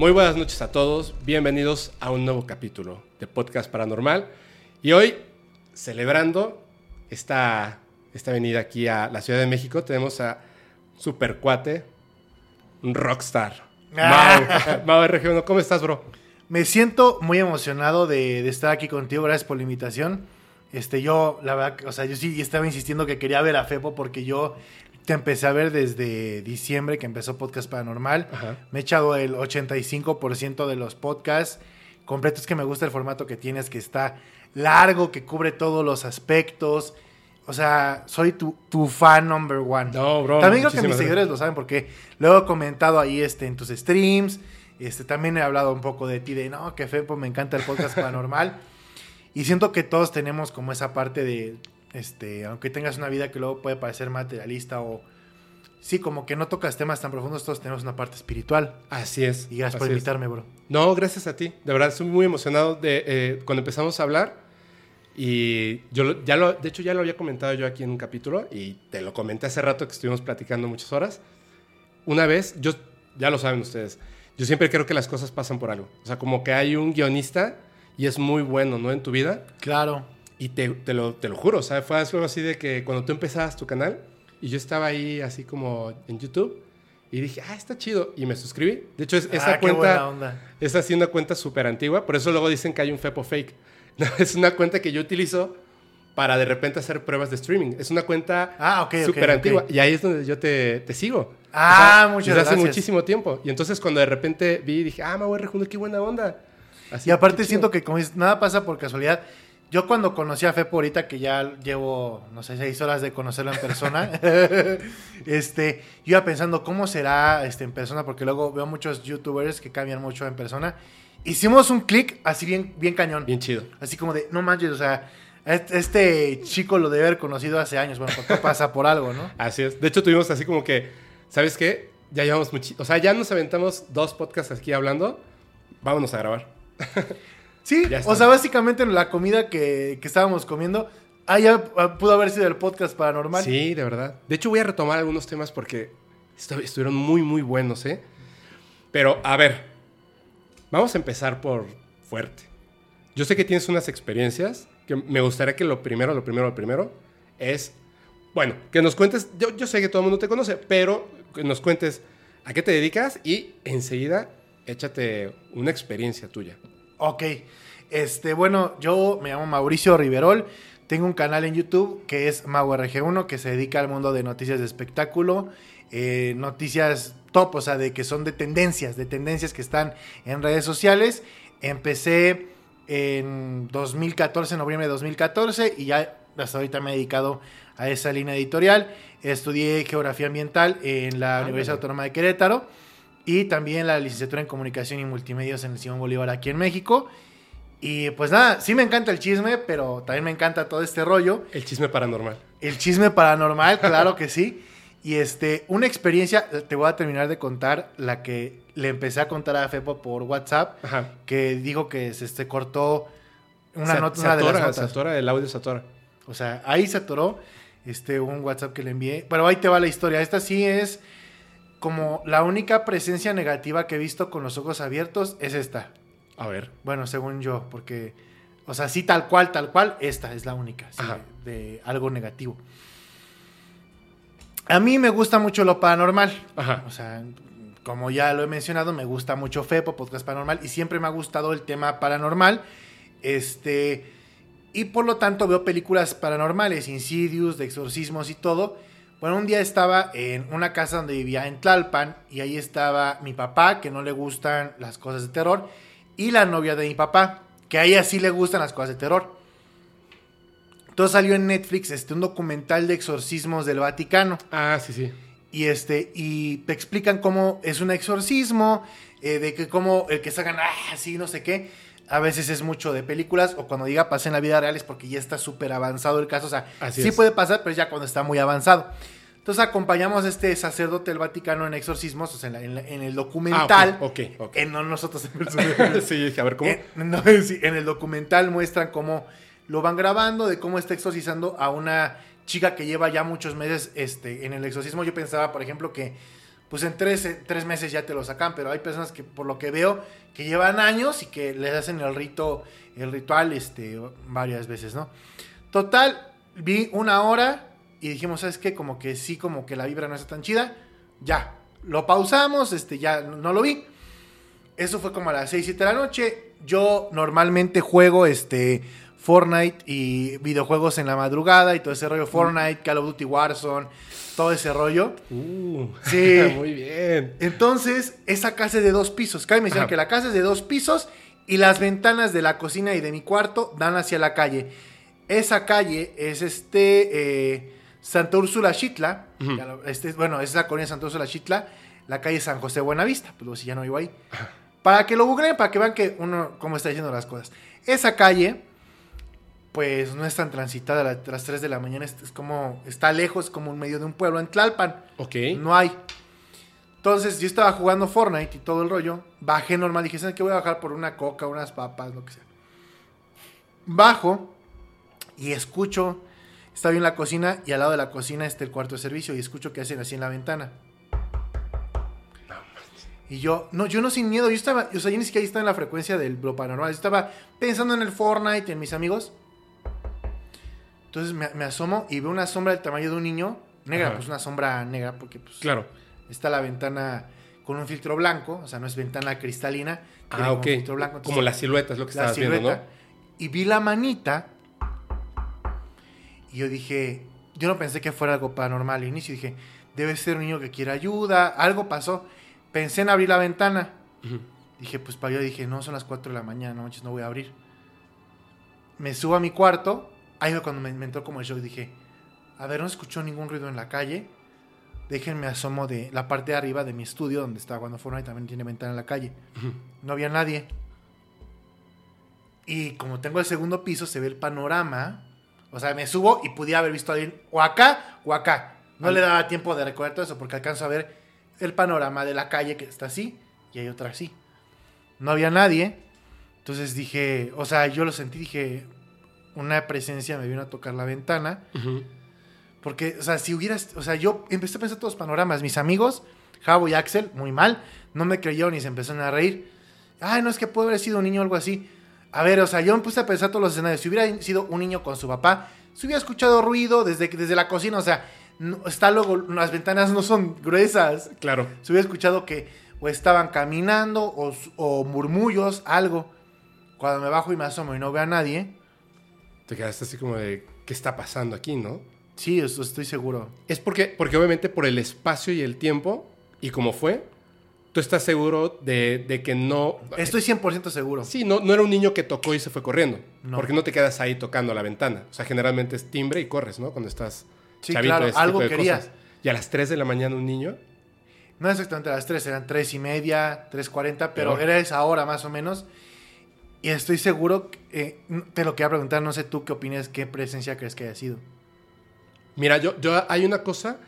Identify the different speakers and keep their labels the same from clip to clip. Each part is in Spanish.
Speaker 1: Muy buenas noches a todos, bienvenidos a un nuevo capítulo de Podcast Paranormal. Y hoy, celebrando esta, esta venida aquí a la Ciudad de México, tenemos a Super Cuate, un rockstar.
Speaker 2: Ah.
Speaker 1: Mau, Mau RG1, ¿cómo estás, bro?
Speaker 2: Me siento muy emocionado de, de estar aquí contigo. Gracias por la invitación. Este, yo, la verdad, o sea, yo sí estaba insistiendo que quería ver a Fepo porque yo te empecé a ver desde diciembre que empezó Podcast Paranormal.
Speaker 1: Ajá.
Speaker 2: Me he echado el 85% de los podcasts completos. que me gusta el formato que tienes, que está largo, que cubre todos los aspectos. O sea, soy tu, tu fan number one.
Speaker 1: No, bro.
Speaker 2: También creo que mis seguidores lo saben porque lo he comentado ahí este, en tus streams. Este, también he hablado un poco de ti, de no, que Fepo, me encanta el podcast paranormal. Y siento que todos tenemos como esa parte de, este, aunque tengas una vida que luego puede parecer materialista o, sí, como que no tocas temas tan profundos, todos tenemos una parte espiritual.
Speaker 1: Así es.
Speaker 2: Y gracias por
Speaker 1: así es.
Speaker 2: invitarme, bro.
Speaker 1: No, gracias a ti. De verdad, estoy muy emocionado de eh, cuando empezamos a hablar. Y yo ya lo, de hecho, ya lo había comentado yo aquí en un capítulo y te lo comenté hace rato que estuvimos platicando muchas horas. Una vez, yo, ya lo saben ustedes, yo siempre creo que las cosas pasan por algo. O sea, como que hay un guionista y es muy bueno, ¿no? En tu vida.
Speaker 2: Claro.
Speaker 1: Y te, te lo, te lo juro, o sea, fue algo así de que cuando tú empezabas tu canal y yo estaba ahí así como en YouTube y dije, ah, está chido. Y me suscribí. De hecho, es, esa
Speaker 2: Ah, buena
Speaker 1: cuenta... Es así una cuenta súper antigua, por eso luego dicen que hay un Fepo fake. No, es una cuenta que yo utilizo para de repente hacer pruebas de streaming. Es una cuenta
Speaker 2: Ah, ok, ok,
Speaker 1: súper
Speaker 2: ok.
Speaker 1: antigua. Y ahí es donde yo te, te sigo.
Speaker 2: Ah, muchas
Speaker 1: desde hace
Speaker 2: gracias.
Speaker 1: muchísimo tiempo. Y entonces cuando de repente vi, dije, ah, Mau R. qué buena onda. Así,
Speaker 2: Y aparte siento que como dices, nada pasa por casualidad. Yo cuando conocí a Fepo ahorita, que ya llevo, no sé, seis horas de conocerlo en persona, este, yo iba pensando cómo será este, en persona, porque luego veo muchos youtubers que cambian mucho en persona. Hicimos un clic así bien, bien cañón.
Speaker 1: Bien chido.
Speaker 2: Así como de, no manches, o sea, este, este chico lo debe haber conocido hace años. Bueno, porque pasa por algo, ¿no?
Speaker 1: Así es. De hecho, tuvimos así como que, ¿sabes qué? Ya llevamos mucho. O sea, ya nos aventamos dos podcasts aquí hablando. Vámonos a grabar.
Speaker 2: Sí, o sea, básicamente en la comida que, que estábamos comiendo, ah, ya ah, pudo haber sido el podcast paranormal.
Speaker 1: Sí, de verdad. De hecho, voy a retomar algunos temas porque estu- estuvieron muy, muy buenos, ¿eh? Pero, a ver, vamos a empezar por fuerte. Yo sé que tienes unas experiencias que me gustaría que lo primero, lo primero, lo primero es, bueno, que nos cuentes, yo, yo sé que todo el mundo te conoce, pero que nos cuentes a qué te dedicas y enseguida échate una experiencia tuya.
Speaker 2: Ok. Este, bueno, yo me llamo Mauricio Riverol. Tengo un canal en YouTube que es MauRG1, que se dedica al mundo de noticias de espectáculo. eh, noticias top, o sea, de que son de tendencias, de tendencias que están en redes sociales. Empecé en 2014, noviembre de 2014, y ya hasta ahorita me he dedicado a esa línea editorial. Estudié geografía ambiental en la
Speaker 1: Ah,
Speaker 2: Universidad. Autónoma de Querétaro y también la licenciatura en comunicación y multimedios en el Simón Bolívar aquí en México. Y pues nada, sí me encanta el chisme, pero también me encanta todo este rollo.
Speaker 1: El chisme paranormal.
Speaker 2: El chisme paranormal, claro que sí. Y este, una experiencia, te voy a terminar de contar la que le empecé a contar a Fepo por WhatsApp,
Speaker 1: Ajá.
Speaker 2: que dijo que se, se cortó una,
Speaker 1: Se-
Speaker 2: nota,
Speaker 1: se
Speaker 2: una de las
Speaker 1: atora,
Speaker 2: notas.
Speaker 1: se atora, el audio se atora.
Speaker 2: O sea, ahí se atoró este, un WhatsApp que le envié. Pero ahí te va la historia. Esta sí es como la única presencia negativa que he visto con los ojos abiertos es esta.
Speaker 1: A ver.
Speaker 2: Bueno, según yo, porque, o sea, sí tal cual, tal cual, esta es la única, sí, de algo negativo. A mí me gusta mucho lo paranormal.
Speaker 1: Ajá.
Speaker 2: O sea, como ya lo he mencionado, me gusta mucho FEPO, Podcast Paranormal, y siempre me ha gustado el tema paranormal. Este, y por lo tanto veo películas paranormales, Insidious, de exorcismos y todo. Bueno, un día estaba en una casa donde vivía en Tlalpan, y ahí estaba mi papá, que no le gustan las cosas de terror, y la novia de mi papá, que a ella sí le gustan las cosas de terror. Entonces salió en Netflix este, un documental de exorcismos del Vaticano.
Speaker 1: Ah, sí, sí.
Speaker 2: Y este, y te explican cómo es un exorcismo, eh, de que cómo el que sacan, ah, sí, no sé qué. A veces es mucho de películas, o cuando diga pasa en la vida real es porque ya está súper avanzado el caso. O sea,
Speaker 1: Así
Speaker 2: sí
Speaker 1: es.
Speaker 2: puede pasar, pero es ya cuando está muy avanzado. Entonces acompañamos a este sacerdote del Vaticano en exorcismos, o sea, en, la- en la- en el documental.
Speaker 1: Ah, ok, ok, ok.
Speaker 2: En, no nosotros en
Speaker 1: sí, a ver, ¿cómo?
Speaker 2: En, no, sí, en el documental muestran cómo lo van grabando, de cómo está exorcizando a una chica que lleva ya muchos meses este, en el exorcismo. Yo pensaba, por ejemplo, que pues en tres, tres meses ya te lo sacan, pero hay personas que por lo que veo que llevan años y que les hacen el rito, el ritual este, varias veces, ¿no? Total, vi una hora y dijimos, ¿sabes qué? Como que sí, como que la vibra no está tan chida. Ya, lo pausamos, este, ya no lo vi. Eso fue como a las 6, 7 de la noche. Yo normalmente juego este Fortnite y videojuegos en la madrugada y todo ese rollo. Fortnite, Call of Duty Warzone, todo ese rollo.
Speaker 1: Uh,
Speaker 2: Sí.
Speaker 1: muy bien.
Speaker 2: Entonces, esa casa es de dos pisos. Cabe mencionar que la casa es de dos pisos y las ventanas de la cocina y de mi cuarto dan hacia la calle. Esa calle es este eh, Santa Úrsula Chitla. Lo- este, bueno, es la colonia Santa Úrsula Chitla. La calle San José Buenavista. Pues si ya no vivo ahí. Para que lo googleen, para que vean que uno cómo está diciendo las cosas. Esa calle, pues no es tan transitada a las 3 de la mañana. Es, es como, está lejos, como en medio de un pueblo, en Tlalpan.
Speaker 1: Ok.
Speaker 2: No hay. Entonces yo estaba jugando Fortnite y todo el rollo. Bajé normal. Dije, ¿sabes qué? Voy a bajar por una coca, unas papas, lo que sea. Bajo y escucho. Estaba en la cocina y al lado de la cocina está el cuarto de servicio y escucho que hacen así en la ventana. Y yo, no, yo no sin miedo, yo estaba, o sea, yo ni siquiera estaba en la frecuencia del lo paranormal, yo estaba pensando en el Fortnite, en mis amigos. Entonces me, me asomo y veo una sombra del tamaño de un niño, negra,
Speaker 1: Ajá.
Speaker 2: pues una sombra negra, porque pues
Speaker 1: Claro.
Speaker 2: está la ventana con un filtro blanco, o sea, no es ventana cristalina,
Speaker 1: Ah, ok.
Speaker 2: filtro blanco, entonces,
Speaker 1: Como la silueta es lo que estabas viendo,
Speaker 2: silueta.
Speaker 1: ¿no?
Speaker 2: Y vi la manita y yo dije, yo no pensé que fuera algo paranormal al inicio, dije, debe ser un niño que quiere ayuda, algo pasó. Pensé en abrir la ventana. Dije, pues para yo dije, no, son las 4 de la mañana, no manches, no voy a abrir. Me subo a mi cuarto, ahí fue cuando me, me entró como el shock, dije, a ver, no escuchó ningún ruido en la calle. Déjenme asomo de la parte de arriba de mi estudio, donde estaba cuando Fortnite, también tiene ventana en la calle. No había nadie. Y como tengo el segundo piso, se ve el panorama. O sea, me subo y pudiera haber visto a alguien o acá o acá. No
Speaker 1: Al-
Speaker 2: le daba tiempo de recordar todo eso porque alcanzo a ver el panorama de la calle que está así y hay otra así. No había nadie. Entonces dije, o sea, yo lo sentí, dije, una presencia me vino a tocar la ventana. Porque, o sea, si hubieras, o sea, yo empecé a pensar todos los panoramas. Mis amigos, Javo y Axel, muy mal, no me creyeron y se empezaron a reír. Ay, no es que puede haber sido un niño o algo así. A ver, o sea, yo me puse a pensar todos los escenarios. Si hubiera sido un niño con su papá, se hubiera escuchado ruido desde, desde la cocina, o sea, no- está luego, las ventanas no son gruesas.
Speaker 1: Claro.
Speaker 2: Se hubiera escuchado que o estaban caminando o, o murmullos, algo. Cuando me bajo y me asomo y no veo a nadie,
Speaker 1: Te quedaste así como de, ¿qué está pasando aquí, no?
Speaker 2: sí, eso estoy seguro.
Speaker 1: Es porque, porque obviamente por el espacio y el tiempo, y como fue, tú estás seguro de, de que no...
Speaker 2: Estoy 100% seguro.
Speaker 1: Sí, no, no era un niño que tocó y se fue corriendo.
Speaker 2: No.
Speaker 1: Porque no te quedas ahí tocando la ventana. O sea, generalmente es timbre y corres, ¿no? Cuando estás
Speaker 2: Sí,
Speaker 1: chavito,
Speaker 2: claro,
Speaker 1: ese
Speaker 2: algo
Speaker 1: tipo de
Speaker 2: quería.
Speaker 1: cosas. Y a las 3 de la mañana un niño.
Speaker 2: No exactamente a las 3, eran 3 y media, 3.40, pero
Speaker 1: Pero-
Speaker 2: era esa hora más o menos. Y estoy seguro, eh, te lo quería preguntar, no sé tú qué opinas, qué presencia crees que haya sido.
Speaker 1: Mira, yo, yo hay una cosa.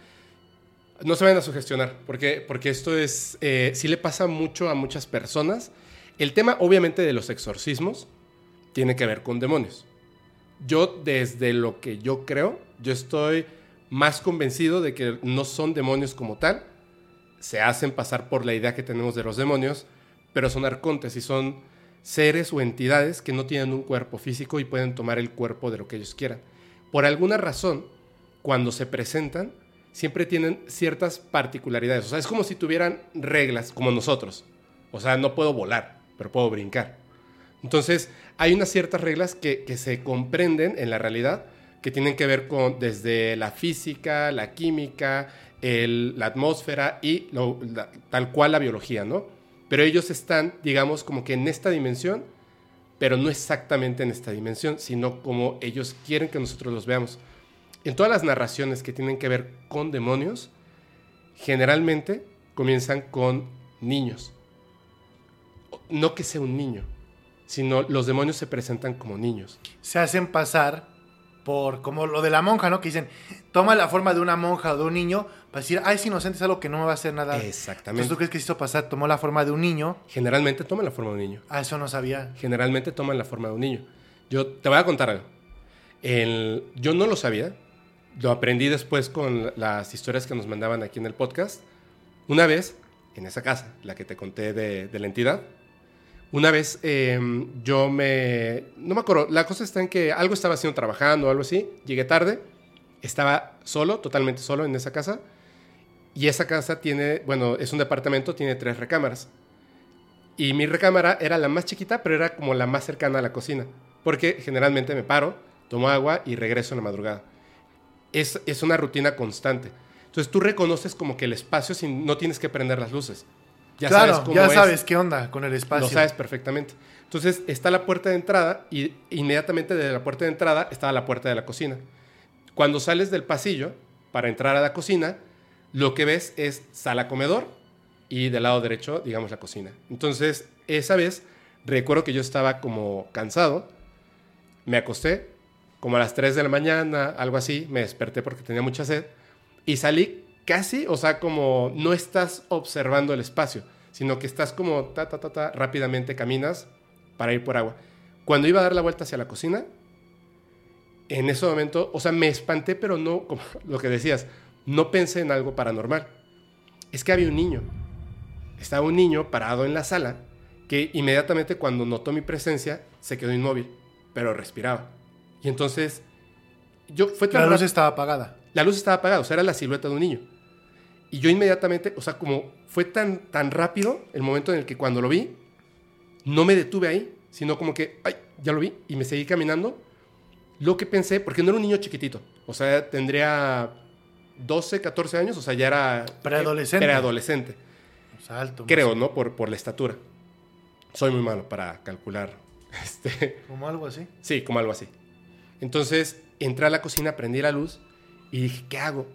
Speaker 1: No se vayan a sugestionar, porque, porque esto es. eh, sí le pasa mucho a muchas personas. El tema, obviamente, de los exorcismos tiene que ver con demonios. Yo, desde lo que yo creo, yo estoy más convencido de que no son demonios como tal. Se hacen pasar por la idea que tenemos de los demonios, pero son arcontes y son seres o entidades que no tienen un cuerpo físico y pueden tomar el cuerpo de lo que ellos quieran. Por alguna razón, cuando se presentan, siempre tienen ciertas particularidades. O sea, es como si tuvieran reglas, como nosotros. O sea, no puedo volar, pero puedo brincar. Entonces, hay unas ciertas reglas que, que se comprenden en la realidad que tienen que ver con desde la física, la química, la atmósfera y tal cual la biología, ¿no? Pero ellos están, digamos, como que en esta dimensión, pero no exactamente en esta dimensión, sino como ellos quieren que nosotros los veamos. En todas las narraciones que tienen que ver con demonios, generalmente comienzan con niños. No que sea un niño, sino los demonios se presentan como niños.
Speaker 2: Se hacen pasar por, como lo de la monja, ¿no? Que dicen, toma la forma de una monja o de un niño para decir, ah, es inocente, es algo que no me va a hacer nada. Entonces,
Speaker 1: Exactamente.
Speaker 2: ¿tú crees que hizo pasar? Tomó la forma de un niño.
Speaker 1: Generalmente toman la forma de un niño.
Speaker 2: Ah, eso no sabía.
Speaker 1: Generalmente toman la forma de un niño. Yo te voy a contar algo. El- yo no lo sabía. Lo aprendí después con las historias que nos mandaban aquí en el podcast. Una vez, en esa casa, la que te conté de, de la entidad, una vez eh, yo me... No me acuerdo, la cosa está en que algo estaba haciendo trabajando o algo así, llegué tarde, estaba solo, totalmente solo en esa casa, y esa casa tiene, bueno, es un departamento, tiene tres recámaras. Y mi recámara era la más chiquita, pero era como la más cercana a la cocina, porque generalmente me paro, tomo agua y regreso en la madrugada. Es, es una rutina constante. Entonces tú reconoces como que el espacio sin, no tienes que prender las luces.
Speaker 2: Ya claro, sabes cómo ya sabes qué onda con el espacio.
Speaker 1: Lo sabes perfectamente. Entonces está la puerta de entrada y inmediatamente desde la puerta de entrada estaba la puerta de la cocina. Cuando sales del pasillo para entrar a la cocina, lo que ves es sala comedor y del lado derecho, digamos, la cocina. Entonces, esa vez recuerdo que yo estaba como cansado, me acosté, como a las 3 de la mañana, algo así, me desperté porque tenía mucha sed y salí casi, o sea, como no estás observando el espacio, sino que estás como ta, ta, ta, ta, rápidamente caminas para ir por agua. Cuando iba a dar la vuelta hacia la cocina, en ese momento, o sea, me espanté, pero no, como lo que decías, no pensé en algo paranormal. Es que había un niño. Estaba un niño parado en la sala que inmediatamente cuando notó mi presencia se quedó inmóvil, pero respiraba. Y entonces, yo fue
Speaker 2: La luz estaba apagada.
Speaker 1: La luz estaba apagada, o sea, era la silueta de un niño. Y yo inmediatamente, o sea, como fue tan, tan rápido el momento en el que cuando lo vi, no me detuve ahí, sino como que, ay, ya lo vi, y me seguí caminando. Lo que pensé, porque no era un niño chiquitito, o sea, tendría 12, 14 años, o sea, ya era...
Speaker 2: Preadolescente.
Speaker 1: Preadolescente.
Speaker 2: alto.
Speaker 1: Creo, ¿no? Por, por la estatura. Soy muy malo para calcular. Este...
Speaker 2: ¿Como algo así?
Speaker 1: Sí, como algo así. Entonces, entré a la cocina, prendí la luz y dije, ¿qué hago?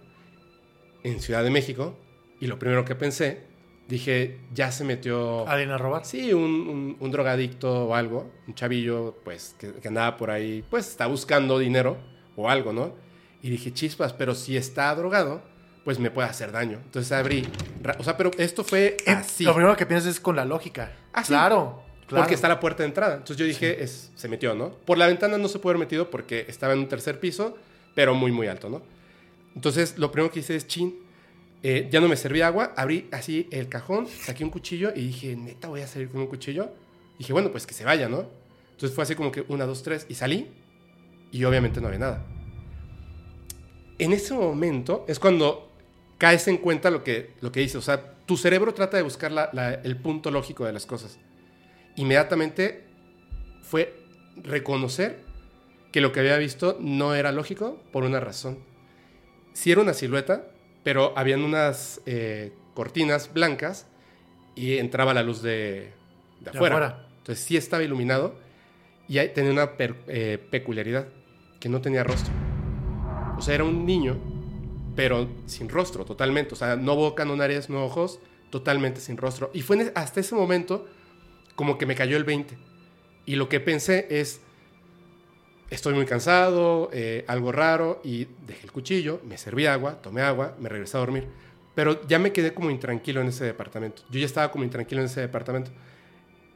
Speaker 1: En Ciudad de México. Y lo primero que pensé, dije, ya se metió...
Speaker 2: ¿Alguien a robar?
Speaker 1: Sí, un, un, drogadicto o algo. Un chavillo, pues, que, que andaba por ahí, pues, está buscando dinero o algo, ¿no? Y dije, chispas, pero si está drogado, pues me puede hacer daño. Entonces abrí. O sea, pero esto fue
Speaker 2: eh,
Speaker 1: así.
Speaker 2: Lo primero que piensas es con la lógica.
Speaker 1: Ah,
Speaker 2: claro, claro.
Speaker 1: Porque está la puerta de entrada. Entonces yo dije, es, se metió, ¿no? Por la ventana no se puede haber metido porque estaba en un tercer piso, pero muy, muy alto, ¿no? Entonces lo primero que hice es, chin, eh, ya no me servía agua, abrí así el cajón, saqué un cuchillo y dije, neta, voy a salir con un cuchillo. Y dije, bueno, pues que se vaya, ¿no? Entonces fue así como que una, dos, tres, y salí, y obviamente no había nada. En ese momento es cuando caes en cuenta lo que, lo que dice. O sea, tu cerebro trata de buscar el punto lógico de las cosas. Inmediatamente fue reconocer que lo que había visto no era lógico por una razón. Sí era una silueta, pero habían unas eh, cortinas blancas y entraba la luz de, afuera. Entonces sí estaba iluminado y tenía una eh, peculiaridad, que no tenía rostro. O sea, era un niño, pero sin rostro, totalmente. O sea, no boca, no nariz, no ojos, totalmente sin rostro. Y fue hasta ese momento como que me cayó el 20. Y lo que pensé es, estoy muy cansado, eh, algo raro, y dejé el cuchillo, me serví agua, tomé agua, me regresé a dormir. Pero ya me quedé como intranquilo en ese departamento. Yo ya estaba como intranquilo en ese departamento.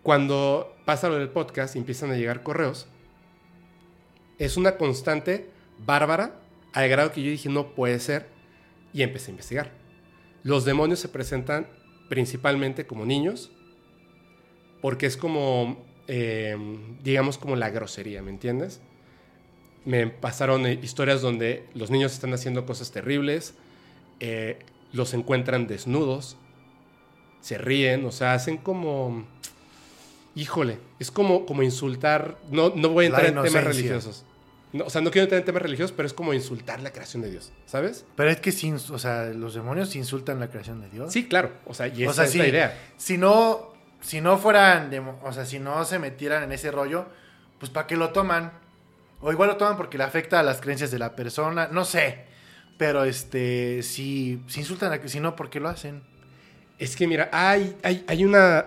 Speaker 1: Cuando pasa lo del podcast y empiezan a llegar correos, es una constante bárbara al grado que yo dije, no puede ser, y empecé a investigar. Los demonios se presentan principalmente como niños, porque es como, eh, digamos, como la grosería, ¿me entiendes? Me pasaron eh, historias donde los niños están haciendo cosas terribles, eh, los encuentran desnudos, se ríen, o sea, hacen como... Híjole, es como, como insultar, no, no voy a entrar en temas religiosos o sea, no quiero entrar en temas religiosos, pero es como insultar la creación de Dios, ¿sabes?
Speaker 2: Pero es que, sin, o sea, los demonios insultan la creación de Dios.
Speaker 1: Sí, claro. O sea, y esa es la idea.
Speaker 2: Si no, si no fueran, o sea, si no se metieran en ese rollo, pues ¿para qué lo toman? O igual lo toman porque le afecta a las creencias de la persona, no sé. Pero este, si, si insultan a si no, ¿por qué lo hacen?
Speaker 1: Es que mira, hay, hay, hay una...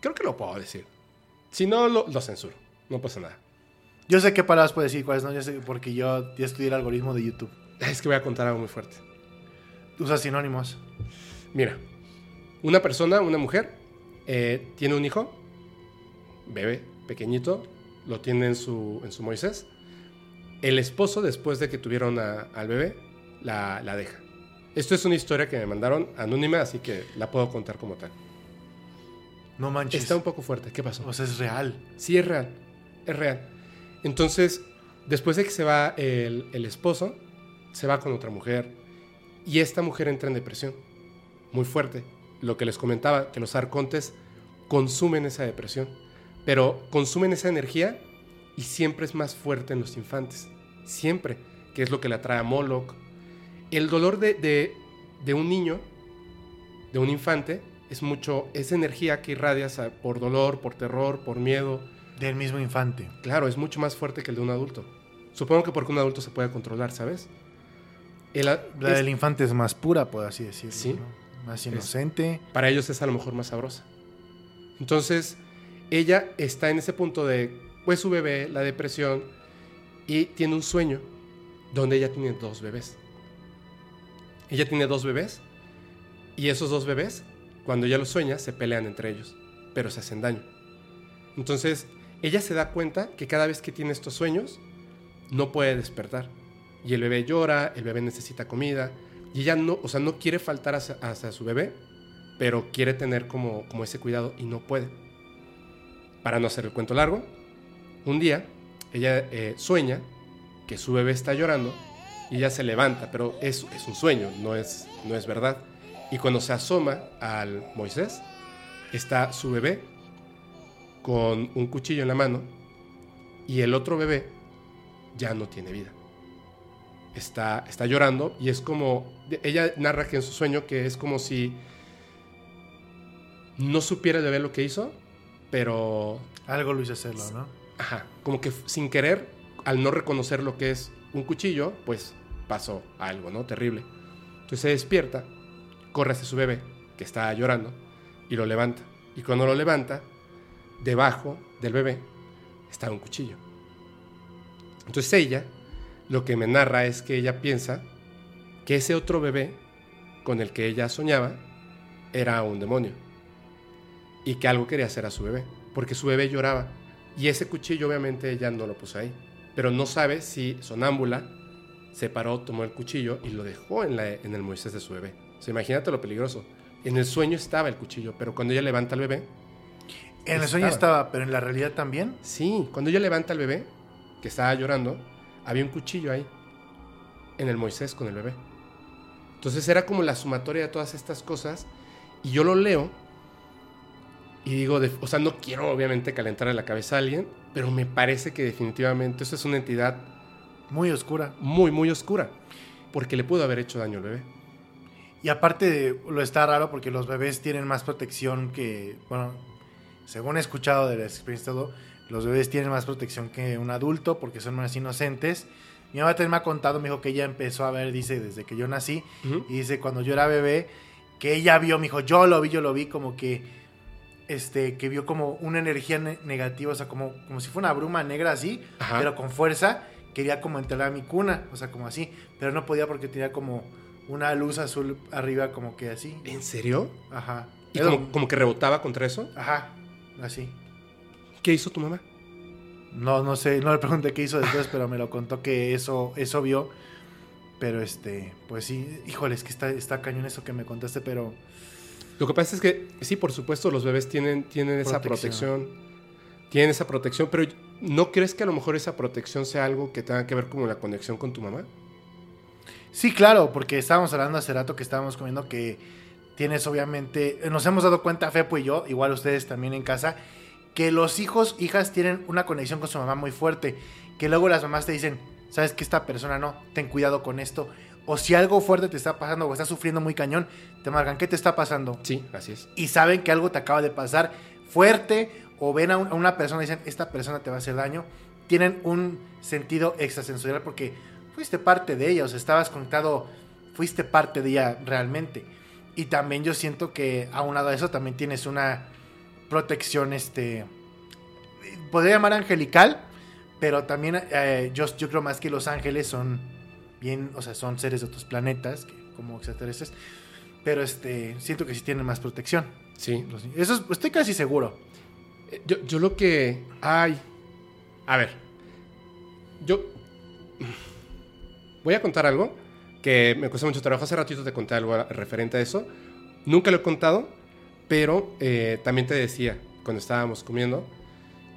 Speaker 1: Creo que lo puedo decir. Si no, lo, lo censuro. No pasa nada.
Speaker 2: Yo sé qué palabras puedes decir, cuáles no, yo sé, porque yo ya estudié el algoritmo de YouTube.
Speaker 1: Es que voy a contar algo muy fuerte.
Speaker 2: Usa sinónimos.
Speaker 1: Mira, una persona, una mujer, eh, tiene un hijo, bebé, pequeñito, lo tiene en su, en su Moisés. El esposo, después de que tuvieron al bebé, la, la deja. Esto es una historia que me mandaron anónima, así que la puedo contar como tal.
Speaker 2: No manches.
Speaker 1: Está un poco fuerte. ¿Qué pasó?
Speaker 2: O sea, es real.
Speaker 1: Sí, es real. Es real. Entonces, después de que se va el, esposo, se va con otra mujer. Y esta mujer entra en depresión. Muy fuerte. Lo que les comentaba, que los arcontes consumen esa depresión. Pero consumen esa energía y siempre es más fuerte en los infantes. Siempre. Que es lo que le atrae a Moloch. El dolor de, de, un niño, de un infante, es mucho, es energía que irradias a- por dolor, por terror, por miedo.
Speaker 2: Del mismo infante.
Speaker 1: Claro, es mucho más fuerte que el de un adulto. Supongo que porque un adulto se puede controlar, ¿sabes? El
Speaker 2: La
Speaker 1: es-
Speaker 2: del infante es más pura, por así decirlo.
Speaker 1: Sí.
Speaker 2: ¿no? Más inocente.
Speaker 1: para ellos es a lo mejor más sabrosa. Entonces, ella está en ese punto de, pues su bebé, la depresión, y tiene un sueño donde ella tiene dos bebés. Ella tiene dos bebés, y esos dos bebés, cuando ella los sueña, se pelean entre ellos, pero se hacen daño. Entonces, ella se da cuenta que cada vez que tiene estos sueños, no puede despertar. Y el bebé llora, el bebé necesita comida, y ella no, o sea, no quiere faltar hacia, su bebé, pero quiere tener como, como ese cuidado y no puede. Para no hacer el cuento largo, un día ella eh, sueña que su bebé está llorando y ella se levanta, pero es, es un sueño, no es, no es verdad. Y cuando se asoma al Moisés, está su bebé con un cuchillo en la mano y el otro bebé ya no tiene vida. Está, está llorando y es como, ella narra que en su sueño que es como si no supiera el bebé lo que hizo, pero
Speaker 2: Algo lo hizo hacerlo, ¿no?
Speaker 1: Ajá, como que sin querer, al no reconocer lo que es un cuchillo, pues pasó algo, ¿no? Terrible. Entonces se despierta, corre hacia su bebé, que está llorando, y lo levanta. Y cuando lo levanta, debajo del bebé está un cuchillo. Entonces ella, lo que me narra es que ella piensa que ese otro bebé con el que ella soñaba era un demonio. Y que algo quería hacer a su bebé, porque su bebé lloraba. Y ese cuchillo obviamente ella no lo puso ahí. Pero no sabe si sonámbula se paró, tomó el cuchillo y lo dejó en, la- en el Moisés de su bebé. O sea, imagínate lo peligroso. En el sueño estaba el cuchillo, pero cuando ella levanta al bebé,
Speaker 2: En el sueño
Speaker 1: Estaba.
Speaker 2: pero en la realidad también.
Speaker 1: sí, cuando ella levanta al bebé, que estaba llorando, había un cuchillo ahí, en el Moisés con el bebé. Entonces era como la sumatoria de todas estas cosas, y yo lo leo y digo, de- o sea, no quiero obviamente calentarle la cabeza a alguien, pero me parece que definitivamente eso es una entidad
Speaker 2: Muy oscura.
Speaker 1: muy, muy oscura, porque le pudo haber hecho daño al bebé.
Speaker 2: Y aparte de- lo está raro porque los bebés tienen más protección que, bueno, según he escuchado de la experiencia todo, los bebés tienen más protección que un adulto porque son más inocentes. Mi mamá también me ha contado, me dijo que ella empezó a ver, dice, desde que yo nací, y dice, cuando yo era bebé, que ella vio, me dijo, yo lo vi, yo lo vi, como que, este, que vio como una energía ne- negativa, o sea, como, como si fuera una bruma negra así,
Speaker 1: Ajá.
Speaker 2: pero con fuerza, quería como entrar a mi cuna, o sea, como así, pero no podía porque tenía como una luz azul arriba, como que así,
Speaker 1: ¿En serio?
Speaker 2: ajá.
Speaker 1: ¿Y como, como que rebotaba contra eso?
Speaker 2: Ajá, así.
Speaker 1: ¿Qué hizo tu mamá?
Speaker 2: No, no sé, no le pregunté qué hizo después, pero me lo contó que eso, eso vio. Pero este, pues sí, híjole, es que está, está cañón eso que me contaste, pero
Speaker 1: Lo que pasa es que, sí, por supuesto, los bebés tienen, tienen esa
Speaker 2: Protección.
Speaker 1: protección. Tienen esa protección, pero ¿no crees que a lo mejor esa protección sea algo que tenga que ver como la conexión con tu mamá?
Speaker 2: sí, claro, porque estábamos hablando hace rato que estábamos comiendo que tienes obviamente, nos hemos dado cuenta, Fepo y yo, igual ustedes también en casa, que los hijos, hijas tienen una conexión con su mamá muy fuerte, que luego las mamás te dicen, sabes que esta persona no, ten cuidado con esto, o si algo fuerte te está pasando o estás sufriendo muy cañón, te marcan, ¿qué te está pasando?
Speaker 1: Sí, así es.
Speaker 2: y saben que algo te acaba de pasar fuerte o ven a, un- a una persona y dicen, esta persona te va a hacer daño, tienen un sentido extrasensorial porque fuiste parte de ella, o sea, estabas conectado, fuiste parte de ella realmente. Y también yo siento que a eso también tienes una protección, este, podría llamar angelical, pero también eh, yo, yo creo más que los ángeles son bien, o sea, son seres de otros planetas, que, como extraterrestres, pero este, siento que sí tienen más protección.
Speaker 1: Sí.
Speaker 2: Eso es- estoy casi seguro.
Speaker 1: Eh, Yo, yo lo que... Ay. A ver. Yo... Voy a contar algo, que me cuesta mucho trabajo. Hace ratito te conté algo referente a eso. Nunca lo he contado, pero eh, también te decía, cuando estábamos comiendo,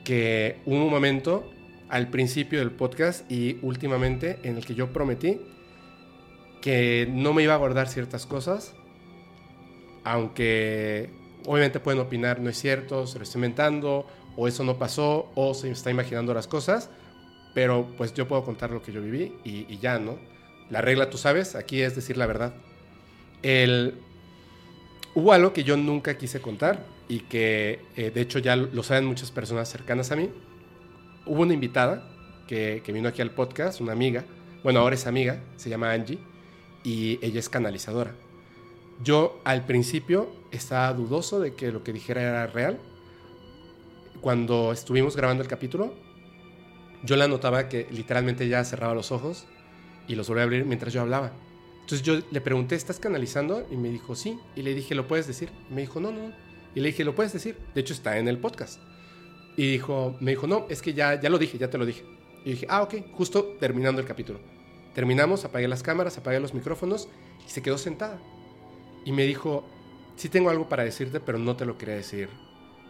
Speaker 1: que hubo un momento al principio del podcast y últimamente en el que yo prometí que no me iba a guardar ciertas cosas, aunque obviamente pueden opinar, no es cierto, se lo estoy inventando, o eso no pasó, o se está imaginando las cosas, pero pues yo puedo contar lo que yo viví y, ya, ¿no? La regla, tú sabes, aquí es decir la verdad. El, hubo algo que yo nunca quise contar y que eh, de hecho ya lo saben muchas personas cercanas a mí. Hubo una invitada que, que vino aquí al podcast, una amiga, bueno, ahora es amiga, se llama Angie, y ella es canalizadora. Yo al principio estaba dudoso de que lo que dijera era real. Cuando estuvimos grabando el capítulo, yo la notaba que literalmente ya cerraba los ojos y los volvía a abrir mientras yo hablaba. Entonces yo le pregunté, ¿estás canalizando? Y me dijo, sí. Y le dije, ¿lo puedes decir? me dijo, no, no. Y le dije, ¿lo puedes decir? De hecho, está en el podcast. Y dijo, me dijo, no, es que ya, ya lo dije, ya te lo dije. Y dije, ah, ok, justo terminando el capítulo. Terminamos, apagué las cámaras, apagué los micrófonos y se quedó sentada. Y me dijo, sí tengo algo para decirte, pero no te lo quería decir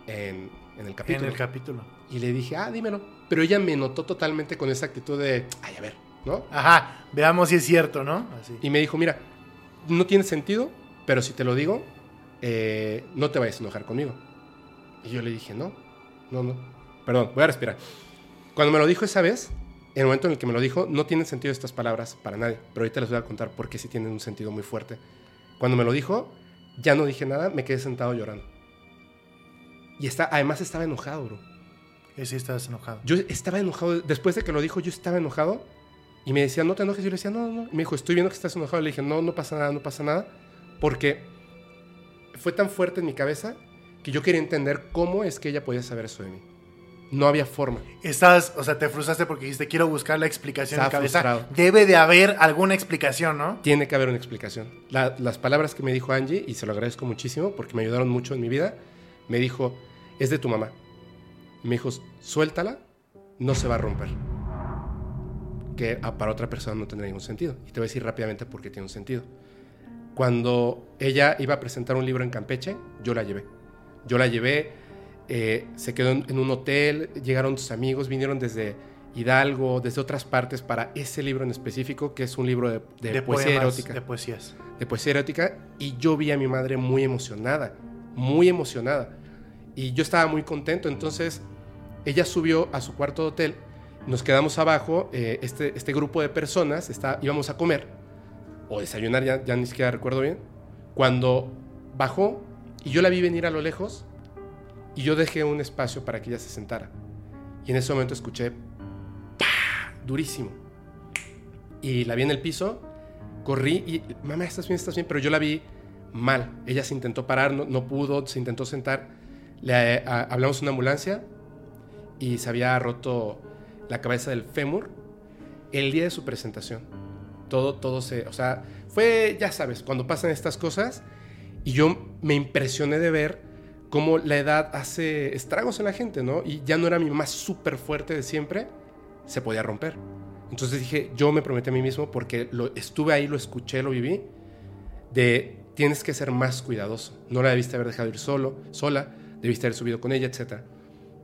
Speaker 1: en, en el capítulo.
Speaker 2: En el capítulo.
Speaker 1: Y le dije, ah, dímelo. Pero ella me notó totalmente con esa actitud de, ay, a ver, ¿no?
Speaker 2: Ajá, veamos si es cierto, ¿no? Así.
Speaker 1: Y me dijo, mira, no tiene sentido, pero si te lo digo, eh, no te vayas a enojar conmigo. Y yo le dije, no, no, no. Perdón, voy a respirar. Cuando me lo dijo esa vez, en el momento en el que me lo dijo, no tienen sentido estas palabras para nadie. Pero ahorita les voy a contar por qué sí tienen un sentido muy fuerte. Cuando me lo dijo, ya no dije nada, me quedé sentado llorando. Y está, además estaba enojado, bro.
Speaker 2: Sí, estabas enojado.
Speaker 1: Yo estaba enojado. Después de que lo dijo, yo estaba enojado. Y me decía, no te enojes. Yo le decía, no, no. Y me dijo, estoy viendo que estás enojado. Le dije, no, no pasa nada, no pasa nada. Porque fue tan fuerte en mi cabeza que yo quería entender cómo es que ella podía saber eso de mí. No había forma.
Speaker 2: Estás, o sea, te frustraste porque dijiste, quiero buscar la explicación en cabeza. Debe de haber alguna explicación, ¿no?
Speaker 1: Tiene que haber una explicación. las palabras que me dijo Angie, y se lo agradezco muchísimo porque me ayudaron mucho en mi vida, me dijo, es de tu mamá. Me dijo, suéltala, no se va a romper. Que para otra persona no tendría ningún sentido. Y te voy a decir rápidamente por qué tiene un sentido. Cuando ella iba a presentar un libro en Campeche, yo la llevé. Yo la llevé, eh, se quedó en, un hotel, llegaron sus amigos, vinieron desde Hidalgo, desde otras partes para ese libro en específico, que es un libro de, poesía erótica.
Speaker 2: De poesías.
Speaker 1: De poesía erótica. Y yo vi a mi madre muy emocionada, muy emocionada. Y yo estaba muy contento, entonces ella subió a su cuarto de hotel, nos quedamos abajo, eh, este, este grupo de personas, está, íbamos a comer o desayunar, ya, ya ni siquiera recuerdo bien, cuando bajó y yo la vi venir a lo lejos y yo dejé un espacio para que ella se sentara. Y en ese momento escuché ¡pah! durísimo. Y la vi en el piso, corrí y, mamá, ¿estás bien? ¿Estás bien? Pero yo la vi mal. Ella se intentó parar, no, no pudo, se intentó sentar le eh, hablamos de una ambulancia y se había roto la cabeza del fémur el día de su presentación. Todo, todo se, o sea, fue, ya sabes, cuando pasan estas cosas y yo me impresioné de ver cómo la edad hace estragos en la gente, ¿no? Y ya no era mi más súper fuerte de siempre, se podía romper. Entonces dije, yo me prometí a mí mismo porque lo, estuve ahí, lo escuché, lo viví, de tienes que ser más cuidadoso. No la debiste haber dejado ir solo, sola debiste haber subido con ella, etc.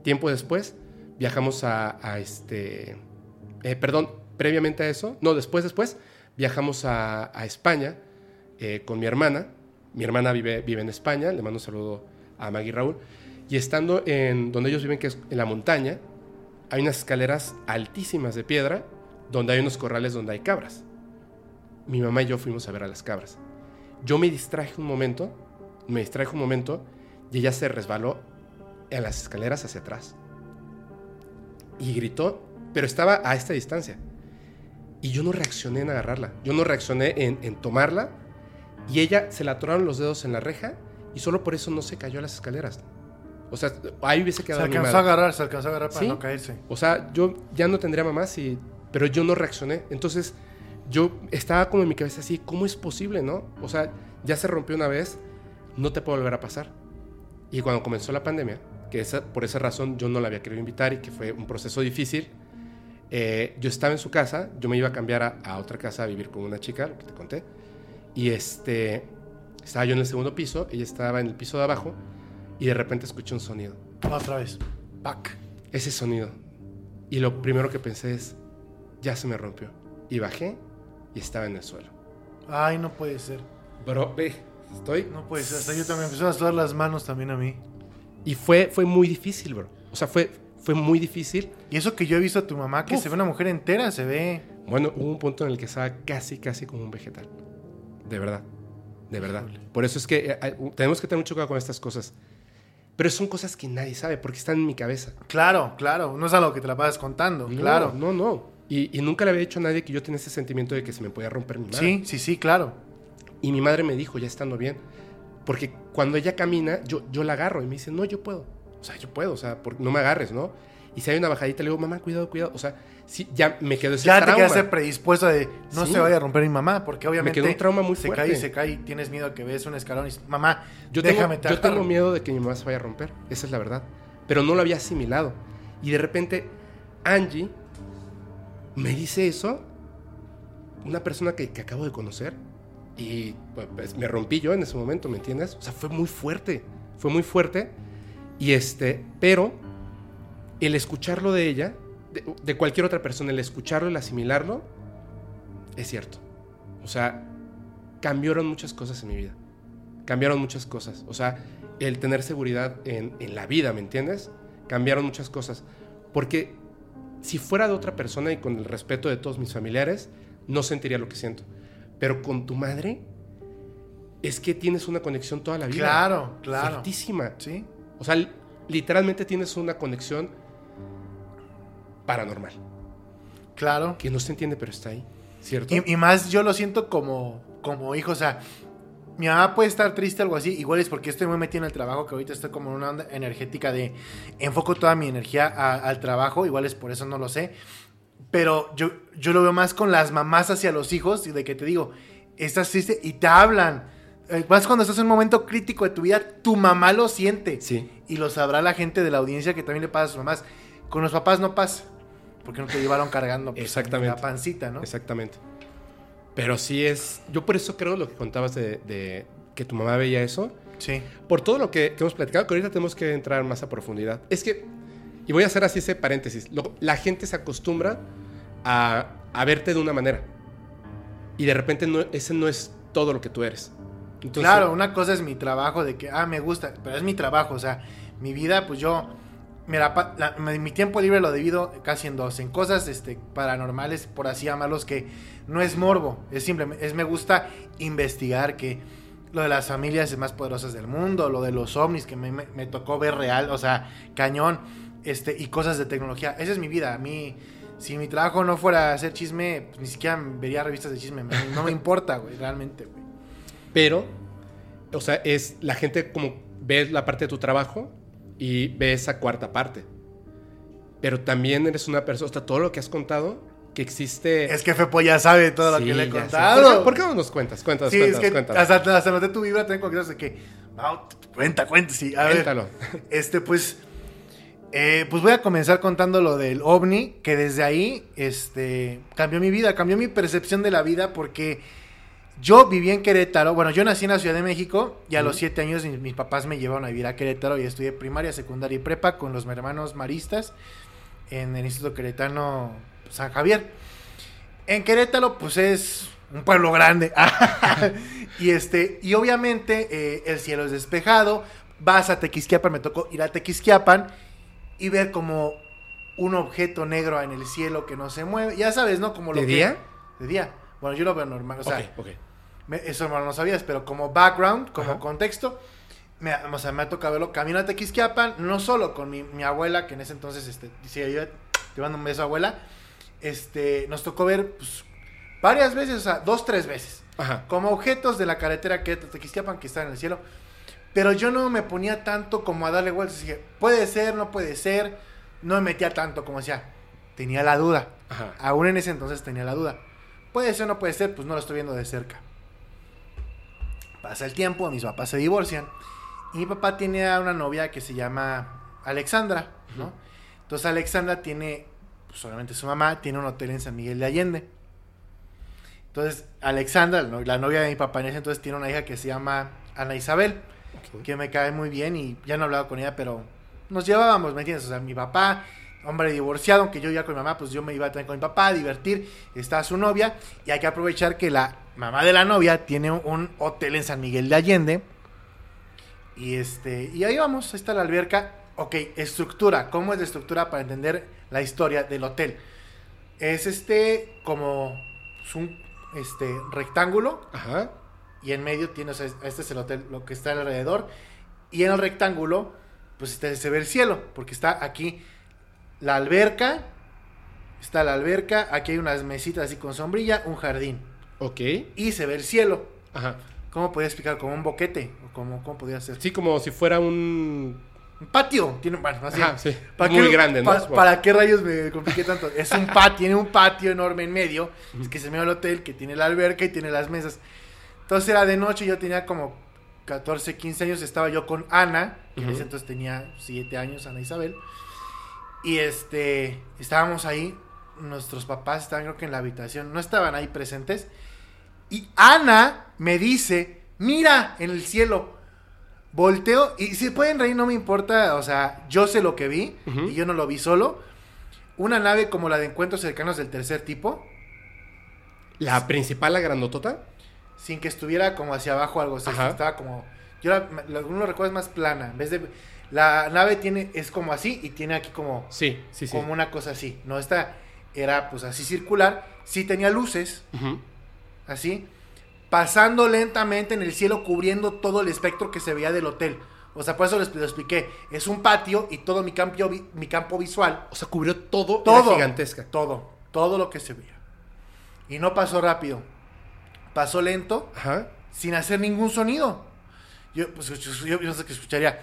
Speaker 1: Tiempo después viajamos a, este, eh, perdón, previamente a eso, no, después, después, viajamos a, España eh, con mi hermana. Mi hermana vive, vive en España, le mando un saludo a Maggie Raúl. Y estando en donde ellos viven, que es en la montaña, hay unas escaleras altísimas de piedra donde hay unos corrales donde hay cabras. Mi mamá y yo fuimos a ver a las cabras. Yo me distraje un momento, me distraje un momento y ella se resbaló en las escaleras hacia atrás. Y gritó, pero estaba a esta distancia. Y yo no reaccioné en agarrarla, yo no reaccioné en, tomarla. Y ella se la atoraron los dedos en la reja y solo por eso no se cayó a las escaleras. O sea, ahí hubiese quedado.
Speaker 2: Se alcanzó a agarrar, se alcanzó a agarrar para no caerse.
Speaker 1: O sea, yo ya no tendría mamá, si, pero yo no reaccioné. Entonces, yo estaba como en mi cabeza así, ¿cómo es posible, no? O sea, ya se rompió una vez, no te puede volver a pasar. Y cuando comenzó la pandemia, que esa, por esa razón yo no la había querido invitar y que fue un proceso difícil, eh, yo estaba en su casa, yo me iba a cambiar a, a, otra casa a vivir con una chica, lo que te conté, y este, estaba yo en el segundo piso, ella estaba en el piso de abajo, y de repente escuché un sonido.
Speaker 2: Otra vez. Pac.
Speaker 1: Ese sonido. Y lo primero que pensé es, ya se me rompió. Y bajé y estaba en el suelo.
Speaker 2: Ay, no puede ser.
Speaker 1: Bro, ve, estoy...
Speaker 2: No puede ser, hasta yo también empecé a sudar las manos también a mí.
Speaker 1: Y fue, fue muy difícil, bro. O sea, fue, fue muy difícil.
Speaker 2: Y eso que yo he visto a tu mamá, que
Speaker 1: Uf.
Speaker 2: se ve una mujer entera, se ve...
Speaker 1: Bueno, hubo un punto en el que estaba casi, casi como un vegetal. De verdad. De verdad. Por eso es que eh, tenemos que tener mucho cuidado con estas cosas. Pero son cosas que nadie sabe porque están en mi cabeza.
Speaker 2: Claro, claro, no es algo que te la pasas contando,
Speaker 1: No,
Speaker 2: claro.
Speaker 1: No, no. Y, y nunca le había dicho a nadie que yo tenía ese sentimiento de que se me podía romper mi madre.
Speaker 2: Sí, sí, sí, claro.
Speaker 1: Y mi madre me dijo, ya estando bien, porque cuando ella camina, yo, yo la agarro y me dice, no, yo puedo. O sea, yo puedo, o sea, por- no me agarres, ¿no? Y si hay una bajadita, le digo, mamá, cuidado, cuidado. O sea, sí, ya me quedó ese
Speaker 2: Ya te
Speaker 1: trauma.
Speaker 2: quedaste predispuesto de no
Speaker 1: Sí.
Speaker 2: se vaya a romper mi mamá, porque obviamente
Speaker 1: quedó un trauma muy
Speaker 2: se
Speaker 1: fuerte.
Speaker 2: cae y se cae y tienes miedo a que ves un escalón y dices, mamá,
Speaker 1: Yo tengo,
Speaker 2: déjame te
Speaker 1: yo
Speaker 2: agarro".
Speaker 1: tengo miedo de que mi mamá se vaya a romper, esa es la verdad. Pero no lo había asimilado. Y de repente, Angie me dice eso, una persona que, que acabo de conocer, y pues, me rompí yo en ese momento, ¿me entiendes? O sea, fue muy fuerte, fue muy fuerte. Y este, pero el escucharlo de ella, de, de cualquier otra persona, el escucharlo, el asimilarlo, es cierto. O sea, cambiaron muchas cosas en mi vida. Cambiaron muchas cosas. O sea, el tener seguridad en, en la vida, ¿me entiendes? Cambiaron muchas cosas. Porque si fuera de otra persona y con el respeto de todos mis familiares, no sentiría lo que siento. Pero con tu madre, es que tienes una conexión toda la vida.
Speaker 2: Claro, claro.
Speaker 1: Fuertísima.
Speaker 2: Sí,
Speaker 1: O sea, li- literalmente tienes una conexión paranormal.
Speaker 2: claro.
Speaker 1: Que no se entiende, pero está ahí. ¿Cierto?
Speaker 2: Y, y más yo lo siento como, como hijo, o sea, mi mamá puede estar triste o algo así, igual es porque estoy muy metido en el trabajo, que ahorita estoy como en una onda energética de enfoco toda mi energía a- al trabajo, igual es por eso no lo sé, pero yo, yo lo veo más con las mamás hacia los hijos, y de que te digo, estás triste y te hablan. Eh, Más cuando estás en un momento crítico de tu vida, tu mamá lo siente.
Speaker 1: Sí.
Speaker 2: Y lo sabrá la gente de la audiencia que también le pasa a sus mamás. Con los papás no pasa. Porque no te llevaron cargando pues,
Speaker 1: Exactamente.
Speaker 2: la pancita, ¿no?
Speaker 1: Exactamente. Pero sí es. Yo por eso creo lo que contabas de, de que tu mamá veía eso.
Speaker 2: Sí.
Speaker 1: Por todo lo que, que hemos platicado, que ahorita tenemos que entrar más a profundidad. Es que. Y voy a hacer así ese paréntesis. lo- la gente se acostumbra a, a verte de una manera. Y de repente no, ese no es todo lo que tú eres.
Speaker 2: Claro, una cosa es mi trabajo de que, ah, me gusta, pero es mi trabajo, o sea, mi vida, pues yo, la- mi tiempo libre lo divido casi en dos, en cosas este, paranormales, por así llamarlos, que no es morbo, es simplemente, es me gusta investigar que lo de las familias más poderosas del mundo, lo de los ovnis que me, me- me tocó ver real, o sea, cañón, este, y cosas de tecnología, esa es mi vida, a mí... Si mi trabajo no fuera hacer chisme, pues ni siquiera vería revistas de chisme. me- No me importa, güey, realmente, güey.
Speaker 1: Pero, o sea, es la gente como ve la parte de tu trabajo y ve esa cuarta parte. Pero también eres una persona, o sea, todo lo que has contado, que existe...
Speaker 2: Es que Fepo ya sabe todo
Speaker 1: Sí,
Speaker 2: lo que le he contado.
Speaker 1: ¿Por qué, no nos cuentas? Cuéntanos,
Speaker 2: sí,
Speaker 1: cuéntanos,
Speaker 2: es que hasta, hasta noté tu vibra también cosas de que. "Mau, cuenta, cuenta, sí. A ver.
Speaker 1: Cuéntalo.
Speaker 2: Este, pues. Eh, pues voy a comenzar contando lo del ovni, que desde ahí este, cambió mi vida, cambió mi percepción de la vida porque yo viví en Querétaro, bueno, yo nací en la Ciudad de México y a los siete años mis, mis papás me llevaron a vivir a Querétaro y estudié primaria, secundaria y prepa con los hermanos maristas en el Instituto Queretano San Javier. En Querétaro, pues es un pueblo grande. y este, y obviamente eh, el cielo es despejado. Vas a Tequisquiapan, me tocó ir a Tequisquiapan y ver como un objeto negro en el cielo que no se mueve. Ya sabes, ¿no? Como lo
Speaker 1: ¿De
Speaker 2: que-
Speaker 1: día?
Speaker 2: De día. Bueno, yo lo veo normal. O sea, me- eso no lo sabías, pero como background, como
Speaker 1: Ajá.
Speaker 2: contexto, me, o sea, me ha tocado verlo. Camino a Tequisquiapan, no solo con mi, mi abuela, que en ese entonces, este, decía yo, te mando un beso, abuela. Este, nos tocó ver, pues, varias veces, o sea, dos, tres veces.
Speaker 1: Ajá.
Speaker 2: Como objetos de la carretera que Tequisquiapan que están en el cielo. Pero yo no me ponía tanto como a darle vueltas. Dije, puede ser, no puede ser. No me metía tanto como decía. Tenía la duda.
Speaker 1: Ajá.
Speaker 2: Aún en ese entonces tenía la duda. Puede ser, no puede ser, pues no lo estoy viendo de cerca. Pasa el tiempo, mis papás se divorcian. Y mi papá tiene a una novia que se llama Alexandra. Entonces Alexandra tiene pues solamente su mamá, tiene un hotel en San Miguel de Allende. Entonces, Alexandra, la novia de mi papá en ese entonces, tiene una hija que se llama Ana Isabel, que me cae muy bien y ya no he hablado con ella, pero nos llevábamos, ¿me entiendes? O sea, mi papá, hombre divorciado, aunque yo ya con mi mamá, pues yo me iba a tener con mi papá a divertir, está su novia, y hay que aprovechar que la mamá de la novia tiene un, hotel en San Miguel de Allende, y este, y ahí vamos, ahí está la alberca. Ok, estructura, ¿cómo es la estructura para entender la historia del hotel? Es este como pues, un este rectángulo
Speaker 1: Ajá.
Speaker 2: Y en medio tiene, o sea, este es el hotel, lo que está alrededor. Y en el rectángulo, pues este, se ve el cielo, porque está aquí la alberca, está la alberca, aquí hay unas mesitas así con sombrilla, un jardín.
Speaker 1: Ok.
Speaker 2: Y se ve el cielo.
Speaker 1: Ajá.
Speaker 2: ¿Cómo podría explicar? Como un boquete, o como, ¿cómo podría ser?
Speaker 1: Sí, como si fuera un.
Speaker 2: Un patio, tiene, bueno, así.
Speaker 1: Ajá, sí.
Speaker 2: ¿Para
Speaker 1: Muy
Speaker 2: qué-
Speaker 1: grande, ¿no?
Speaker 2: pa-. ¿Para qué rayos me compliqué tanto? Es un patio, tiene un patio enorme en medio, es que se me va el hotel, que tiene la alberca y tiene las mesas. Entonces era de noche, yo tenía como 14, 15 años, estaba yo con Ana, que en ese entonces tenía 7 años, Ana Isabel. Y este, estábamos ahí, nuestros papás estaban creo que en la habitación, no estaban ahí presentes. Y Ana me dice, mira en el cielo. Volteo y si pueden reír no me importa, o sea, yo sé lo que vi y yo no lo vi solo. Una nave como la de encuentros cercanos del tercer tipo,
Speaker 1: La principal, la grandotota.
Speaker 2: Sin que estuviera como hacia abajo algo, o sea,
Speaker 1: Ajá.
Speaker 2: estaba como yo la, la- uno recuerda es más plana, en vez de la nave tiene es como así y tiene aquí como
Speaker 1: Sí, sí, sí.
Speaker 2: como una cosa así. No esta era pues así circular, sí tenía luces, así, pasando lentamente en el cielo, cubriendo todo el espectro que se veía del hotel. O sea, por eso les lo expliqué. Es un patio y todo mi campo, mi campo visual,
Speaker 1: O sea, cubrió todo.
Speaker 2: todo,
Speaker 1: Era gigantesca.
Speaker 2: todo, todo lo que se veía. Y no pasó rápido, pasó lento,
Speaker 1: Ajá.
Speaker 2: sin hacer ningún sonido. Yo, pues, yo, yo- sé qué escucharía,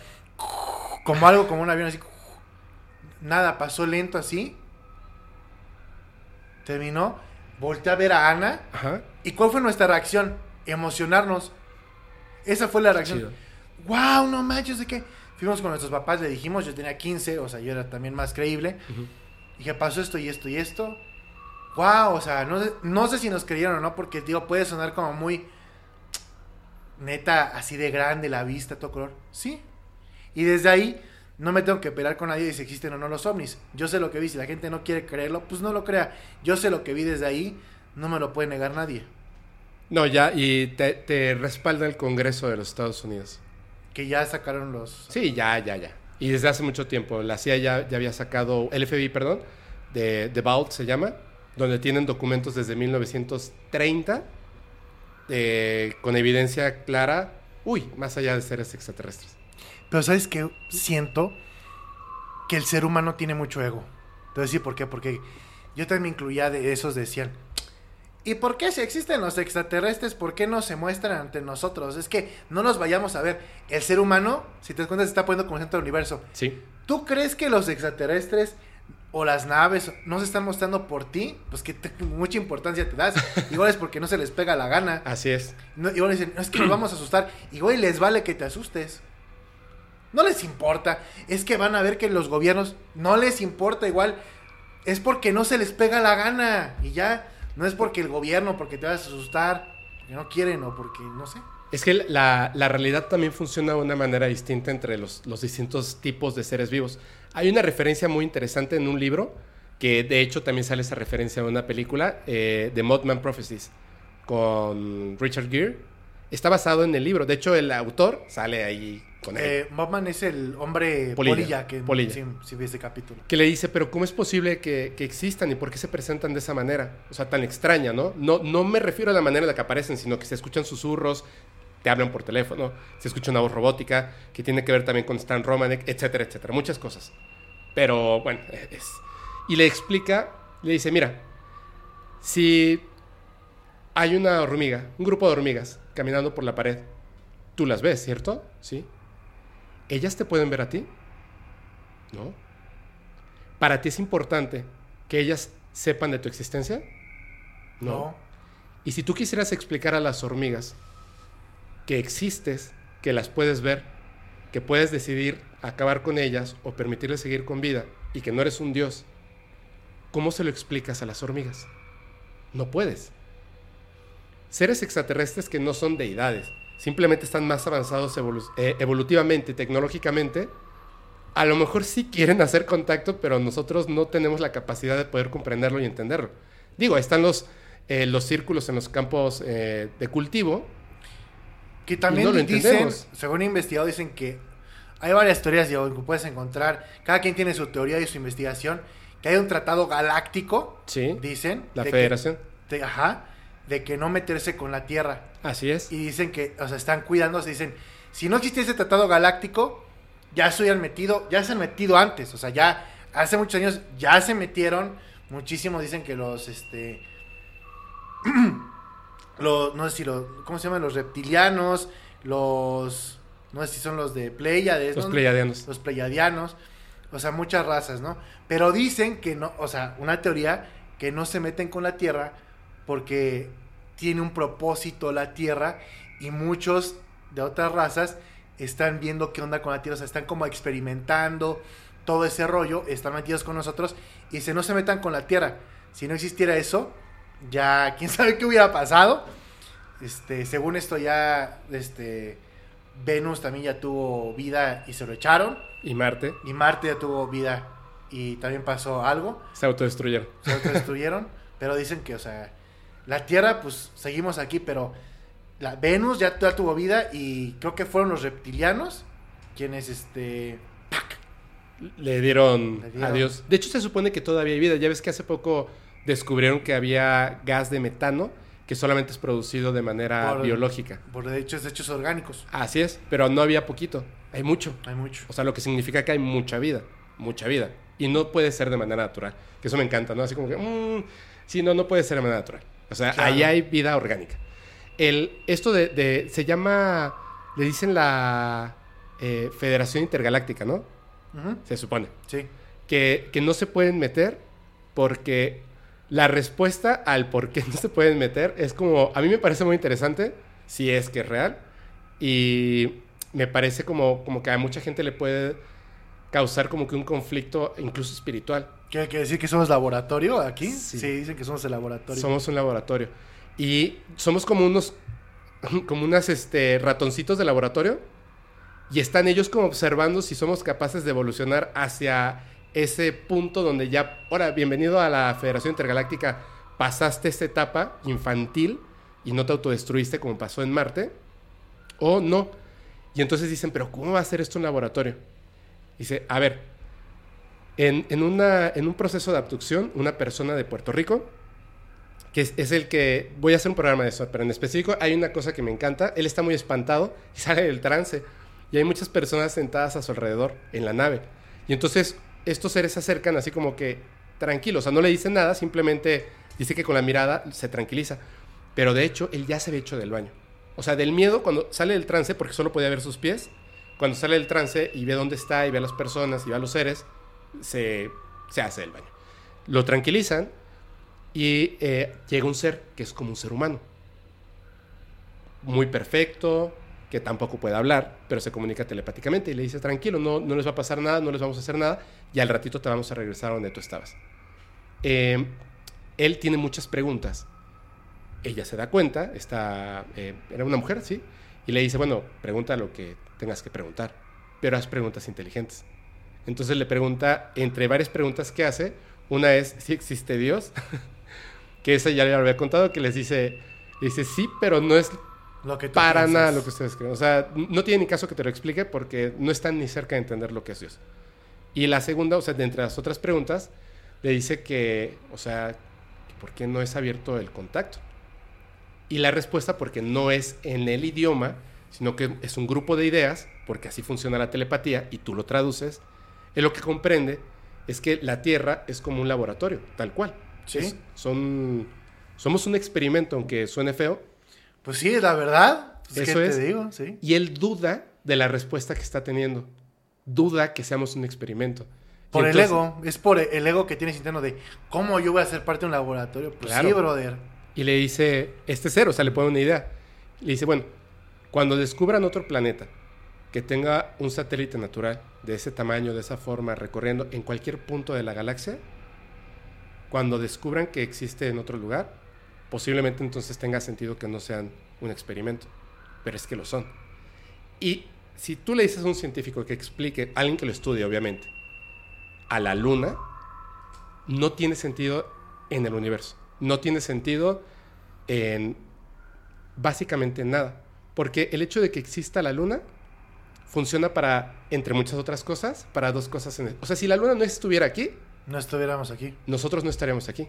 Speaker 2: como algo, como un avión así. Nada, pasó lento así. Terminó, volteé a ver a Ana.
Speaker 1: Ajá.
Speaker 2: ¿Y cuál fue nuestra reacción? Emocionarnos. Esa fue la reacción.
Speaker 1: Chido.
Speaker 2: ¡Wow! No manches, ¿de qué? Fuimos con nuestros papás, le dijimos, yo tenía 15, o sea, yo era también más creíble. Dije, pasó esto y esto y esto. ¡Wow! O sea, no, sé- no sé si nos creyeron o no, porque, digo, puede sonar como muy. Neta, así de grande la vista, todo color. Sí. Y desde ahí, no me tengo que pelear con nadie de si existen o no los ovnis. Yo sé lo que vi, si la gente no quiere creerlo, pues no lo crea. Yo sé lo que vi desde ahí, no me lo puede negar nadie.
Speaker 1: No, ya, y te, te respalda el Congreso de los Estados Unidos.
Speaker 2: Que ya sacaron los.
Speaker 1: Sí, ya, ya, ya. Y desde hace mucho tiempo. La CIA ya, ya había sacado, el FBI, perdón, de The Vault se llama, donde tienen documentos desde 1930 eh, con evidencia clara, uy, más allá de seres extraterrestres.
Speaker 2: Pero ¿sabes qué? Siento que el ser humano tiene mucho ego. Te voy a decir por qué. Porque yo también incluía de esos decían. ¿Y por qué si existen los extraterrestres, por qué no se muestran ante nosotros? Es que no nos vayamos a ver. El ser humano, si te das cuenta, se está poniendo como centro del universo.
Speaker 1: Sí.
Speaker 2: ¿Tú crees que los extraterrestres o las naves no se están mostrando por ti? Pues que te- mucha importancia te das. Igual es porque no se les pega la gana.
Speaker 1: Así es.
Speaker 2: No, igual dicen, no es que nos vamos a asustar. Igual les vale que te asustes. No les importa. Es que van a ver que los gobiernos no les importa igual. Es porque no se les pega la gana. Y ya, no es porque el gobierno, porque te vas a asustar, porque no quieren o porque no sé.
Speaker 1: Es que la, la realidad también funciona de una manera distinta entre los, los distintos tipos de seres vivos. Hay una referencia muy interesante en un libro, que de hecho también sale esa referencia en una película, eh, The Mothman Prophecies, con Richard Gere. Está basado en el libro. De hecho, el autor sale ahí con él.
Speaker 2: Eh, Mothman es el hombre
Speaker 1: Polilla.
Speaker 2: polilla, que
Speaker 1: Polilla.
Speaker 2: Sí, sí vi ese capítulo.
Speaker 1: que le dice, pero ¿cómo es posible que, que existan y por qué se presentan de esa manera? O sea, tan extraña, ¿no? ¿no? No me refiero a la manera en la que aparecen, sino que se escuchan susurros, te hablan por teléfono, se escucha una voz robótica, que tiene que ver también con Stan Romanek, etcétera, etcétera. Muchas cosas. Pero bueno, es... Y le explica, le dice, mira, si hay una hormiga, un grupo de hormigas caminando por la pared, tú las ves, ¿cierto? Sí. ¿Ellas te pueden ver a ti? ¿No? ¿Para ti es importante que ellas sepan de tu existencia?
Speaker 2: No.
Speaker 1: Y si tú quisieras explicar a las hormigas que existes, que las puedes ver, que puedes decidir acabar con ellas o permitirles seguir con vida y que no eres un dios, ¿cómo se lo explicas a las hormigas? No puedes. Seres extraterrestres que no son deidades, simplemente están más avanzados evolu eh, evolutivamente, tecnológicamente, a lo mejor sí quieren hacer contacto, pero nosotros no tenemos la capacidad de poder comprenderlo y entenderlo. Digo, están los, eh, los círculos en los campos eh, de cultivo.
Speaker 2: Que también
Speaker 1: no lo
Speaker 2: dicen,
Speaker 1: entendemos.
Speaker 2: según he investigado, dicen que hay varias teorías Diego, que puedes encontrar. Cada quien tiene su teoría y su investigación. Que hay un tratado galáctico,
Speaker 1: Sí,
Speaker 2: dicen.
Speaker 1: la
Speaker 2: de que-
Speaker 1: federación.
Speaker 2: de- ajá, de que no meterse con la Tierra.
Speaker 1: Así es.
Speaker 2: Y dicen que, o sea, están cuidándose. Dicen, si no existiese ese tratado galáctico, ya se hubieran metido, ya se han metido antes. O sea, ya hace muchos años ya se metieron. Muchísimos dicen que los, este. los, no sé si los. ¿Cómo se llaman? Los reptilianos. Los. No sé si son los de Pleiades.
Speaker 1: Los
Speaker 2: ¿no?
Speaker 1: pleiadianos.
Speaker 2: los pleiadianos, o sea, muchas razas, ¿no? Pero dicen que no, o sea, una teoría que no se meten con la Tierra porque tiene un propósito la Tierra y muchos de otras razas están viendo qué onda con la Tierra, o sea, están como experimentando todo ese rollo, están metidos con nosotros y se no se metan con la Tierra. Si no existiera eso, ya quién sabe qué hubiera pasado. Este, según esto ya este Venus también ya tuvo vida y se lo echaron.
Speaker 1: Y Marte
Speaker 2: Y Marte ya tuvo vida y también pasó algo.
Speaker 1: se autodestruyeron.
Speaker 2: Se autodestruyeron. pero dicen que, o sea, la Tierra, pues seguimos aquí, pero la Venus ya, ya tuvo vida y creo que fueron los reptilianos quienes, este.
Speaker 1: Le dieron,
Speaker 2: Le dieron.
Speaker 1: adiós. De hecho, se supone que todavía hay vida. Ya ves que hace poco descubrieron que había gas de metano que solamente es producido de manera
Speaker 2: Por-
Speaker 1: biológica.
Speaker 2: Por hechos, hechos orgánicos.
Speaker 1: Así es, pero no había poquito. Hay mucho.
Speaker 2: Hay mucho.
Speaker 1: O sea, lo que significa que hay mucha vida. Mucha vida. Y no puede ser de manera natural. Que eso me encanta, ¿no? Así como que, mm, sí, no, no puede ser de manera natural. O sea,
Speaker 2: Claro.
Speaker 1: ahí hay vida orgánica. El, esto de, de- se llama, le dicen la eh, Federación Intergaláctica, ¿no? Se supone.
Speaker 2: Sí.
Speaker 1: Que, que no se pueden meter porque la respuesta al por qué no se pueden meter es como, a mí me parece muy interesante, si es que es real, y me parece como, como que a mucha gente le puede causar como que un conflicto incluso espiritual.
Speaker 2: ¿Quiere quiere decir que somos laboratorio aquí?
Speaker 1: Sí.
Speaker 2: Sí, dicen que somos el laboratorio.
Speaker 1: Somos un laboratorio. Y somos como unos, como unas este, ratoncitos de laboratorio. Y están ellos como observando si somos capaces de evolucionar hacia ese punto donde ya, ahora, bienvenido a la Federación Intergaláctica, pasaste esta etapa infantil y no te autodestruiste como pasó en Marte, o no. Y entonces dicen, pero ¿cómo va a ser esto un laboratorio? Dice, a ver, en, en una, en un proceso de abducción, una persona de Puerto Rico, que es, es el que, voy a hacer un programa de eso, pero en específico hay una cosa que me encanta, él está muy espantado y sale del trance, y hay muchas personas sentadas a su alrededor en la nave. Y entonces estos seres se acercan así como que tranquilos, o sea, no le dicen nada, simplemente dice que con la mirada se tranquiliza. Pero de hecho, él ya se había hecho del baño. O sea, del miedo cuando sale del trance, porque solo podía ver sus pies, cuando sale del trance y ve dónde está y ve a las personas y ve a los seres, se, se hace del baño. Lo tranquilizan y eh, llega un ser que es como un ser humano. Muy perfecto, que tampoco puede hablar, pero se comunica telepáticamente y le dice, tranquilo, no, no les va a pasar nada, no les vamos a hacer nada y al ratito te vamos a regresar a donde tú estabas. Eh, él tiene muchas preguntas. Ella se da cuenta, está, eh, era una mujer, sí, y le dice, bueno, pregunta lo que tengas que preguntar, pero haz preguntas inteligentes. Entonces le pregunta, entre varias preguntas que hace, una es si existe Dios, que esa ya le había contado, que les dice, dice sí, pero no es
Speaker 2: Lo que tú
Speaker 1: para
Speaker 2: piensas.
Speaker 1: nada lo que ustedes creen. O sea, no tiene ni caso que te lo explique porque no están ni cerca de entender lo que es Dios. Y la segunda, o sea, de entre las otras preguntas, le dice que, o sea, ¿por qué no es abierto el contacto? Y la respuesta, porque no es en el idioma, sino que es un grupo de ideas, porque así funciona la telepatía y tú lo traduces, es lo que comprende es que la Tierra es como un laboratorio, tal cual.
Speaker 2: Sí.
Speaker 1: Es- son, somos un experimento, aunque suene feo,
Speaker 2: Pues sí, la verdad. Pues,
Speaker 1: Eso
Speaker 2: ¿qué
Speaker 1: es.
Speaker 2: te digo? Sí.
Speaker 1: y él duda de la respuesta que está teniendo. Duda que seamos un experimento.
Speaker 2: Por el
Speaker 1: entonces-
Speaker 2: ego. Es por el ego que tienes interno de cómo yo voy a ser parte de un laboratorio. Pues
Speaker 1: Claro.
Speaker 2: sí, brother.
Speaker 1: Y le dice, este ser, o sea, le pone una idea. Le dice, bueno, cuando descubran otro planeta que tenga un satélite natural de ese tamaño, de esa forma, recorriendo en cualquier punto de la galaxia, Cuando descubran que existe en otro lugar, posiblemente entonces tenga sentido que no sean un experimento, pero es que lo son. Y si tú le dices a un científico que explique, alguien que lo estudie obviamente, a la luna, no tiene sentido en el universo. No tiene sentido en básicamente nada. Porque el hecho de que exista la luna funciona para, entre muchas otras cosas, para dos cosas. En el- o sea, si la luna no estuviera aquí,
Speaker 2: No estuviéramos aquí.
Speaker 1: nosotros no estaríamos aquí.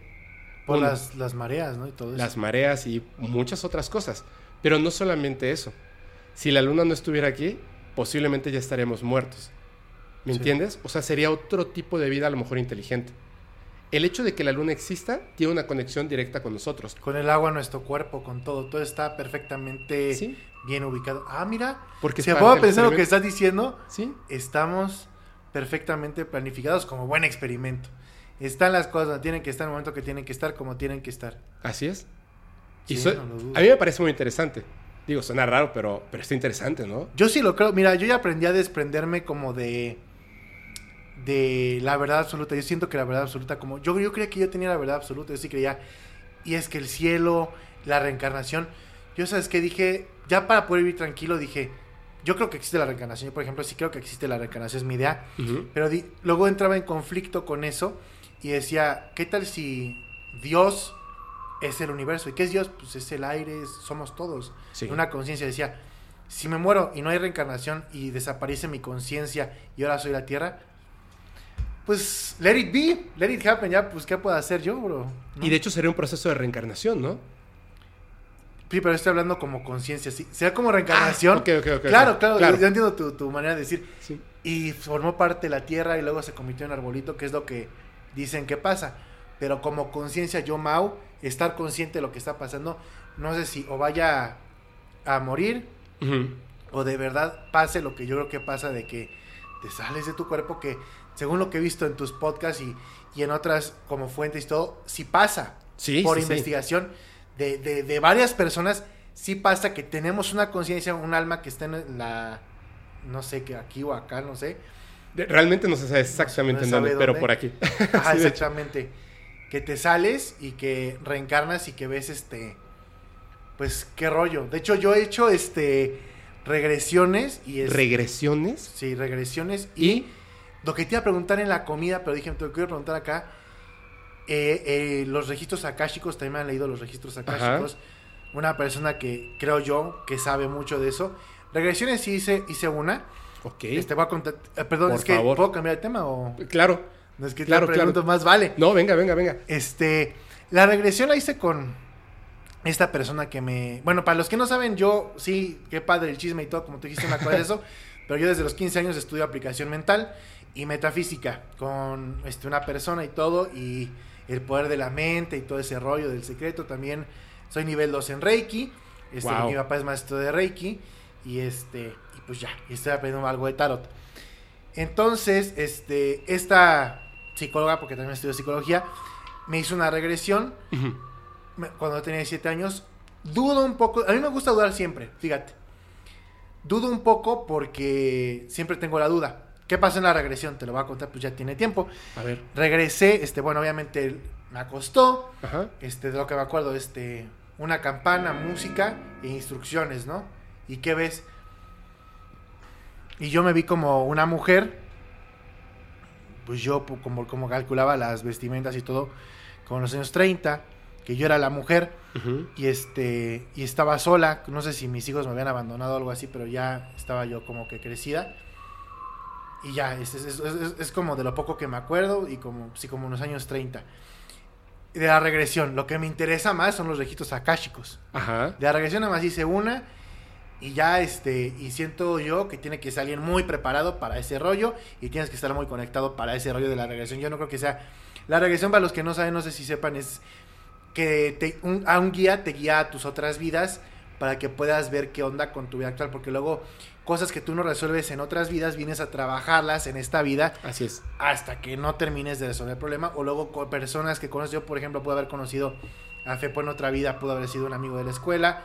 Speaker 2: Por las, las mareas, ¿no? Y todo eso.
Speaker 1: Las mareas y muchas otras cosas. Pero no solamente eso. Si la luna no estuviera aquí, posiblemente ya estaríamos muertos. ¿Me
Speaker 2: Sí.
Speaker 1: entiendes? O sea, sería otro tipo de vida a lo mejor inteligente. El hecho de que la luna exista tiene una conexión directa con nosotros.
Speaker 2: Con el agua, nuestro cuerpo, con todo. Todo está perfectamente
Speaker 1: Sí.
Speaker 2: bien ubicado. Ah, mira.
Speaker 1: Porque es
Speaker 2: si
Speaker 1: del
Speaker 2: pensar lo que estás diciendo,
Speaker 1: Sí,
Speaker 2: estamos perfectamente planificados como buen experimento. Están las cosas tienen que estar en el momento que tienen que estar, como tienen que estar.
Speaker 1: así es. Y
Speaker 2: Sí,
Speaker 1: so-
Speaker 2: no
Speaker 1: a mí me parece muy interesante. Digo, suena raro, pero, pero está interesante, ¿no?
Speaker 2: Yo sí lo creo. Mira, yo ya aprendí a desprenderme como de. de la verdad absoluta. Yo siento que la verdad absoluta, como. Yo, yo creía que yo tenía la verdad absoluta. Yo sí creía. Y es que el cielo, la reencarnación. Yo, ¿sabes qué? Dije. Ya para poder vivir tranquilo, dije. Yo creo que existe la reencarnación. Yo, por ejemplo, sí creo que existe la reencarnación. Es mi idea.
Speaker 1: Ujú.
Speaker 2: Pero di- luego entraba en conflicto con eso y decía, ¿qué tal si Dios es el universo? ¿Y qué es Dios? Pues es el aire, es- somos todos.
Speaker 1: Sí.
Speaker 2: Una conciencia decía, si me muero y no hay reencarnación y desaparece mi conciencia y ahora soy la tierra, pues let it be, let it happen, ya, pues ¿qué puedo hacer yo, bro? ¿No?
Speaker 1: Y de hecho sería un proceso de reencarnación, ¿no?
Speaker 2: Sí, pero estoy hablando como conciencia, sí. Sea como reencarnación.
Speaker 1: Ah, ok, ok, ok,
Speaker 2: claro, claro,
Speaker 1: Claro.
Speaker 2: Yo, yo entiendo tu, tu manera de decir.
Speaker 1: Sí.
Speaker 2: y formó parte de la tierra y luego se convirtió en arbolito, que es lo que dicen que pasa. Pero como conciencia, yo, Mau, estar consciente de lo que está pasando, no sé si o vaya a morir o de verdad pase lo que yo creo que pasa de que te sales de tu cuerpo, que según lo que he visto en tus podcasts y, y en otras como fuentes y todo, sí pasa
Speaker 1: Sí,
Speaker 2: por
Speaker 1: sí, sí.
Speaker 2: investigación de, de, de varias personas, sí pasa que tenemos una conciencia, un alma que está en la, no sé, que aquí o acá, no sé.
Speaker 1: Realmente no se sabe exactamente
Speaker 2: No
Speaker 1: en dónde, pero por aquí.
Speaker 2: Ajá,
Speaker 1: Sí,
Speaker 2: exactamente. Que te sales y que reencarnas y que ves este, pues qué rollo. De hecho, yo he hecho este regresiones y es,
Speaker 1: Regresiones
Speaker 2: sí, regresiones y
Speaker 1: y
Speaker 2: lo que te iba a preguntar en la comida, pero dije, te lo quiero preguntar acá. eh, eh, los registros akáshicos, también me han leído los registros akáshicos. Una persona que creo yo que sabe mucho de eso. Regresiones sí hice, hice una.
Speaker 1: Ok.
Speaker 2: Este a eh, perdón,
Speaker 1: Por
Speaker 2: es que
Speaker 1: favor.
Speaker 2: ¿puedo cambiar de tema o
Speaker 1: Claro.
Speaker 2: no es que
Speaker 1: Claro,
Speaker 2: te pregunto
Speaker 1: claro.
Speaker 2: más vale?
Speaker 1: No, venga, venga, venga.
Speaker 2: Este, la regresión la hice con esta persona que me, bueno, para los que no saben, yo sí, qué padre el chisme y todo, como tú dijiste, una cosa de eso, pero yo desde los 15 años estudio aplicación mental y metafísica con este, una persona y todo y el poder de la mente y todo ese rollo del secreto también. Soy nivel 2 en Reiki, este,
Speaker 1: Wow.
Speaker 2: mi papá es maestro de Reiki y este, pues ya, y estoy aprendiendo algo de tarot. Entonces, este, esta psicóloga, porque también estudio psicología, me hizo una regresión
Speaker 1: Ujú.
Speaker 2: me- cuando tenía 17 años. Dudo un poco, a mí me gusta dudar siempre, fíjate. Dudo un poco porque siempre tengo la duda. ¿Qué pasó en la regresión? Te lo voy a contar, pues ya tiene tiempo.
Speaker 1: A ver.
Speaker 2: Regresé, este, bueno, obviamente me acostó,
Speaker 1: Ajá.
Speaker 2: este, de lo que me acuerdo, este, una campana, música e instrucciones, ¿no? ¿Y qué ves? Y yo me vi como una mujer, pues yo como, como calculaba las vestimentas y todo, como en los años 30, que yo era la mujer
Speaker 1: Ujú.
Speaker 2: y este y estaba sola, no sé si mis hijos me habían abandonado o algo así, pero ya estaba yo como que crecida. Y ya, es, es- es- es- como de lo poco que me acuerdo y como, sí, como en los años 30. Y de la regresión, lo que me interesa más son los registros akáshicos.
Speaker 1: Ajá.
Speaker 2: De la regresión nada más hice una y ya este, y siento yo que tiene que ser alguien muy preparado para ese rollo y tienes que estar muy conectado para ese rollo de la regresión. Yo no creo que sea... La regresión para los que no saben, no sé si sepan, es que te- un, a un guía te guía a tus otras vidas para que puedas ver qué onda con tu vida actual, porque luego cosas que tú no resuelves en otras vidas, vienes a trabajarlas en esta vida
Speaker 1: Así es.
Speaker 2: hasta que no termines de resolver el problema. O luego con personas que conoces, yo por ejemplo puedo haber conocido a Fepo en otra vida, pudo haber sido un amigo de la escuela.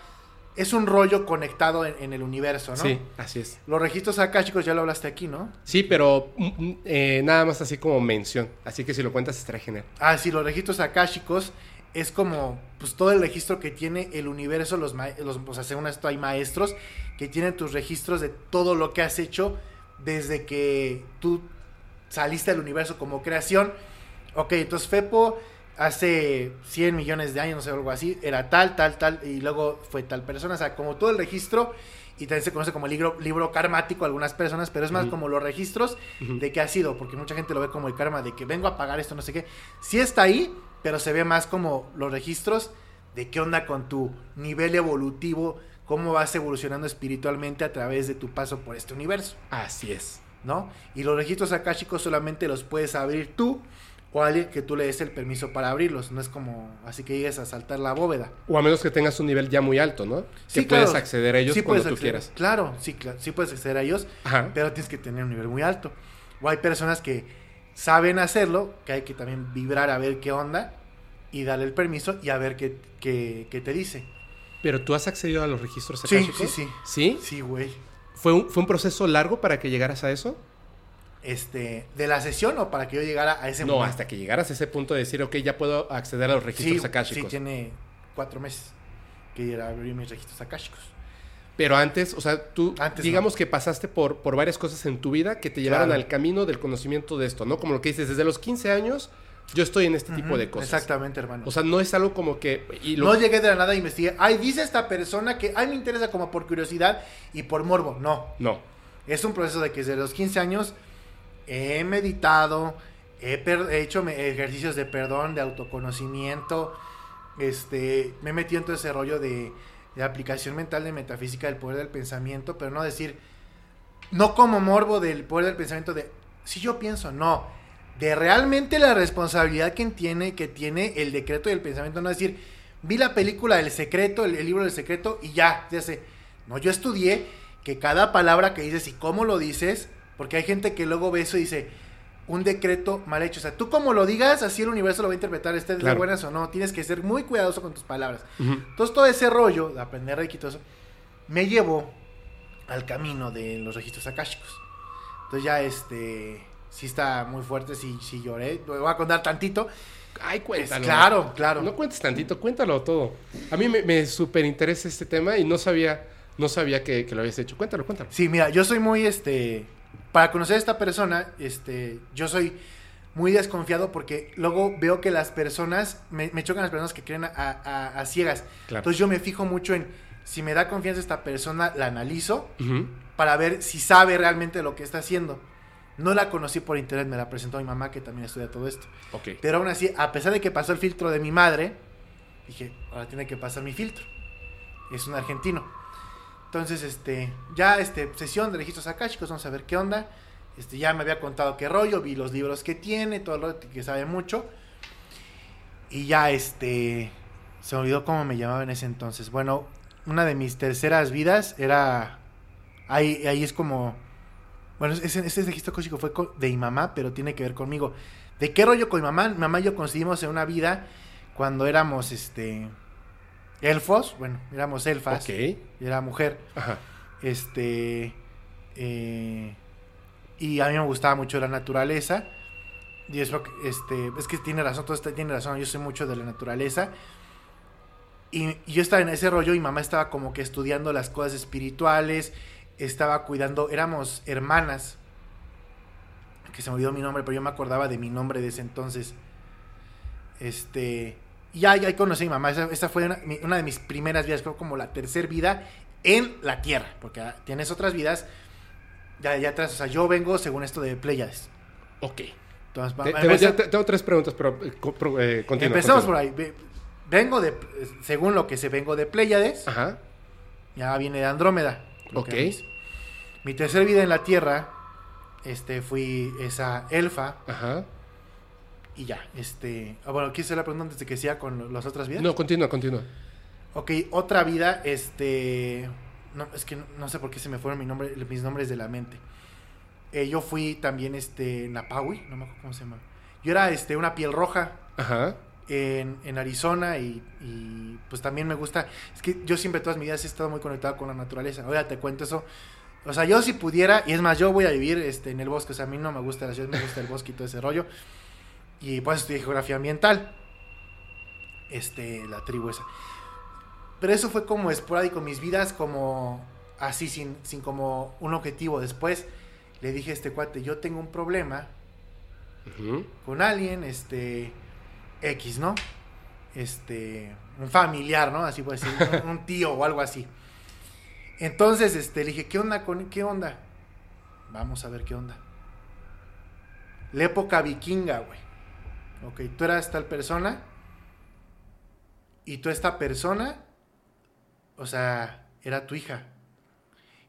Speaker 2: Es un rollo conectado en, en el universo, ¿no?
Speaker 1: Sí, así es.
Speaker 2: Los registros akáshicos ya lo hablaste aquí, ¿no?
Speaker 1: Sí, pero mm, mm, eh, nada más así como mención. Así que si lo cuentas estará genial.
Speaker 2: Ah, sí, los registros akáshicos es como pues todo el registro que tiene el universo, los, los o sea, según esto hay maestros que tienen tus registros de todo lo que has hecho desde que tú saliste del universo como creación. Ok, entonces Fepo hace 100 millones de años, no sé, algo así, era tal, tal, tal, y luego fue tal persona, o sea, como todo el registro, y también se conoce como libro, libro karmático a algunas personas, pero es más como los registros de qué ha sido, porque mucha gente lo ve como el karma de que vengo a pagar esto, no sé qué. Sí está ahí, pero se ve más como los registros de qué onda con tu nivel evolutivo, cómo vas evolucionando espiritualmente a través de tu paso por este universo,
Speaker 1: Así es.
Speaker 2: ¿no? Y los registros akáshicos solamente los puedes abrir tú o alguien que tú le des el permiso para abrirlos, no es como así que llegues a saltar la bóveda.
Speaker 1: O a menos que tengas un nivel ya muy alto, ¿no?
Speaker 2: Sí,
Speaker 1: que puedes
Speaker 2: claro.
Speaker 1: acceder a ellos
Speaker 2: Sí
Speaker 1: cuando
Speaker 2: puedes
Speaker 1: tú
Speaker 2: acceder-
Speaker 1: quieras.
Speaker 2: Claro, sí, claro, sí puedes acceder a ellos,
Speaker 1: Ajá.
Speaker 2: pero tienes que tener un nivel muy alto. O hay personas que saben hacerlo, que hay que también vibrar a ver qué onda y darle el permiso y a ver qué, qué, qué te dice.
Speaker 1: Pero tú has accedido a los registros
Speaker 2: Sí, sí, sí.
Speaker 1: ¿Sí?
Speaker 2: Sí, güey.
Speaker 1: ¿Fue un, ¿Fue un proceso largo para que llegaras a eso?
Speaker 2: Este, ¿de la sesión o para que yo llegara a ese
Speaker 1: No,
Speaker 2: momento?
Speaker 1: hasta que llegaras a ese punto de decir, ok, ya puedo acceder a los
Speaker 2: sí,
Speaker 1: registros
Speaker 2: sí,
Speaker 1: akáshicos.
Speaker 2: tiene cuatro meses que era abrir mis registros akáshicos.
Speaker 1: Pero antes, o sea, tú,
Speaker 2: Antes
Speaker 1: digamos que pasaste por, por varias cosas en tu vida que te llevaron
Speaker 2: Claro.
Speaker 1: al camino del conocimiento de esto, ¿no? Como lo que dices, desde los 15 años yo estoy en este tipo de cosas.
Speaker 2: Exactamente, hermano.
Speaker 1: O sea, no es algo como que... Y lo-
Speaker 2: No llegué de la nada a investigar. Ay, dice esta persona que, ay, me interesa como por curiosidad y por morbo. No,
Speaker 1: no.
Speaker 2: Es un proceso de que desde los 15 años he meditado, he, hecho ejercicios de perdón, de autoconocimiento, este, me he metido en todo ese rollo de, aplicación mental de metafísica del poder del pensamiento, pero no decir, no como morbo del poder del pensamiento de, si yo pienso, no, de realmente la responsabilidad que tiene, que tiene el decreto del pensamiento, no decir, vi la película del secreto, el, el libro del secreto y ya, ya sé. No, yo estudié que cada palabra que dices y cómo lo dices, porque hay gente que luego ve eso y dice, un decreto mal hecho. O sea, tú como lo digas, así el universo lo va a interpretar, estés de
Speaker 1: Claro.
Speaker 2: buenas o no. Tienes que ser muy cuidadoso con tus palabras. Entonces todo ese rollo de aprender Reiki y todo eso, me llevó al camino de los registros akáshicos. Entonces ya este, sí está muy fuerte, sí, sí lloré. Lo voy a contar tantito.
Speaker 1: Ay, cuéntalo.
Speaker 2: claro, claro.
Speaker 1: No cuentes tantito, cuéntalo todo. A mí me, me súper interesa este tema y no sabía, no sabía que, que lo habías hecho. Cuéntalo, cuéntalo.
Speaker 2: Sí, mira, yo soy muy, este, para conocer a esta persona, este, yo soy muy desconfiado porque luego veo que las personas, me, me chocan las personas que creen a, a- a ciegas.
Speaker 1: Claro.
Speaker 2: Entonces yo me fijo mucho en, si me da confianza esta persona, la analizo para ver si sabe realmente lo que está haciendo. No la conocí por internet, me la presentó mi mamá que también estudia todo esto.
Speaker 1: Ok.
Speaker 2: Pero aún así, a pesar de que pasó el filtro de mi madre, dije, ahora tiene que pasar mi filtro. Es un argentino. Entonces, este, ya este, sesión de registros akáshicos, vamos a ver qué onda. Este, ya me había contado qué rollo, vi los libros que tiene, todo rollo que sabe mucho. Y ya este, se me olvidó cómo me llamaba en ese entonces. Bueno, una de mis terceras vidas era, ahí, ahí es como, bueno, ese, ese registro akáshico fue de mi mamá, pero tiene que ver conmigo. ¿De qué rollo con mi mamá? Mi mamá y yo coincidimos en una vida cuando éramos, este, elfos, bueno, éramos elfas,
Speaker 1: Ok.
Speaker 2: y era mujer,
Speaker 1: Ajá.
Speaker 2: este, eh, y a mí me gustaba mucho la naturaleza, y es, lo que- este, es que tiene razón, todo esto tiene razón, yo soy mucho de la naturaleza, y, y yo estaba en ese rollo y mamá estaba como que estudiando las cosas espirituales, estaba cuidando, éramos hermanas, que se me olvidó mi nombre, pero yo me acordaba de mi nombre de ese entonces. Este, y ya, ya conocí a mi mamá, esa, esa fue una, una de mis primeras vidas, creo como la tercera vida en la Tierra, porque ah, tienes otras vidas ya, ya atrás, o sea, yo vengo según esto de Pleiades.
Speaker 1: Ok.
Speaker 2: Entonces,
Speaker 1: Te- tengo,
Speaker 2: empeza-
Speaker 1: ya te- tengo tres preguntas, pero eh, eh, continúa.
Speaker 2: empezamos por ahí. Ve- Vengo de, según lo que se vengo de Pleiades,
Speaker 1: Ajá.
Speaker 2: ya viene de Andrómeda.
Speaker 1: Ok.
Speaker 2: Mi tercera vida en la Tierra, este, fui esa elfa
Speaker 1: Ajá.
Speaker 2: Y ya, este, ah, bueno, ¿quieres hacer la pregunta antes de que sea con las otras vidas?
Speaker 1: No, continúa, continúa.
Speaker 2: Ok, otra vida, este, no, es que no, no sé por qué se me fueron mi nombre, mis nombres de la mente. Eh, yo fui también, este, Napawi, no me acuerdo cómo se llama. Yo era, este, una piel roja,
Speaker 1: Ajá.
Speaker 2: en, en Arizona y, y, pues también me gusta. Es que yo siempre todas mis vidas he estado muy conectado con la naturaleza. Ahora te cuento eso. O sea, yo si pudiera, y es más, yo voy a vivir este, en el bosque. O sea, a mí no me gusta la ciudad, me gusta el bosque y todo ese rollo. Y pues estudié geografía ambiental. Este, la tribu esa. Pero eso fue como esporádico, mis vidas como así, sin, sin como un objetivo. Después le dije a este cuate, yo tengo un problema con alguien, este, X, ¿no? Este, un familiar, ¿no? Así puede ser, un, un tío o algo así. Entonces, este, le dije, ¿qué onda con, qué onda? Vamos a ver qué onda. La época vikinga, güey. Ok, tú eras tal persona. Y tú esta persona, o sea, era tu hija.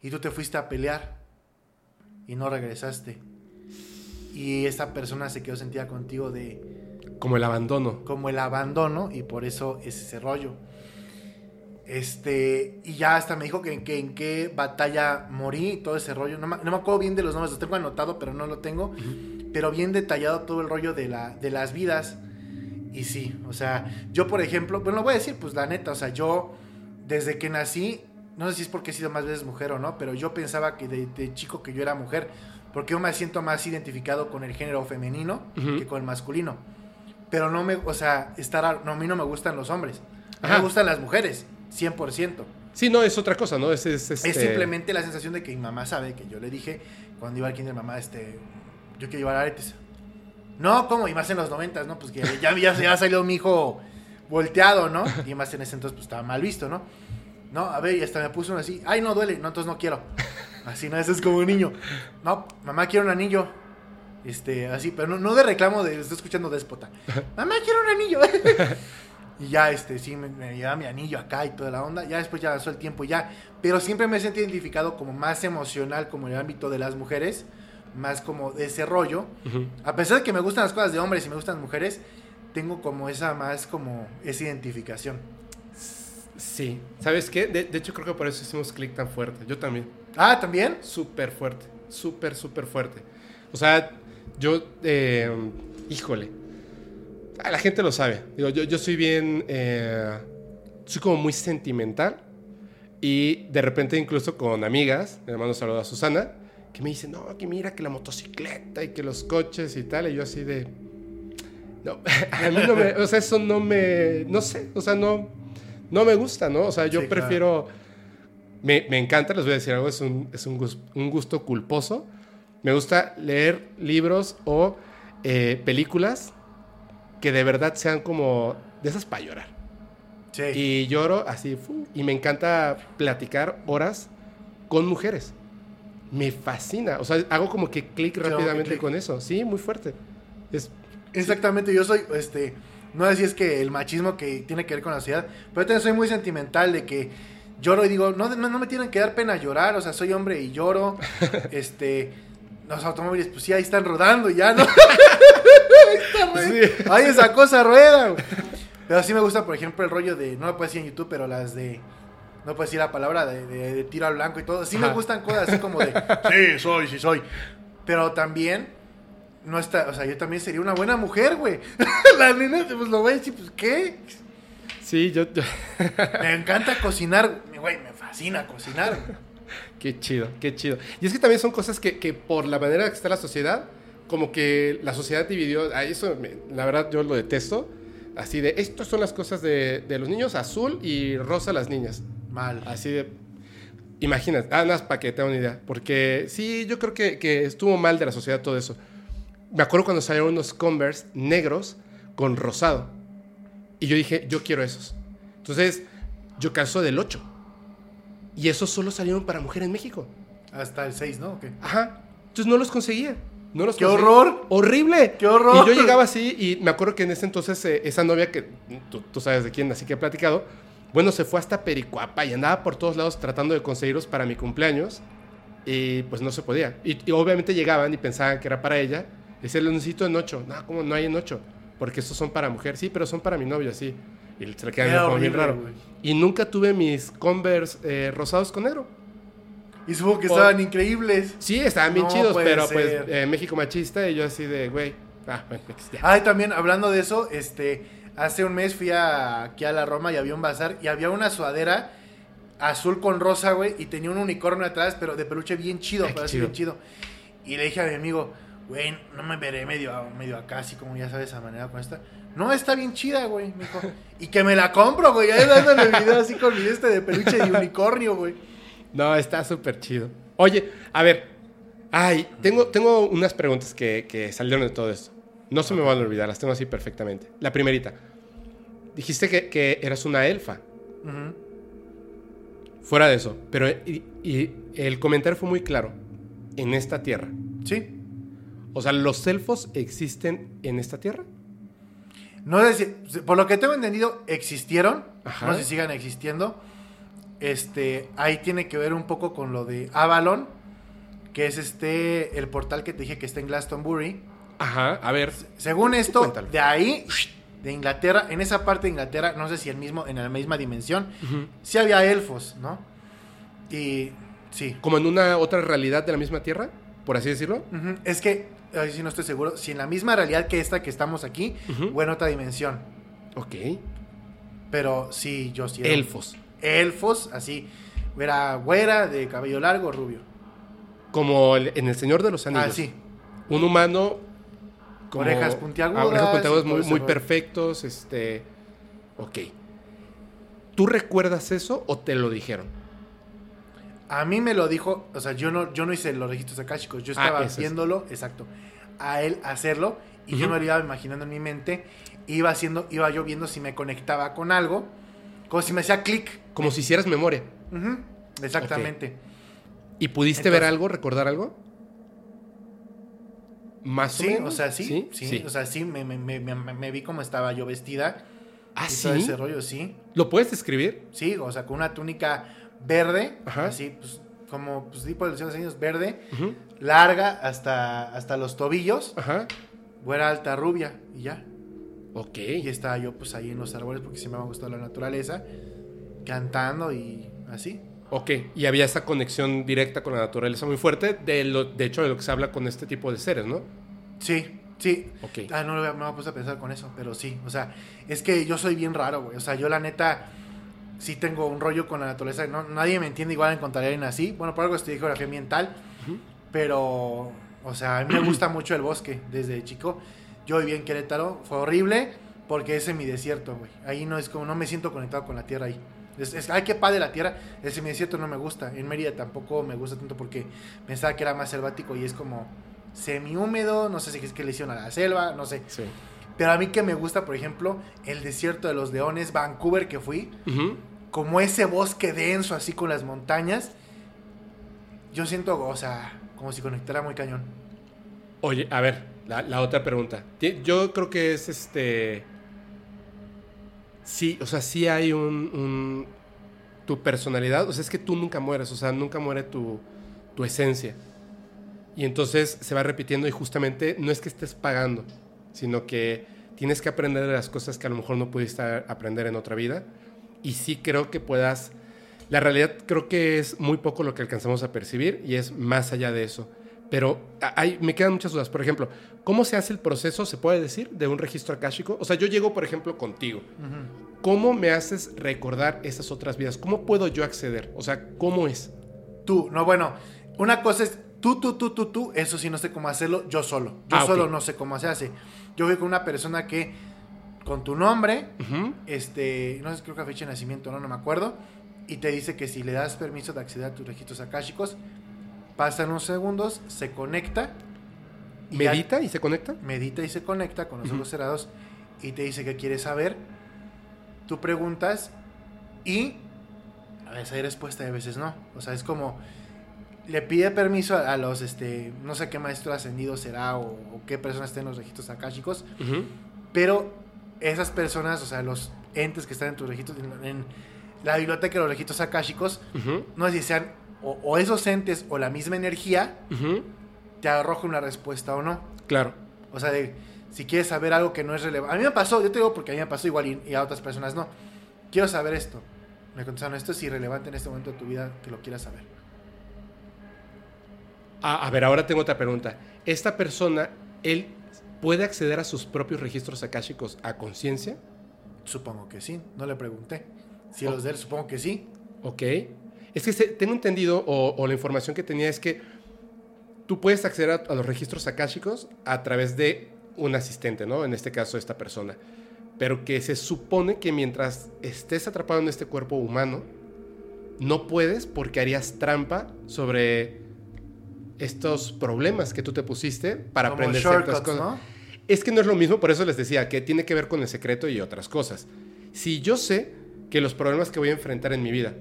Speaker 2: Y tú te fuiste a pelear. Y no regresaste. Y esta persona se quedó sentida contigo de,
Speaker 1: Como el abandono.
Speaker 2: como el abandono y por eso es ese rollo. Este, y ya hasta me dijo que, que en qué batalla morí y todo ese rollo. No, me- no me acuerdo bien de los nombres, los tengo anotado, pero no lo tengo. Pero bien detallado todo el rollo de, la, de las vidas. Y sí, o sea, yo por ejemplo, bueno, lo voy a decir, pues la neta, o sea, yo desde que nací, no sé si es porque he sido más veces mujer o no, pero yo pensaba que de, de chico que yo era mujer, porque yo me siento más identificado con el género femenino que con el masculino. Pero no me, o sea, estar, a, no, a mí no me gustan los hombres,
Speaker 1: Ajá.
Speaker 2: me gustan las mujeres, 100%.
Speaker 1: Sí, no, es otra cosa, ¿no? Es, es,
Speaker 2: Es
Speaker 1: este-
Speaker 2: simplemente la sensación de que mi mamá sabe que yo le dije cuando iba al kinder, mamá, este, yo quiero llevar aretes. No, ¿cómo? Y más en los noventas, ¿no? Pues que ya, ya, ya salió mi hijo volteado, ¿no? Y más en ese entonces pues estaba mal visto, ¿no? No, a ver, y hasta me puso uno así, ay, no duele, no, entonces no quiero. Así, ¿no? Eso es como un niño. No, mamá, quiero un anillo. Este, así, pero no, no de reclamo de, estoy escuchando déspota. Mamá, quiero un anillo. Y ya, este, sí, me, me llevaba mi anillo acá y toda la onda. Ya después ya pasó el tiempo ya. Pero siempre me he sentido identificado como más emocional, como en el ámbito de las mujeres. Más como de ese rollo. A pesar de que me gustan las cosas de hombres y me gustan mujeres, tengo como esa más como esa identificación.
Speaker 1: Sí. ¿Sabes qué? De, de hecho, creo que por eso hicimos clic tan fuerte. Yo también.
Speaker 2: Ah, ¿también?
Speaker 1: Súper fuerte. Súper, súper fuerte. O sea, yo, eh, híjole. Ah, la gente lo sabe. Digo, yo, yo soy bien, eh, soy como muy sentimental. Y de repente incluso con amigas, le mando un saludo a Susana, que me dicen, no, que mira que la motocicleta y que los coches y tal. Y yo así de... No, a mí no me... O sea, eso no me... No sé, o sea, no... No me gusta, ¿no? O sea, yo
Speaker 2: Sí, claro.
Speaker 1: prefiero... Me, me encanta, les voy a decir algo, es un, es un, un gusto culposo. Me gusta leer libros o eh, películas que de verdad sean como de esas para llorar.
Speaker 2: Sí.
Speaker 1: Y lloro así, y me encanta platicar horas con mujeres. Me fascina. O sea, hago como que clic rápidamente con eso. Sí, muy fuerte. Es,
Speaker 2: Exactamente, yo soy, este, no sé si es que el machismo que tiene que ver con la sociedad, pero también soy muy sentimental de que lloro y digo, no, no, no me tienen que dar pena llorar, o sea, soy hombre y lloro, este, los automóviles, pues sí, ahí están rodando ya, ¿no? ahí está.
Speaker 1: Sí.
Speaker 2: Ahí esa cosa rueda. Pero sí me gusta, por ejemplo, el rollo de, no lo puedes decir en YouTube, pero las de, no puedes decir la palabra de, de- de tiro al blanco y todo, sí me gustan cosas así como de, sí, soy, sí soy, pero también no está, o sea, yo también sería una buena mujer, güey. La nena, pues lo voy a decir, pues, ¿qué?
Speaker 1: sí, yo, yo-
Speaker 2: Me encanta cocinar, güey, me fascina cocinar.
Speaker 1: Qué chido, qué chido. Y es que también son cosas que, que por la manera que está la sociedad, como que la sociedad dividió, a eso me- la verdad yo lo detesto, así de, estas son las cosas de, de los niños, azul y rosa las niñas.
Speaker 2: Mal.
Speaker 1: Así de, imagínate, ah, nada para que te una idea, porque sí, yo creo que, que estuvo mal de la sociedad todo eso. Me acuerdo cuando salieron unos Converse negros con rosado. Y yo dije, yo quiero esos. Entonces, yo calzo del 8. Y esos solo salieron para mujer en México.
Speaker 2: Hasta el 6, ¿no? ¿O qué?
Speaker 1: Ajá. Entonces no los conseguía. No los
Speaker 2: ¡Qué horror!
Speaker 1: ¡Horrible!
Speaker 2: ¡Qué horror!
Speaker 1: Y yo llegaba así y me acuerdo que en ese entonces eh, esa novia que tú, tú sabes de quién, así que he platicado, bueno, se fue hasta Pericuapa y andaba por todos lados tratando de conseguirlos para mi cumpleaños y pues no se podía. Y, y obviamente llegaban y pensaban que era para ella. Y decía, lo necesito en 8. No, ¿cómo no hay en 8? Porque estos son para mujer. Sí, pero son para mi novia, sí. Y se le queda
Speaker 2: Qué
Speaker 1: viendo como bien raro.
Speaker 2: güey.
Speaker 1: Y nunca tuve mis Converse eh, rosados con negro.
Speaker 2: Y supongo que estaban increíbles.
Speaker 1: Sí, estaban bien
Speaker 2: No
Speaker 1: chidos, pero
Speaker 2: ser.
Speaker 1: pues eh, México machista y yo así de, güey, ah, bueno, ya.
Speaker 2: Ay, también hablando de eso, este, Hace un mes fui a- aquí a la Roma y había un bazar y había una sudadera azul con rosa, güey, y tenía un unicornio atrás, pero de peluche bien chido,
Speaker 1: Ay, qué
Speaker 2: pero
Speaker 1: chido.
Speaker 2: bien chido. Y le dije a mi amigo, güey, no me veré medio, medio acá, así como ya sabes, a manera con esta. No, está bien chida, güey, me dijo. Y que me la compro, güey, ahí dándole el video así con mi este de peluche de unicornio, güey.
Speaker 1: No, está súper chido. Oye, a ver. Ay, tengo, tengo unas preguntas que, que salieron de todo esto. No se me van a olvidar, las tengo así perfectamente. La primerita. Dijiste que, que eras una elfa. Fuera de eso. Pero y, y el comentario fue muy claro. En esta tierra.
Speaker 2: Sí.
Speaker 1: O sea, ¿los elfos existen en esta tierra?
Speaker 2: No sé si, por lo que tengo entendido, existieron.
Speaker 1: Ajá.
Speaker 2: No sé si sigan existiendo. Este, ahí tiene que ver un poco con lo de Avalon, que es este, el portal que te dije que está en Glastonbury.
Speaker 1: Ajá, a ver.
Speaker 2: Según esto,
Speaker 1: cuéntalo.
Speaker 2: de ahí, de Inglaterra, en esa parte de Inglaterra, no sé si el mismo, en la misma dimensión, sí había elfos, ¿no? Y sí.
Speaker 1: Como en una otra realidad de la misma tierra, por así decirlo.
Speaker 2: Es que, ahí sí no estoy seguro, si en la misma realidad que esta que estamos aquí,
Speaker 1: Ujú.
Speaker 2: o en otra dimensión.
Speaker 1: Ok.
Speaker 2: Pero sí, yo sí. era-
Speaker 1: Elfos.
Speaker 2: elfos, así. Era güera, de cabello largo, rubio.
Speaker 1: Como el- en El Señor de los Anillos.
Speaker 2: Ah, sí.
Speaker 1: Un humano. Como-
Speaker 2: Orejas puntiagudas
Speaker 1: Ah, orejas puntiagudas muy, perfectos. Este. Ok. ¿Tú recuerdas eso o te lo dijeron?
Speaker 2: A mí me lo dijo, o sea, yo no, yo no hice los registros akáshicos, yo
Speaker 1: Ah,
Speaker 2: estaba viéndolo, exacto, a él hacerlo, y yo me lo iba imaginando en mi mente, iba haciendo, iba yo viendo si me conectaba con algo, como si me hacía clic.
Speaker 1: Como si hicieras memoria.
Speaker 2: Exactamente.
Speaker 1: ¿Y pudiste
Speaker 2: Entonces-
Speaker 1: ver algo, recordar algo? Más
Speaker 2: Sí,
Speaker 1: o menos.
Speaker 2: o sea, sí, sí, o sea, sí, me, me- me- me- me vi cómo estaba yo vestida.
Speaker 1: ah,
Speaker 2: y
Speaker 1: sí.
Speaker 2: todo ese rollo, sí.
Speaker 1: ¿Lo puedes describir?
Speaker 2: Sí, o sea, con una túnica verde,
Speaker 1: Ajá.
Speaker 2: así, pues, como, pues, tipo de los Anillos, verde, larga hasta, hasta los tobillos,
Speaker 1: Ajá.
Speaker 2: güera alta, rubia, y ya.
Speaker 1: Ok.
Speaker 2: Y estaba yo, pues, ahí en los árboles, porque siempre me ha gustado la naturaleza, cantando y así.
Speaker 1: Ok. Y había esa conexión directa con la naturaleza muy fuerte. De, lo, de hecho, de lo que se habla con este tipo de seres, ¿no?
Speaker 2: Sí, sí.
Speaker 1: Ok.
Speaker 2: Ah, no me puse a pensar con eso, pero sí, o sea, es que yo soy bien raro, güey. O sea, yo la neta sí tengo un rollo con la naturaleza. No, nadie me entiende igual encontrar alguien así. Bueno, por algo estudié geografía ambiental, pero, o sea, a mí me gusta mucho el bosque desde chico. Yo viví en Querétaro, fue horrible porque es mi desierto, güey. Ahí no es como, no me siento conectado con la tierra ahí. Es, es- ay, qué padre la tierra. El semidesierto no me gusta. En Mérida tampoco me gusta tanto porque pensaba que era más selvático y es como semi-húmedo. No sé si es que le hicieron a la selva, no sé.
Speaker 1: Sí.
Speaker 2: Pero a mí que me gusta, por ejemplo, el desierto de los leones, Vancouver que fui, como ese bosque denso así con las montañas. Yo siento, o sea, como si conectara muy cañón.
Speaker 1: Oye, a ver, la, la otra pregunta. Yo creo que es este. Sí, o sea, sí hay un, Tu personalidad, o sea, es que tú nunca mueres, o sea, nunca muere tu, tu esencia. Y entonces se va repitiendo y justamente no es que estés pagando, sino que tienes que aprender de las cosas que a lo mejor no pudiste aprender en otra vida. Y sí creo que puedas. La realidad creo que es muy poco lo que alcanzamos a percibir y es más allá de eso. Pero hay, me quedan muchas dudas. Por ejemplo, ¿cómo se hace el proceso, se puede decir, de un registro akáshico? O sea, yo llego, por ejemplo, contigo. ¿Cómo me haces recordar esas otras vidas? ¿Cómo puedo yo acceder? O sea, ¿cómo es?
Speaker 2: Tú, no, bueno, una cosa es tú, tú, tú, tú, tú, eso sí no sé cómo hacerlo, yo solo. Yo
Speaker 1: Ah,
Speaker 2: solo no sé cómo se hace. Yo voy con una persona que, con tu nombre, este, no sé, creo que fecha de nacimiento, no, no me acuerdo, y te dice que si le das permiso de acceder a tus registros akáshicos, pasan unos segundos, se conecta, y
Speaker 1: ¿Medita y se conecta?
Speaker 2: medita y se conecta con los ojos cerrados y te dice que quiere saber. Tú preguntas y a veces hay respuesta y a veces no. O sea, es como le pide permiso a, a los, este, no sé qué maestro ascendido será o, o qué personas estén en los registros akáshicos,
Speaker 1: Ujú.
Speaker 2: pero esas personas, o sea, los entes que están en tus registros, en, en la biblioteca de los registros akáshicos, no sé si sean o, o esos entes o la misma energía, te arroja una respuesta o no.
Speaker 1: Claro.
Speaker 2: O sea, de, si quieres saber algo que no es relevante. A mí me pasó, yo te digo porque a mí me pasó igual y, y a otras personas no. Quiero saber esto. Me contestaron, esto es irrelevante en este momento de tu vida que lo quieras saber.
Speaker 1: Ah, a ver, ahora tengo otra pregunta. Esta persona, ¿él puede acceder a sus propios registros akáshicos a conciencia?
Speaker 2: Supongo que sí, no le pregunté. Si los de él, supongo que sí.
Speaker 1: Ok. Es que tengo entendido, o, la información que tenía es que tú puedes acceder a, a, los registros akáshicos a través de un asistente, ¿no? En este caso, esta persona. Pero que se supone que mientras estés atrapado en este cuerpo humano, no puedes porque harías trampa sobre estos problemas que tú te pusiste para aprender ciertas cosas. Es que no es lo mismo, por eso les decía que tiene que ver con el secreto y otras cosas. Si yo sé que los problemas que voy a enfrentar en mi vida,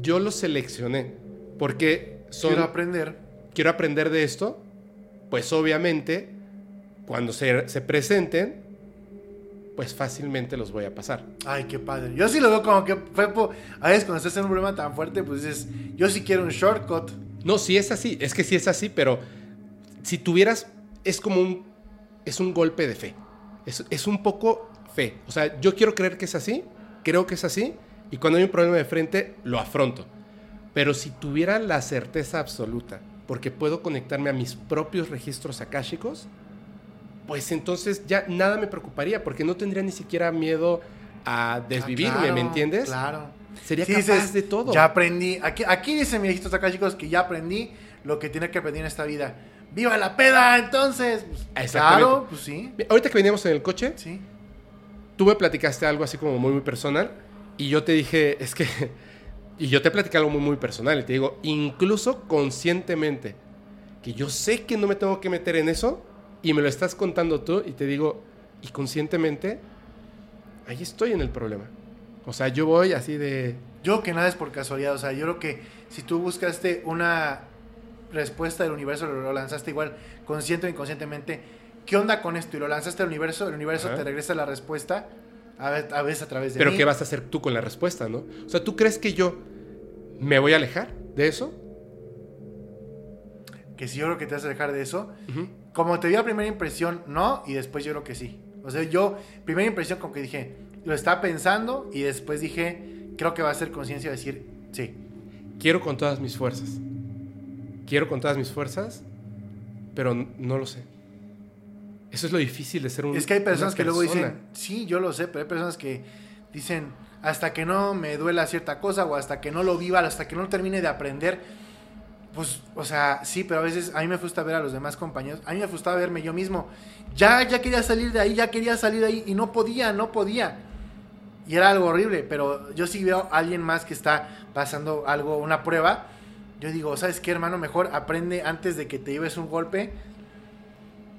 Speaker 1: yo los seleccioné porque son...
Speaker 2: Quiero aprender.
Speaker 1: Quiero aprender de esto, pues obviamente cuando se, se presenten, pues fácilmente los voy a pasar.
Speaker 2: Ay, qué padre. Yo sí lo veo como que fue a veces cuando estás en un problema tan fuerte, pues dices, yo sí quiero un shortcut.
Speaker 1: No, sí es así, es que sí es así, pero si tuvieras, es como un, es un golpe de fe. Es, es un poco fe. O sea, yo quiero creer que es así, creo que es así, y cuando hay un problema de frente, lo afronto. Pero si tuviera la certeza absoluta, porque puedo conectarme a mis propios registros akáshicos, pues entonces ya nada me preocuparía, porque no tendría ni siquiera miedo a desvivirme, ah, ¿me entiendes?
Speaker 2: Claro.
Speaker 1: Sería capaz de todo.
Speaker 2: Ya aprendí. Aquí, aquí dice mi hijito acá, chicos, que ya aprendí lo que tiene que aprender en esta vida. ¡Viva la peda! Entonces, pues, claro, pues sí.
Speaker 1: Ahorita que veníamos en el coche,
Speaker 2: sí.
Speaker 1: tú me platicaste algo así como muy, muy personal. Y yo te dije, es que. Y yo te platicé algo muy, muy personal. Y te digo, incluso conscientemente, que yo sé que no me tengo que meter en eso y me lo estás contando tú y te digo, y conscientemente, ahí estoy en el problema. O sea, yo voy así de...
Speaker 2: Yo que nada es por casualidad, o sea, yo creo que si tú buscaste una respuesta del universo, lo lanzaste igual, consciente o inconscientemente, ¿qué onda con esto? Y lo lanzaste al universo, el universo te regresa la respuesta, a, veces a través de...
Speaker 1: Pero ¿qué vas a hacer tú con la respuesta, no? O sea, ¿tú crees que yo me voy a alejar de eso?
Speaker 2: Que si yo creo que te vas a alejar de eso, como te dio a primera impresión, no, y después yo creo que sí. O sea, yo, primera impresión, como que dije, lo estaba pensando y después dije, creo que va a ser conciencia de decir, sí.
Speaker 1: Quiero con todas mis fuerzas. Quiero con todas mis fuerzas, pero no lo sé. Eso es lo difícil de ser un.
Speaker 2: Es que hay personas que luego dicen, sí, yo lo sé, pero hay personas que dicen, hasta que no me duela cierta cosa o hasta que no lo viva, hasta que no termine de aprender pues, o sea, sí, pero a veces a mí me gusta ver a los demás compañeros, a mí me gustaba verme yo mismo. Ya, ya quería salir de ahí, ya quería salir de ahí y no podía, no podía. Y era algo horrible, pero yo sí veo a alguien más que está pasando algo, una prueba. Yo digo, ¿sabes qué, hermano? Mejor aprende antes de que te lleves un golpe.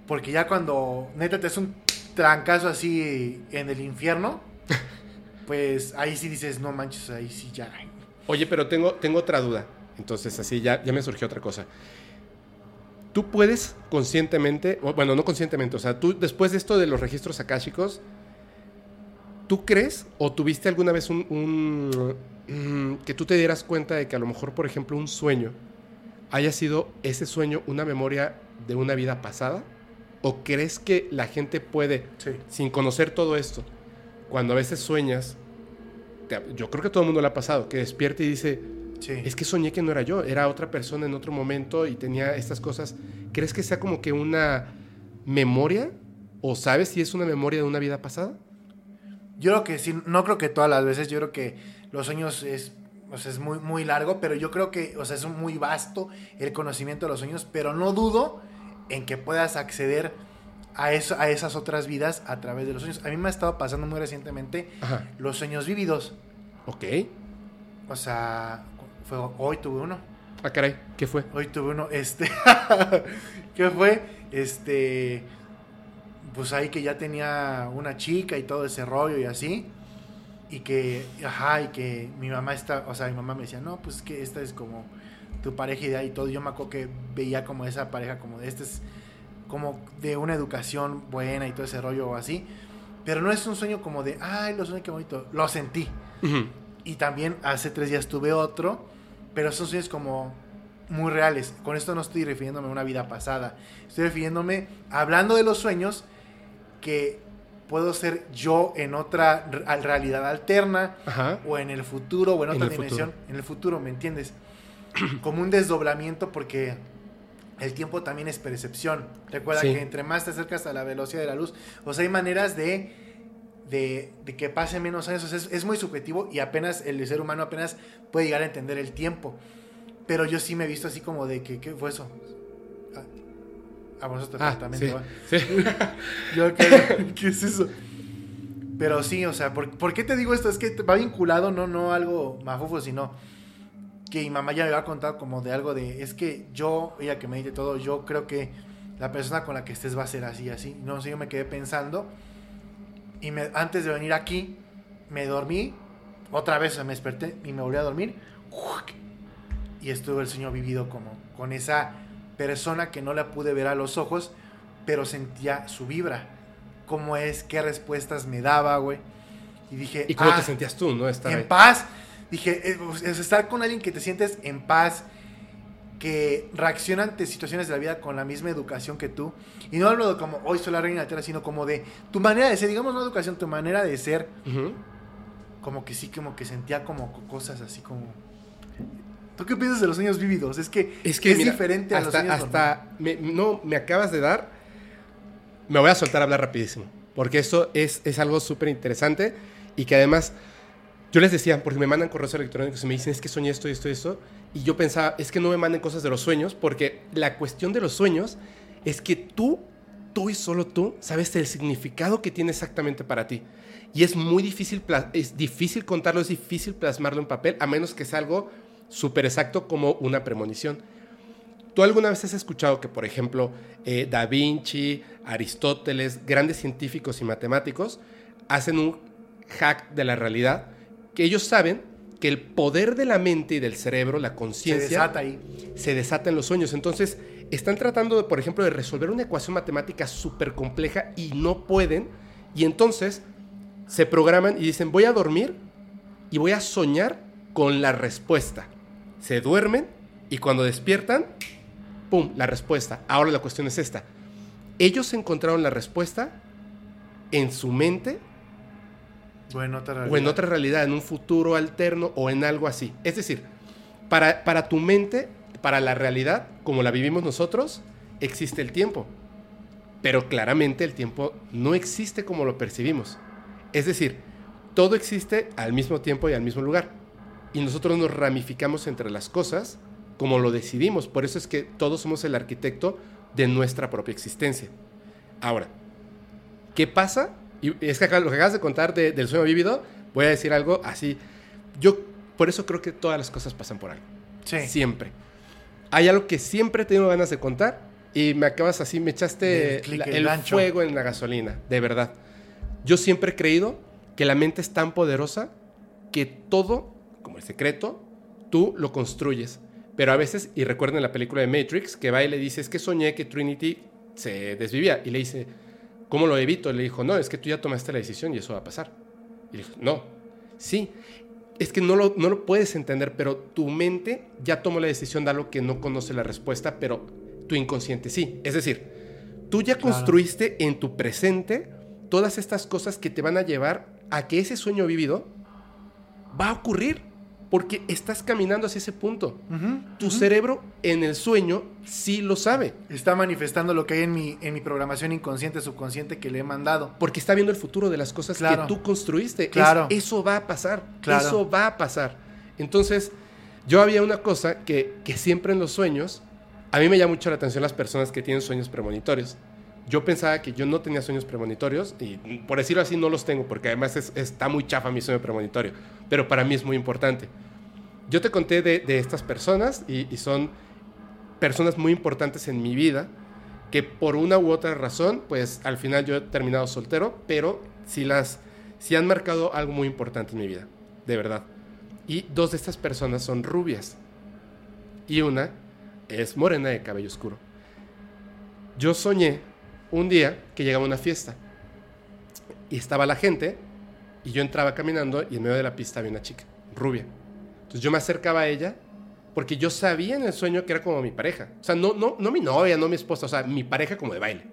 Speaker 2: Porque ya cuando neta te es un trancazo así en el infierno, pues ahí sí dices, no manches, ahí sí ya.
Speaker 1: Oye, pero tengo, tengo otra duda. Entonces así ya, ya me surgió otra cosa. Tú puedes conscientemente, bueno, no conscientemente, o sea, tú después de esto de los registros akáshicos, ¿tú crees o tuviste alguna vez un, mm, que tú te dieras cuenta de que a lo mejor, por ejemplo, un sueño haya sido ese sueño una memoria de una vida pasada? ¿O crees que la gente puede, sin conocer todo esto, cuando a veces sueñas, yo creo que todo el mundo le ha pasado, que despierta y dice, es que soñé que no era yo, era otra persona en otro momento y tenía estas cosas. ¿Crees que sea como que una memoria? ¿O sabes si es una memoria de una vida pasada?
Speaker 2: Yo creo que sí, no creo que todas las veces, yo creo que los sueños es, es muy, muy largo, pero yo creo que o sea, es muy vasto el conocimiento de los sueños, pero no dudo en que puedas acceder a, eso, a esas otras vidas a través de los sueños. A mí me ha estado pasando muy recientemente los sueños vívidos.
Speaker 1: Ok.
Speaker 2: O sea, hoy tuve uno.
Speaker 1: Ah, caray, ¿qué fue?
Speaker 2: Hoy tuve uno, este, ¿qué fue? Este, pues ahí que ya tenía una chica y todo ese rollo y así. Y que, ajá, y que mi mamá está, o sea, mi mamá me decía, no, pues que esta es como tu pareja ideal y todo. Yo me acuerdo que veía como esa pareja, como de este es como de una educación buena y todo ese rollo o así. Pero no es un sueño como de, ay, lo sueño, qué bonito. Lo sentí. Y también hace tres días tuve otro pero son sueños como muy reales. Con esto no estoy refiriéndome a una vida pasada. Estoy refiriéndome, hablando de los sueños, que puedo ser yo en otra realidad alterna, o en el futuro, o en otra dimensión. En el futuro, ¿me entiendes? Como un desdoblamiento porque el tiempo también es percepción. Recuerda que entre más te acercas a la velocidad de la luz, o sea, hay maneras de de, de que pase menos años. O sea, es, es muy subjetivo y apenas el ser humano apenas puede llegar a entender el tiempo. Pero yo sí me he visto así como de que, ¿qué fue eso? Ah, tu
Speaker 1: Ah,
Speaker 2: departamento,
Speaker 1: sí,
Speaker 2: ¿va?
Speaker 1: sí.
Speaker 2: Yo, ¿qué, qué es eso? Pero sí, o sea, ¿por, por qué te digo esto? Es que va vinculado, no, no algo mafufo, sino que mi mamá ya me había contado como de algo de, es que yo, ella que me dice todo, yo creo que la persona con la que estés va a ser así, así. No sé, yo me quedé pensando y me, antes de venir aquí, me dormí, otra vez me desperté y me volví a dormir y estuvo el sueño vivido como con esa persona que no la pude ver a los ojos, pero sentía su vibra. Cómo es, qué respuestas me daba, güey. Y dije,
Speaker 1: ¿Y cómo
Speaker 2: "Ah,
Speaker 1: te sentías tú, no? Estar
Speaker 2: en
Speaker 1: ahí.
Speaker 2: paz. Dije, eh, es estar con alguien que te sientes en paz, que reacciona ante situaciones de la vida con la misma educación que tú. Y no hablo de como hoy soy la reina de la tierra, sino como de tu manera de ser, digamos no educación, tu manera de ser,
Speaker 1: Ujú.
Speaker 2: como que sí, como que sentía como co- cosas así como... ¿Tú qué piensas de los sueños vívidos? Es que
Speaker 1: Es que
Speaker 2: es
Speaker 1: mira,
Speaker 2: diferente a los
Speaker 1: hasta,
Speaker 2: sueños
Speaker 1: hasta me- no me acabas de dar me voy a soltar a hablar rapidísimo porque esto es, es algo súper interesante y que además yo les decía porque me mandan correos electrónicos y me dicen es que soñé esto esto esto y yo pensaba es que no me manden cosas de los sueños porque la cuestión de los sueños es que tú tú y solo tú sabes el significado que tiene exactamente para ti y es muy difícil es difícil contarlo es difícil plasmarlo en papel a menos que sea algo súper exacto como una premonición ¿Tú alguna vez has escuchado que, por ejemplo, eh, Da Vinci, Aristóteles, grandes científicos y matemáticos hacen un hack de la realidad? Que ellos saben que el poder de la mente y del cerebro, la
Speaker 2: Se
Speaker 1: conciencia,
Speaker 2: desata ahí.
Speaker 1: se desata en los sueños. Entonces, están tratando, de, por ejemplo, de resolver una ecuación matemática súper compleja y no pueden. Y entonces se programan y dicen, voy a dormir y voy a soñar con la respuesta. Se duermen y cuando despiertan, ¡pum!, la respuesta. Ahora la cuestión es esta. Ellos encontraron la respuesta en su mente
Speaker 2: O en otra
Speaker 1: o en
Speaker 2: realidad.
Speaker 1: otra realidad, en un futuro alterno o en algo así. Es decir, para, para tu mente, para la realidad, como la vivimos nosotros, existe el tiempo. Pero claramente el tiempo no existe como lo percibimos. Es decir, todo existe al mismo tiempo y al mismo lugar. Y nosotros nos ramificamos entre las cosas como lo decidimos. Por eso es que todos somos el arquitecto de nuestra propia existencia. Ahora, ¿qué pasa? Y es que acá- lo que acabas de contar de- del sueño vívido, voy a decir algo así. Yo por eso creo que todas las cosas pasan por algo.
Speaker 2: Sí.
Speaker 1: Siempre. Hay algo que siempre tengo ganas de contar y me acabas así, me echaste la-
Speaker 2: el
Speaker 1: el
Speaker 2: gancho.
Speaker 1: fuego en la gasolina, de verdad. Yo siempre he creído que la mente es tan poderosa que todo, como el secreto, tú lo construyes. Pero a veces, y recuerden la película de Matrix, que va y le dice, es que soñé que Trinity se desvivía. Y le dice, ¿cómo lo evito? Le dijo, no, es que tú ya tomaste la decisión y eso va a pasar. Y le dijo, no, sí, es que no lo, no lo puedes entender, pero tu mente ya tomó la decisión de algo que no conoce la respuesta, pero tu inconsciente sí. Es decir, tú ya
Speaker 2: Claro.
Speaker 1: construiste en tu presente todas estas cosas que te van a llevar a que ese sueño vivido va a ocurrir, porque estás caminando hacia ese punto. Tu cerebro en el sueño sí lo sabe,
Speaker 2: Está manifestando lo que hay en mi, en mi programación inconsciente, subconsciente que le he mandado.
Speaker 1: porque está viendo el futuro de las cosas
Speaker 2: Claro.
Speaker 1: que tú construiste. Es-
Speaker 2: Claro.
Speaker 1: eso va a pasar,
Speaker 2: Claro.
Speaker 1: eso va a pasar. Entonces, yo había una cosa que, que siempre en los sueños, a mí me llama mucho la atención las personas que tienen sueños premonitorios. Yo pensaba que yo no tenía sueños premonitorios y por decirlo así no los tengo porque además es- está muy chafa mi sueño premonitorio, pero para mí es muy importante. Yo te conté de, de estas personas y, y son personas muy importantes en mi vida que por una u otra razón, pues al final yo he terminado soltero, pero sí las sí han marcado algo muy importante en mi vida, de verdad. Y dos de estas personas son rubias y una es morena de cabello oscuro. Yo soñé un día que llegaba una fiesta y estaba la gente y yo entraba caminando y en medio de la pista había una chica, rubia. Entonces yo me acercaba a ella porque yo sabía en el sueño que era como mi pareja. O sea, no, no, no mi novia, no mi esposa, o sea, mi pareja como de baile.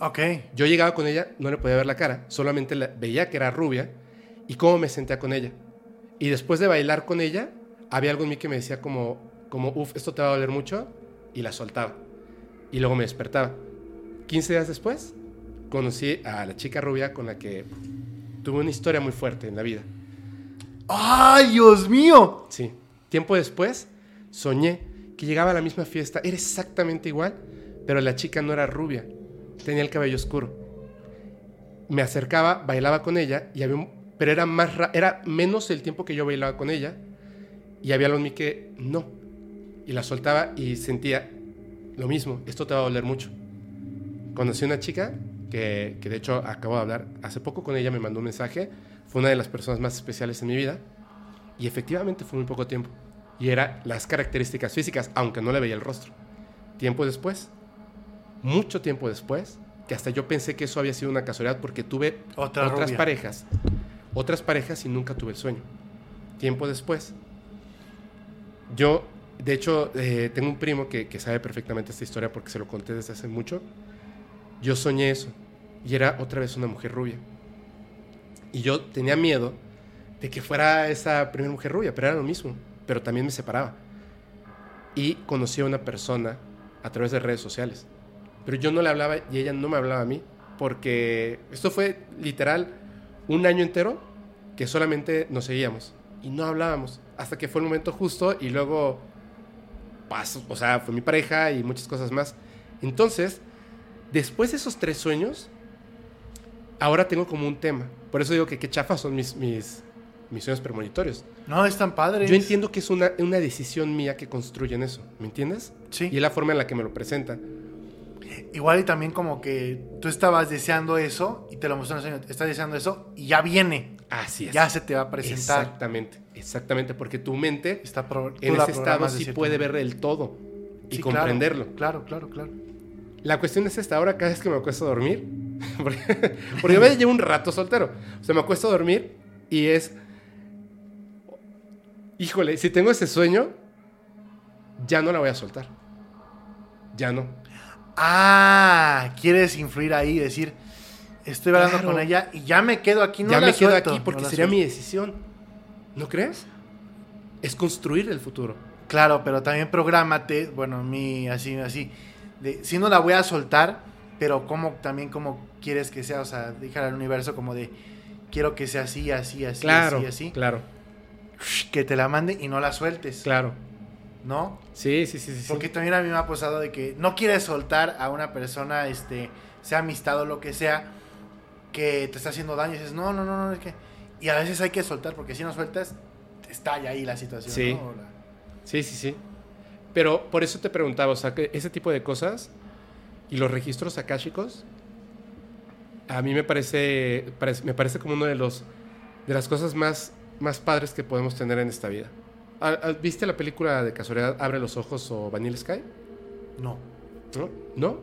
Speaker 2: Ok.
Speaker 1: Yo llegaba con ella, no le podía ver la cara, solamente la- veía que era rubia y cómo me sentía con ella. Y después de bailar con ella, había algo en mí que me decía como, como uff, esto te va a doler mucho, y la soltaba. Y luego me despertaba. 15 días después, conocí a la chica rubia con la que tuve una historia muy fuerte en la vida.
Speaker 2: ¡Ay, Dios mío!
Speaker 1: Sí. Tiempo después, soñé que llegaba a la misma fiesta. Era exactamente igual, pero la chica no era rubia. Tenía el cabello oscuro. Me acercaba, bailaba con ella, y había un- pero era, más ra- era menos el tiempo que yo bailaba con ella. Y había algo en mí que no. Y la soltaba y sentía lo mismo. Esto te va a doler mucho. Conocí a una chica que, que de hecho acabo de hablar hace poco con ella, me mandó un mensaje. Fue una de las personas más especiales en mi vida. Y efectivamente fue muy poco tiempo. Y era las características físicas, aunque no le veía el rostro. Tiempo después, mucho tiempo después, que hasta yo pensé que eso había sido una casualidad porque tuve
Speaker 2: Otra
Speaker 1: otras
Speaker 2: rubia.
Speaker 1: parejas. Otras parejas y nunca tuve el sueño. Tiempo después, yo, de hecho, eh, tengo un primo que, que sabe perfectamente esta historia porque se lo conté desde hace mucho. Yo soñé eso y era otra vez una mujer rubia. Y yo tenía miedo de que fuera esa primera mujer rubia, pero era lo mismo, pero también me separaba. Y conocí a una persona a través de redes sociales, pero yo no le hablaba y ella no me hablaba a mí, porque esto fue literal un año entero que solamente nos seguíamos y no hablábamos, hasta que fue el momento justo y luego pasó, o sea, fue mi pareja y muchas cosas más. Entonces, después de esos tres sueños, ahora tengo como un tema. Por eso digo que qué chafas son mis, mis, mis sueños premonitorios.
Speaker 2: No, es tan padre.
Speaker 1: Yo entiendo que es una, una decisión mía que construyen eso, ¿me entiendes?
Speaker 2: Sí.
Speaker 1: Y es la forma en la que me lo presentan.
Speaker 2: Igual y también como que tú estabas deseando eso y te lo mostró en el sueño. Estás deseando eso y ya viene.
Speaker 1: Así es.
Speaker 2: Ya se te va a presentar.
Speaker 1: Exactamente, exactamente, porque tu mente
Speaker 2: Está pro-
Speaker 1: en ese estado sí puede ver el todo y
Speaker 2: Sí,
Speaker 1: comprenderlo.
Speaker 2: Claro, claro, claro.
Speaker 1: La cuestión es esta, ahora cada vez que me acuesto a dormir, porque, porque yo me llevo un rato soltero, o sea, me acuesto a dormir y es, híjole, si tengo ese sueño, ya no la voy a soltar. Ya no.
Speaker 2: Ah, quieres influir ahí, decir, estoy hablando
Speaker 1: Claro.
Speaker 2: con ella y ya me quedo aquí, no
Speaker 1: ya
Speaker 2: la
Speaker 1: me quedo aquí porque sería
Speaker 2: suelto.
Speaker 1: mi decisión. ¿No crees? Es construir el futuro.
Speaker 2: Claro, pero también prográmate, bueno, mi así así de si no la voy a soltar, pero cómo también cómo quieres que sea, o sea, dejar al universo como de quiero que sea así, así, así,
Speaker 1: Claro,
Speaker 2: así, así,
Speaker 1: claro,
Speaker 2: que te la mande y no la sueltes,
Speaker 1: claro.
Speaker 2: ¿no?
Speaker 1: Sí, sí, sí, sí.
Speaker 2: Porque también a mí me ha pasado de que no quieres soltar a una persona, este, sea amistad o lo que sea, que te está haciendo daño y dices, no, no, no, no, es que... Y a veces hay que soltar, porque si no sueltas, estalla ahí la situación,
Speaker 1: Sí.
Speaker 2: ¿no? La-
Speaker 1: Sí, sí, sí. Pero por eso te preguntaba, o sea, que ese tipo de cosas y los registros akáshicos, a mí me parece, parece- me parece como uno de los de las cosas más, más padres que podemos tener en esta vida. ¿Ah, ah, ¿Viste la película de casualidad Abre los ojos o Vanilla Sky?
Speaker 2: No.
Speaker 1: ¿No? ¿No?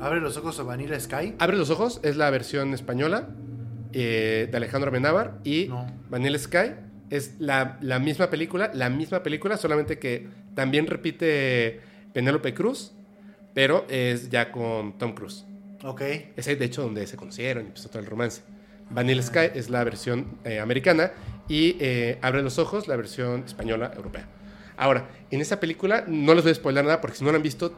Speaker 2: Abre los ojos o Vanilla Sky.
Speaker 1: Abre los ojos es la versión española eh, de Alejandro Amenábar y
Speaker 2: No.
Speaker 1: Vanilla Sky es la, la misma película, la misma película, solamente que también repite Penélope Cruz, pero es ya con Tom Cruise.
Speaker 2: Ok.
Speaker 1: Es ahí, de hecho, donde se conocieron y empezó todo el romance. Vanilla Sky es la versión eh, americana y eh, Abre los ojos, la versión española europea. Ahora, en esa película, no les voy a spoiler nada porque si no la han visto,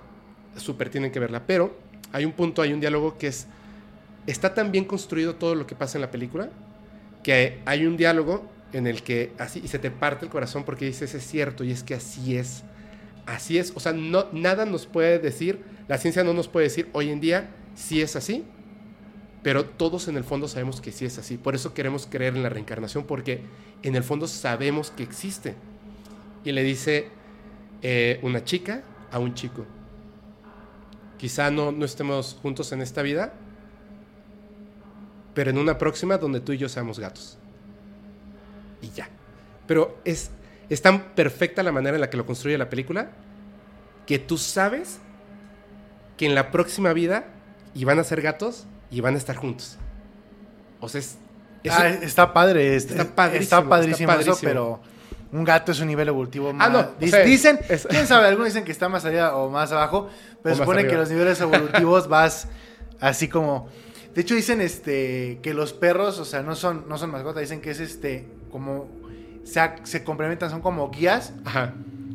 Speaker 1: súper tienen que verla, pero hay un punto, hay un diálogo que es... Está tan bien construido todo lo que pasa en la película que hay un diálogo en el que así y se te parte el corazón porque dices es cierto y es que así es. Así es, o sea, no, nada nos puede decir, la ciencia no nos puede decir hoy en día si es así, pero todos en el fondo sabemos que sí es así. Por eso queremos creer en la reencarnación, porque en el fondo sabemos que existe. Y le dice eh, una chica a un chico, quizá no, no estemos juntos en esta vida, pero en una próxima donde tú y yo seamos gatos. Y ya. Pero es, es tan perfecta la manera en la que lo construye la película que tú sabes que en la próxima vida iban a ser gatos y van a estar juntos. O sea, es,
Speaker 2: Ah, está padre. es-
Speaker 1: Está
Speaker 2: es-
Speaker 1: padrísimo,
Speaker 2: Está padrísimo,
Speaker 1: está
Speaker 2: eso, pero un gato es un nivel evolutivo más.
Speaker 1: Ah, no, o
Speaker 2: Dis-
Speaker 1: sea,
Speaker 2: dicen,
Speaker 1: es-
Speaker 2: quién sabe, algunos dicen que está más allá o más abajo, pero supone que los niveles evolutivos vas así como. De hecho, dicen este que los perros, o sea, no son, no son mascotas, dicen que es este como. Se, se complementan, son como guías.
Speaker 1: Ajá,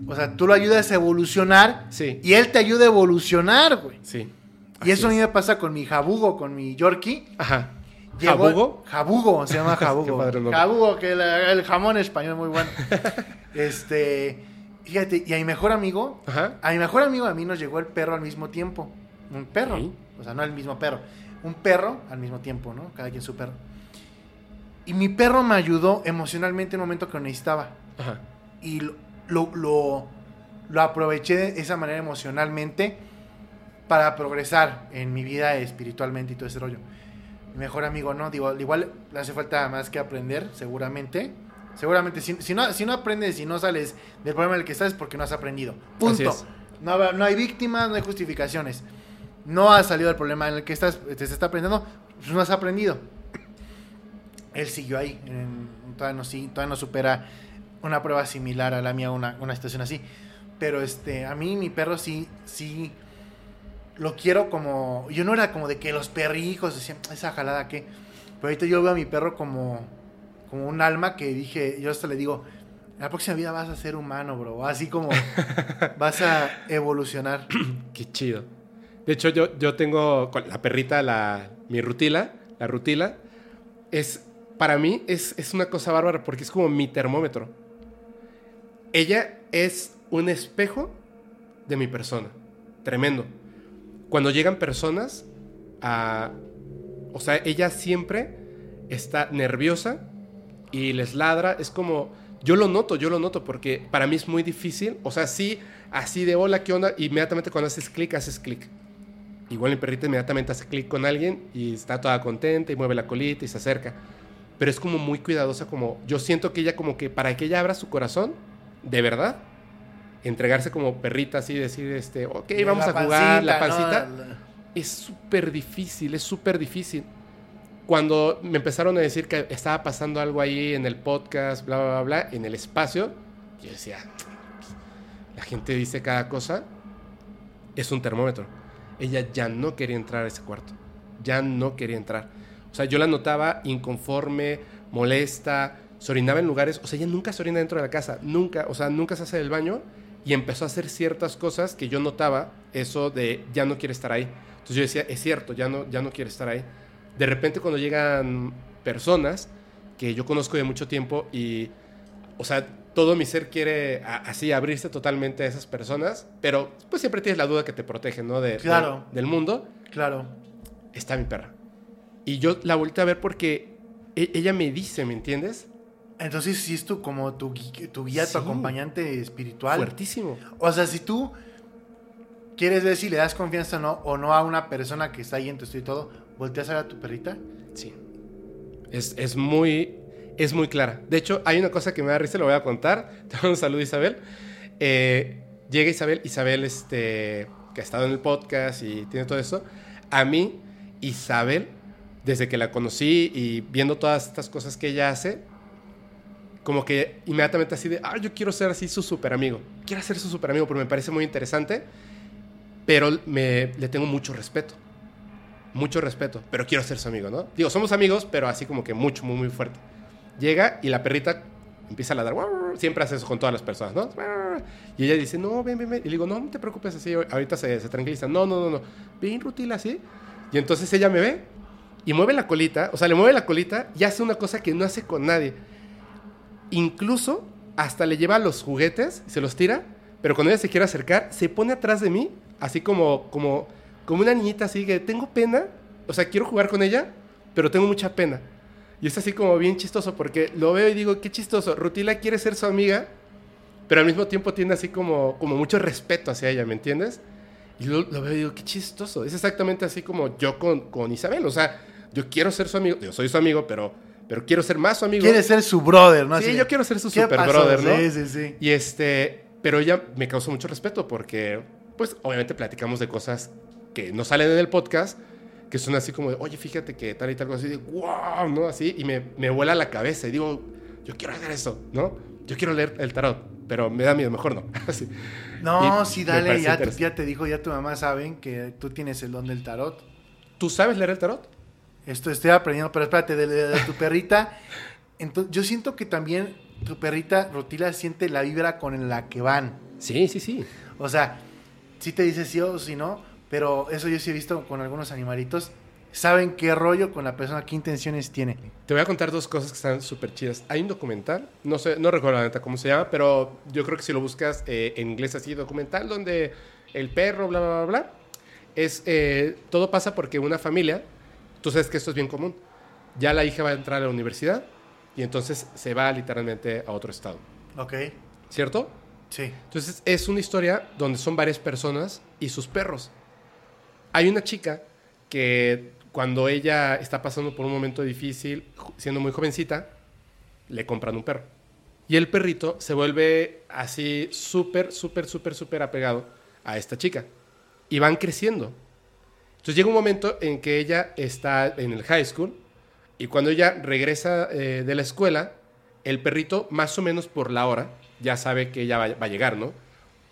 Speaker 2: O sea, tú lo ayudas a evolucionar
Speaker 1: sí,
Speaker 2: y él te ayuda a evolucionar, güey.
Speaker 1: sí.
Speaker 2: Y eso a mí me pasa con mi jabugo, con mi yorkie.
Speaker 1: Ajá,
Speaker 2: Llegó-
Speaker 1: ¿Jabugo?
Speaker 2: Jabugo, se llama Jabugo.
Speaker 1: Padre.
Speaker 2: Jabugo, que la- el jamón español muy bueno. este, fíjate, y a mi mejor amigo,
Speaker 1: Ajá.
Speaker 2: a mi mejor amigo a mí nos llegó el perro al mismo tiempo. Un perro, o sea, no el mismo perro. Un perro al mismo tiempo, ¿no? Cada quien su perro. Y mi perro me ayudó emocionalmente en un momento que lo necesitaba.
Speaker 1: Ajá.
Speaker 2: Y lo, lo, lo, lo aproveché de esa manera emocionalmente para progresar en mi vida espiritualmente y todo ese rollo. Mi mejor amigo no, digo, igual le hace falta más que aprender, seguramente. Seguramente, si, si no, si no aprendes y no sales del problema en el que estás es porque no has aprendido. Punto. No, no hay víctimas, no hay justificaciones. No has salido del problema en el que estás, te está aprendiendo, pues no has aprendido. Él siguió ahí, en- todavía, no, sí- todavía no supera una prueba similar a la mía, una, una situación así. Pero este, a mí mi perro sí, sí, lo quiero como, yo no era como de que los perrijos decían, esa jalada que, pero ahorita yo veo a mi perro como, como un alma que dije, yo hasta le digo, en la próxima vida vas a ser humano, bro, así como vas a evolucionar.
Speaker 1: Qué chido. De hecho, yo, yo tengo la perrita, la, mi rutila, la rutila, es, para mí es, es una cosa bárbara porque es como mi termómetro. Ella es un espejo de mi persona. Tremendo. Cuando llegan personas a... O sea, ella siempre está nerviosa y les ladra. Es como... Yo lo noto, yo lo noto porque para mí es muy difícil. O sea, sí, así de hola, ¿qué onda? Inmediatamente cuando haces clic, haces clic. Igual mi perrita inmediatamente hace clic con alguien y está toda contenta y mueve la colita y se acerca. Pero es como muy cuidadosa, como yo siento que ella como que para que ella abra su corazón, de verdad, entregarse como perrita así, decir, este, ok, vamos a jugar, la
Speaker 2: pancita,
Speaker 1: pancita,
Speaker 2: ¿no? La-
Speaker 1: es súper difícil, es súper difícil. Cuando me empezaron a decir que estaba pasando algo ahí en el podcast, bla, bla, bla, bla, en el espacio, yo decía, la gente dice cada cosa, es un termómetro. Ella ya no quería entrar a ese cuarto, ya no quería entrar. O sea, yo la notaba inconforme, molesta, se orinaba en lugares, o sea, ella nunca se orina dentro de la casa, nunca, o sea, nunca se hace del baño y empezó a hacer ciertas cosas que yo notaba, eso de ya no quiere estar ahí. Entonces yo decía, es cierto, ya no, ya no quiere estar ahí. De repente cuando llegan personas que yo conozco de mucho tiempo y, o sea, todo mi ser quiere a- así abrirse totalmente a esas personas, pero pues siempre tienes la duda que te protege, ¿no? De,
Speaker 2: Claro.
Speaker 1: de- del mundo.
Speaker 2: Claro.
Speaker 1: Está mi perra. Y yo la volteé a ver porque e- ella me dice, ¿me entiendes?
Speaker 2: Entonces sí es tu, como tu, tu guía,
Speaker 1: Sí.
Speaker 2: tu acompañante espiritual.
Speaker 1: Fuertísimo.
Speaker 2: O sea, si tú quieres ver si le das confianza o no, o no a una persona que está ahí en tu estudio y todo, volteas a ver a tu perrita.
Speaker 1: Sí. Es, es muy. Es muy clara. De hecho, hay una cosa que me da risa, lo voy a contar. Te mando un saludo, Isabel. Eh, llega Isabel, Isabel, este, que ha estado en el podcast y tiene todo eso. A mí, Isabel, desde que la conocí y viendo todas estas cosas que ella hace, como que inmediatamente así de, ah, yo quiero ser así su super amigo. Quiero ser su super amigo porque me parece muy interesante, pero me, le tengo mucho respeto. Mucho respeto, pero quiero ser su amigo, ¿no? Digo, somos amigos, pero así como que mucho, muy, muy fuerte. Llega y la perrita empieza a ladrar. Siempre hace eso con todas las personas, ¿no? Y ella dice, no, ven, ven, ven. Y le digo, no, no te preocupes, así, ahorita se, se tranquiliza. No, no, no, no. Ven, Rutila, así. Y entonces ella me ve y mueve la colita, o sea, le mueve la colita y hace una cosa que no hace con nadie. Incluso hasta le lleva los juguetes, se los tira, pero cuando ella se quiere acercar, se pone atrás de mí, así como, como, como una niñita así que tengo pena, o sea, quiero jugar con ella, pero tengo mucha pena. Y es así como bien chistoso porque lo veo y digo, qué chistoso, Rutila quiere ser su amiga, pero al mismo tiempo tiene así como, como mucho respeto hacia ella, ¿me entiendes? Y lo, lo veo y digo, qué chistoso. Es exactamente así como yo con, con Isabel. O sea, yo quiero ser su amigo. Yo soy su amigo, pero, pero quiero ser más su amigo.
Speaker 2: Quieres ser su brother, ¿no?
Speaker 1: Sí,
Speaker 2: Así
Speaker 1: yo quiero ser su
Speaker 2: ¿qué
Speaker 1: super
Speaker 2: pasó?
Speaker 1: brother, ¿no?
Speaker 2: Sí, sí, sí.
Speaker 1: Y este, pero ella me causó mucho respeto porque, pues, obviamente platicamos de cosas que no salen en el podcast, que son así como de, oye, fíjate que tal y tal cosa, así de, wow, ¿no? Así, y me, me vuela la cabeza y digo, yo quiero hacer eso, ¿no? Yo quiero leer el tarot, pero me da miedo, mejor no. Así.
Speaker 2: No,
Speaker 1: Y
Speaker 2: sí, dale, ya, ya te dijo, ya tu mamá saben que tú tienes el don del tarot.
Speaker 1: ¿Tú sabes leer el tarot?
Speaker 2: Esto estoy aprendiendo, pero espérate, de, de- de tu perrita. Entonces, yo siento que también tu perrita Rutila siente la vibra con la que van.
Speaker 1: Sí, sí, sí.
Speaker 2: O sea, sí te dice sí o sí no, pero eso yo sí he visto con algunos animalitos. saben qué rollo con la persona, qué intenciones tiene.
Speaker 1: Te voy a contar dos cosas que están súper chidas. Hay un documental, no sé, no recuerdo la neta cómo se llama, pero yo creo que si lo buscas eh, en inglés así, documental, donde el perro, bla, bla, bla, bla, es, eh, todo pasa porque una familia, tú sabes que esto es bien común, ya la hija va a entrar a la universidad y entonces se va literalmente a otro estado,
Speaker 2: Ok,
Speaker 1: ¿cierto?
Speaker 2: sí.
Speaker 1: Entonces es una historia donde son varias personas y sus perros. Hay una chica que cuando ella está pasando por un momento difícil, siendo muy jovencita, le compran un perro. Y el perrito se vuelve así súper, súper, súper, súper apegado a esta chica. Y van creciendo. Entonces llega un momento en que ella está en el high school y cuando ella regresa eh, de la escuela, el perrito, más o menos por la hora, ya sabe que ella va, a llegar, ¿no?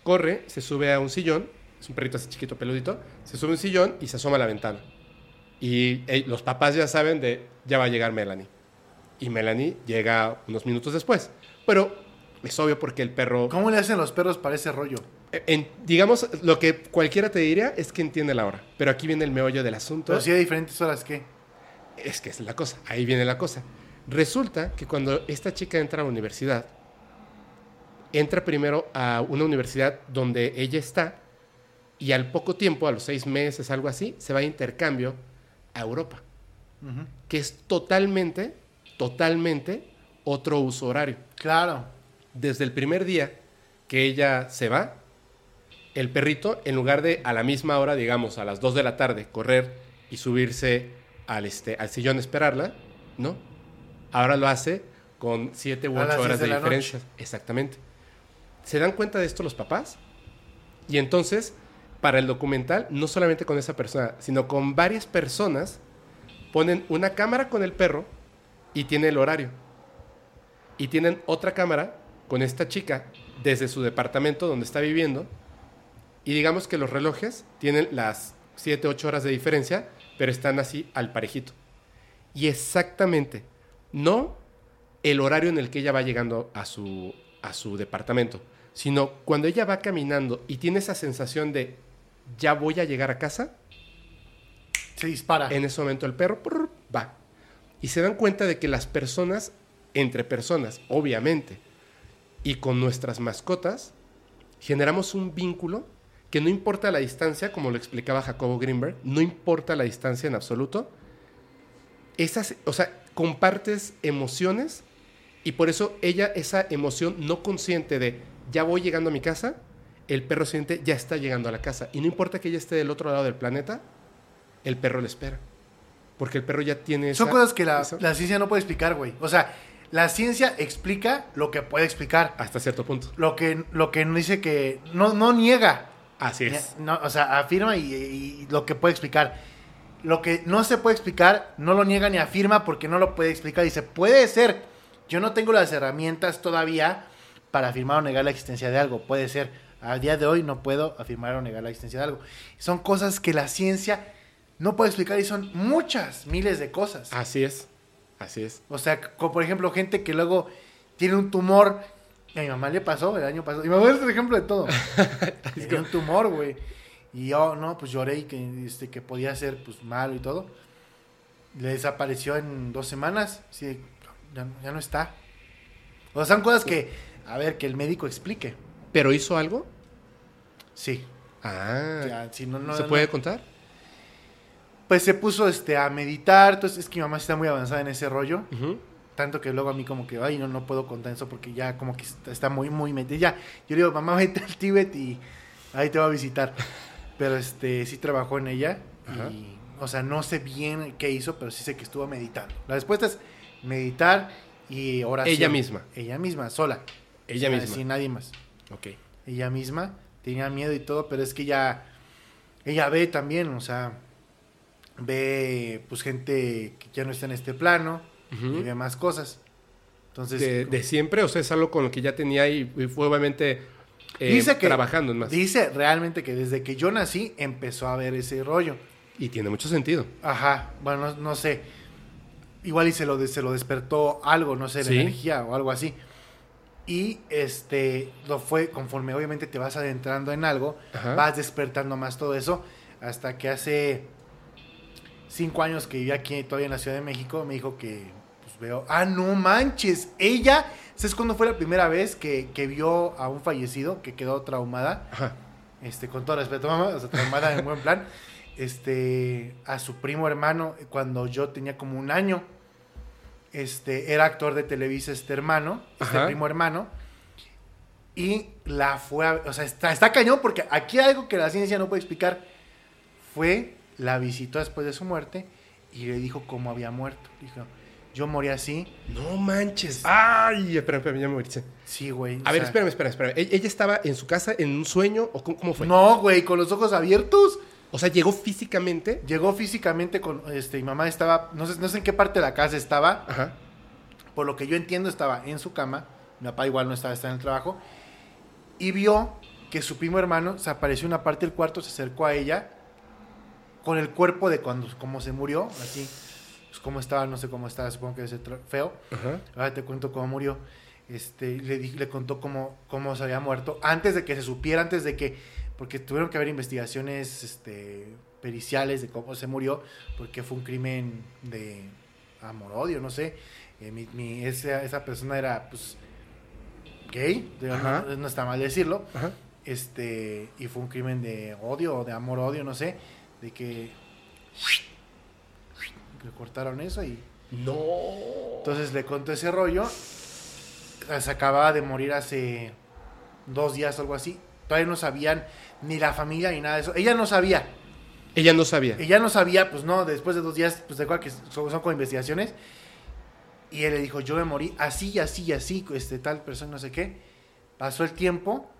Speaker 1: Corre, se sube a un sillón, es un perrito así chiquito, peludito, se sube a un sillón y se asoma a la ventana. Y eh, los papás ya saben de, ya va a llegar Melanie. Y Melanie llega unos minutos después. Pero es obvio porque el perro...
Speaker 2: ¿Cómo le hacen los perros para ese rollo?
Speaker 1: En- digamos, lo que cualquiera te diría es que entiende la hora. Pero aquí viene el meollo del asunto.
Speaker 2: Pero si hay diferentes horas, ¿qué?
Speaker 1: Es que es la cosa, ahí viene la cosa. Resulta que cuando esta chica entra a la universidad, entra primero a una universidad donde ella está y al poco tiempo, a los seis meses, algo así, se va a intercambio a Europa, que es totalmente, totalmente otro uso horario.
Speaker 2: Claro.
Speaker 1: Desde el primer día que ella se va, el perrito, en lugar de a la misma hora, digamos, a las 2 de la tarde, correr y subirse al, este, al sillón a esperarla, ¿no? Ahora lo hace con 7 u
Speaker 2: A
Speaker 1: 8
Speaker 2: las
Speaker 1: horas
Speaker 2: 10
Speaker 1: de, diferencia. Exactamente. ¿Se dan cuenta de esto los papás? Y entonces, para el documental, no solamente con esa persona, sino con varias personas, ponen una cámara con el perro y tiene el horario. Y tienen otra cámara con esta chica desde su departamento donde está viviendo. Y digamos que los relojes tienen las 7, 8 horas de diferencia, pero están así al parejito. Y exactamente, no el horario en el que ella va llegando a su, a su departamento, sino cuando ella va caminando y tiene esa sensación de ya voy a llegar a casa,
Speaker 2: Se dispara.
Speaker 1: en ese momento el perro prr, va. Y se dan cuenta de que las personas, entre personas, obviamente, y con nuestras mascotas, generamos un vínculo que no importa la distancia, como lo explicaba Jacobo Greenberg, no importa la distancia en absoluto. Esas, o sea, compartes emociones y por eso ella, esa emoción no consciente de ya voy llegando a mi casa, el perro siente ya está llegando a la casa. Y no importa que ella esté del otro lado del planeta, el perro le espera. Porque el perro ya tiene
Speaker 2: Son
Speaker 1: esa-
Speaker 2: cosas que la,
Speaker 1: esa-
Speaker 2: la ciencia no puede explicar, güey. O sea, la ciencia explica lo que puede explicar.
Speaker 1: hasta cierto punto.
Speaker 2: Lo que, lo que no dice que. No, no niega.
Speaker 1: Así es.
Speaker 2: No, o sea, afirma y, y lo que puede explicar. Lo que no se puede explicar, no lo niega ni afirma porque no lo puede explicar. Dice, puede ser. Yo no tengo las herramientas todavía para afirmar o negar la existencia de algo. Puede ser. A día de hoy no puedo afirmar o negar la existencia de algo. Son cosas que la ciencia no puede explicar y son muchas, miles de cosas.
Speaker 1: Así es. Así es.
Speaker 2: O sea, como por ejemplo, gente que luego tiene un tumor. Y a mi mamá le pasó el año pasado. Y me voy a dar el ejemplo de todo. Tenía un tumor, güey. Y yo, no, pues lloré y que, este, que podía ser pues malo y todo. Le desapareció en dos semanas. Sí, ya, ya no está. O sea, son cosas que, a ver, que el médico explique.
Speaker 1: ¿Pero hizo algo?
Speaker 2: Sí.
Speaker 1: Ah.
Speaker 2: Si no, no,
Speaker 1: ¿Se
Speaker 2: no-
Speaker 1: puede contar?
Speaker 2: Pues se puso este, a meditar. Entonces, es que mi mamá está muy avanzada en ese rollo.
Speaker 1: Ujú.
Speaker 2: Tanto que luego a mí como que, ay, no, no puedo contar eso porque ya como que está, muy, muy metida. Ya, yo le digo, mamá, vete al Tíbet y ahí te va a visitar. Pero este, sí trabajó en ella.
Speaker 1: Ajá.
Speaker 2: Y, o sea, no sé bien qué hizo, pero sí sé que estuvo meditando. La respuesta es meditar y oración.
Speaker 1: Ella misma.
Speaker 2: Ella misma, sola.
Speaker 1: Ella
Speaker 2: Sin-
Speaker 1: misma.
Speaker 2: Sin nadie más.
Speaker 1: Ok.
Speaker 2: Ella misma tenía miedo y todo, pero es que ella, ella ve también, o sea, ve pues gente que ya no está en este plano
Speaker 1: Ujú.
Speaker 2: y ve más cosas. Entonces,
Speaker 1: de, de siempre, o sea, es algo con lo que ya tenía y, y fue obviamente eh,
Speaker 2: Dice que-
Speaker 1: trabajando en más.
Speaker 2: dice realmente que desde que yo nací empezó a ver ese rollo.
Speaker 1: Y tiene mucho sentido.
Speaker 2: Ajá, bueno, no, no sé. Igual y se lo, se lo despertó algo, no sé, la
Speaker 1: Sí.
Speaker 2: energía o algo así. Y este, lo fue, conforme obviamente te vas adentrando en algo,
Speaker 1: Ajá.
Speaker 2: vas despertando más todo eso, hasta que hace cinco años que vivía aquí todavía en la Ciudad de México, me dijo que veo, ah, no manches, ella, ¿sabes cuándo fue la primera vez que, que vio a un fallecido que quedó traumada?
Speaker 1: Ajá.
Speaker 2: Este, con todo respeto, mamá, o sea, traumada en buen plan, este, a su primo hermano cuando yo tenía como un año. Este, era actor de Televisa este hermano, este
Speaker 1: Ajá.
Speaker 2: primo hermano. Y la fue a, o sea, está, está cañón porque aquí hay algo que la ciencia no puede explicar. Fue, la visitó después de su muerte y le dijo cómo había muerto. Dijo, yo morí así.
Speaker 1: No manches. Ay, espera, espera, ya me morí.
Speaker 2: Sí, güey.
Speaker 1: A ver,
Speaker 2: sea,
Speaker 1: espérame, espérame, espérame. ¿E- ¿Ella estaba en su casa en un sueño o cómo, cómo fue?
Speaker 2: No, güey, con los ojos abiertos.
Speaker 1: O sea, llegó físicamente.
Speaker 2: Llegó físicamente con, este, mi mamá estaba, no sé, no sé en qué parte de la casa estaba,
Speaker 1: Ajá.
Speaker 2: por lo que yo entiendo estaba en su cama, mi papá igual no estaba, estaba en el trabajo, y vio que su primo hermano se apareció en una parte del cuarto, se acercó a ella, con el cuerpo de cuando, como se murió, así, cómo estaba, no sé cómo estaba, supongo que debe ser feo,
Speaker 1: Ajá.
Speaker 2: ahora te cuento cómo murió, este, le, le contó cómo, cómo se había muerto, antes de que se supiera, antes de que, porque tuvieron que haber investigaciones este, periciales de cómo se murió, porque fue un crimen de amor-odio, no sé. Eh, mi, mi- esa, esa persona era, pues, gay, no, no está mal decirlo,
Speaker 1: Ajá.
Speaker 2: este, y fue un crimen de odio de amor-odio, no sé, de que le cortaron eso y
Speaker 1: No.
Speaker 2: entonces le contó ese rollo. Se acababa de morir hace dos días o algo así. Todavía no sabían ni la familia ni nada de eso. Ella no sabía.
Speaker 1: Ella no sabía.
Speaker 2: Ella no sabía, pues no, después de dos días, pues de acuerdo que son, son con investigaciones. Y él le dijo, yo me morí así y así y así, este, tal persona, no sé qué. Pasó el tiempo.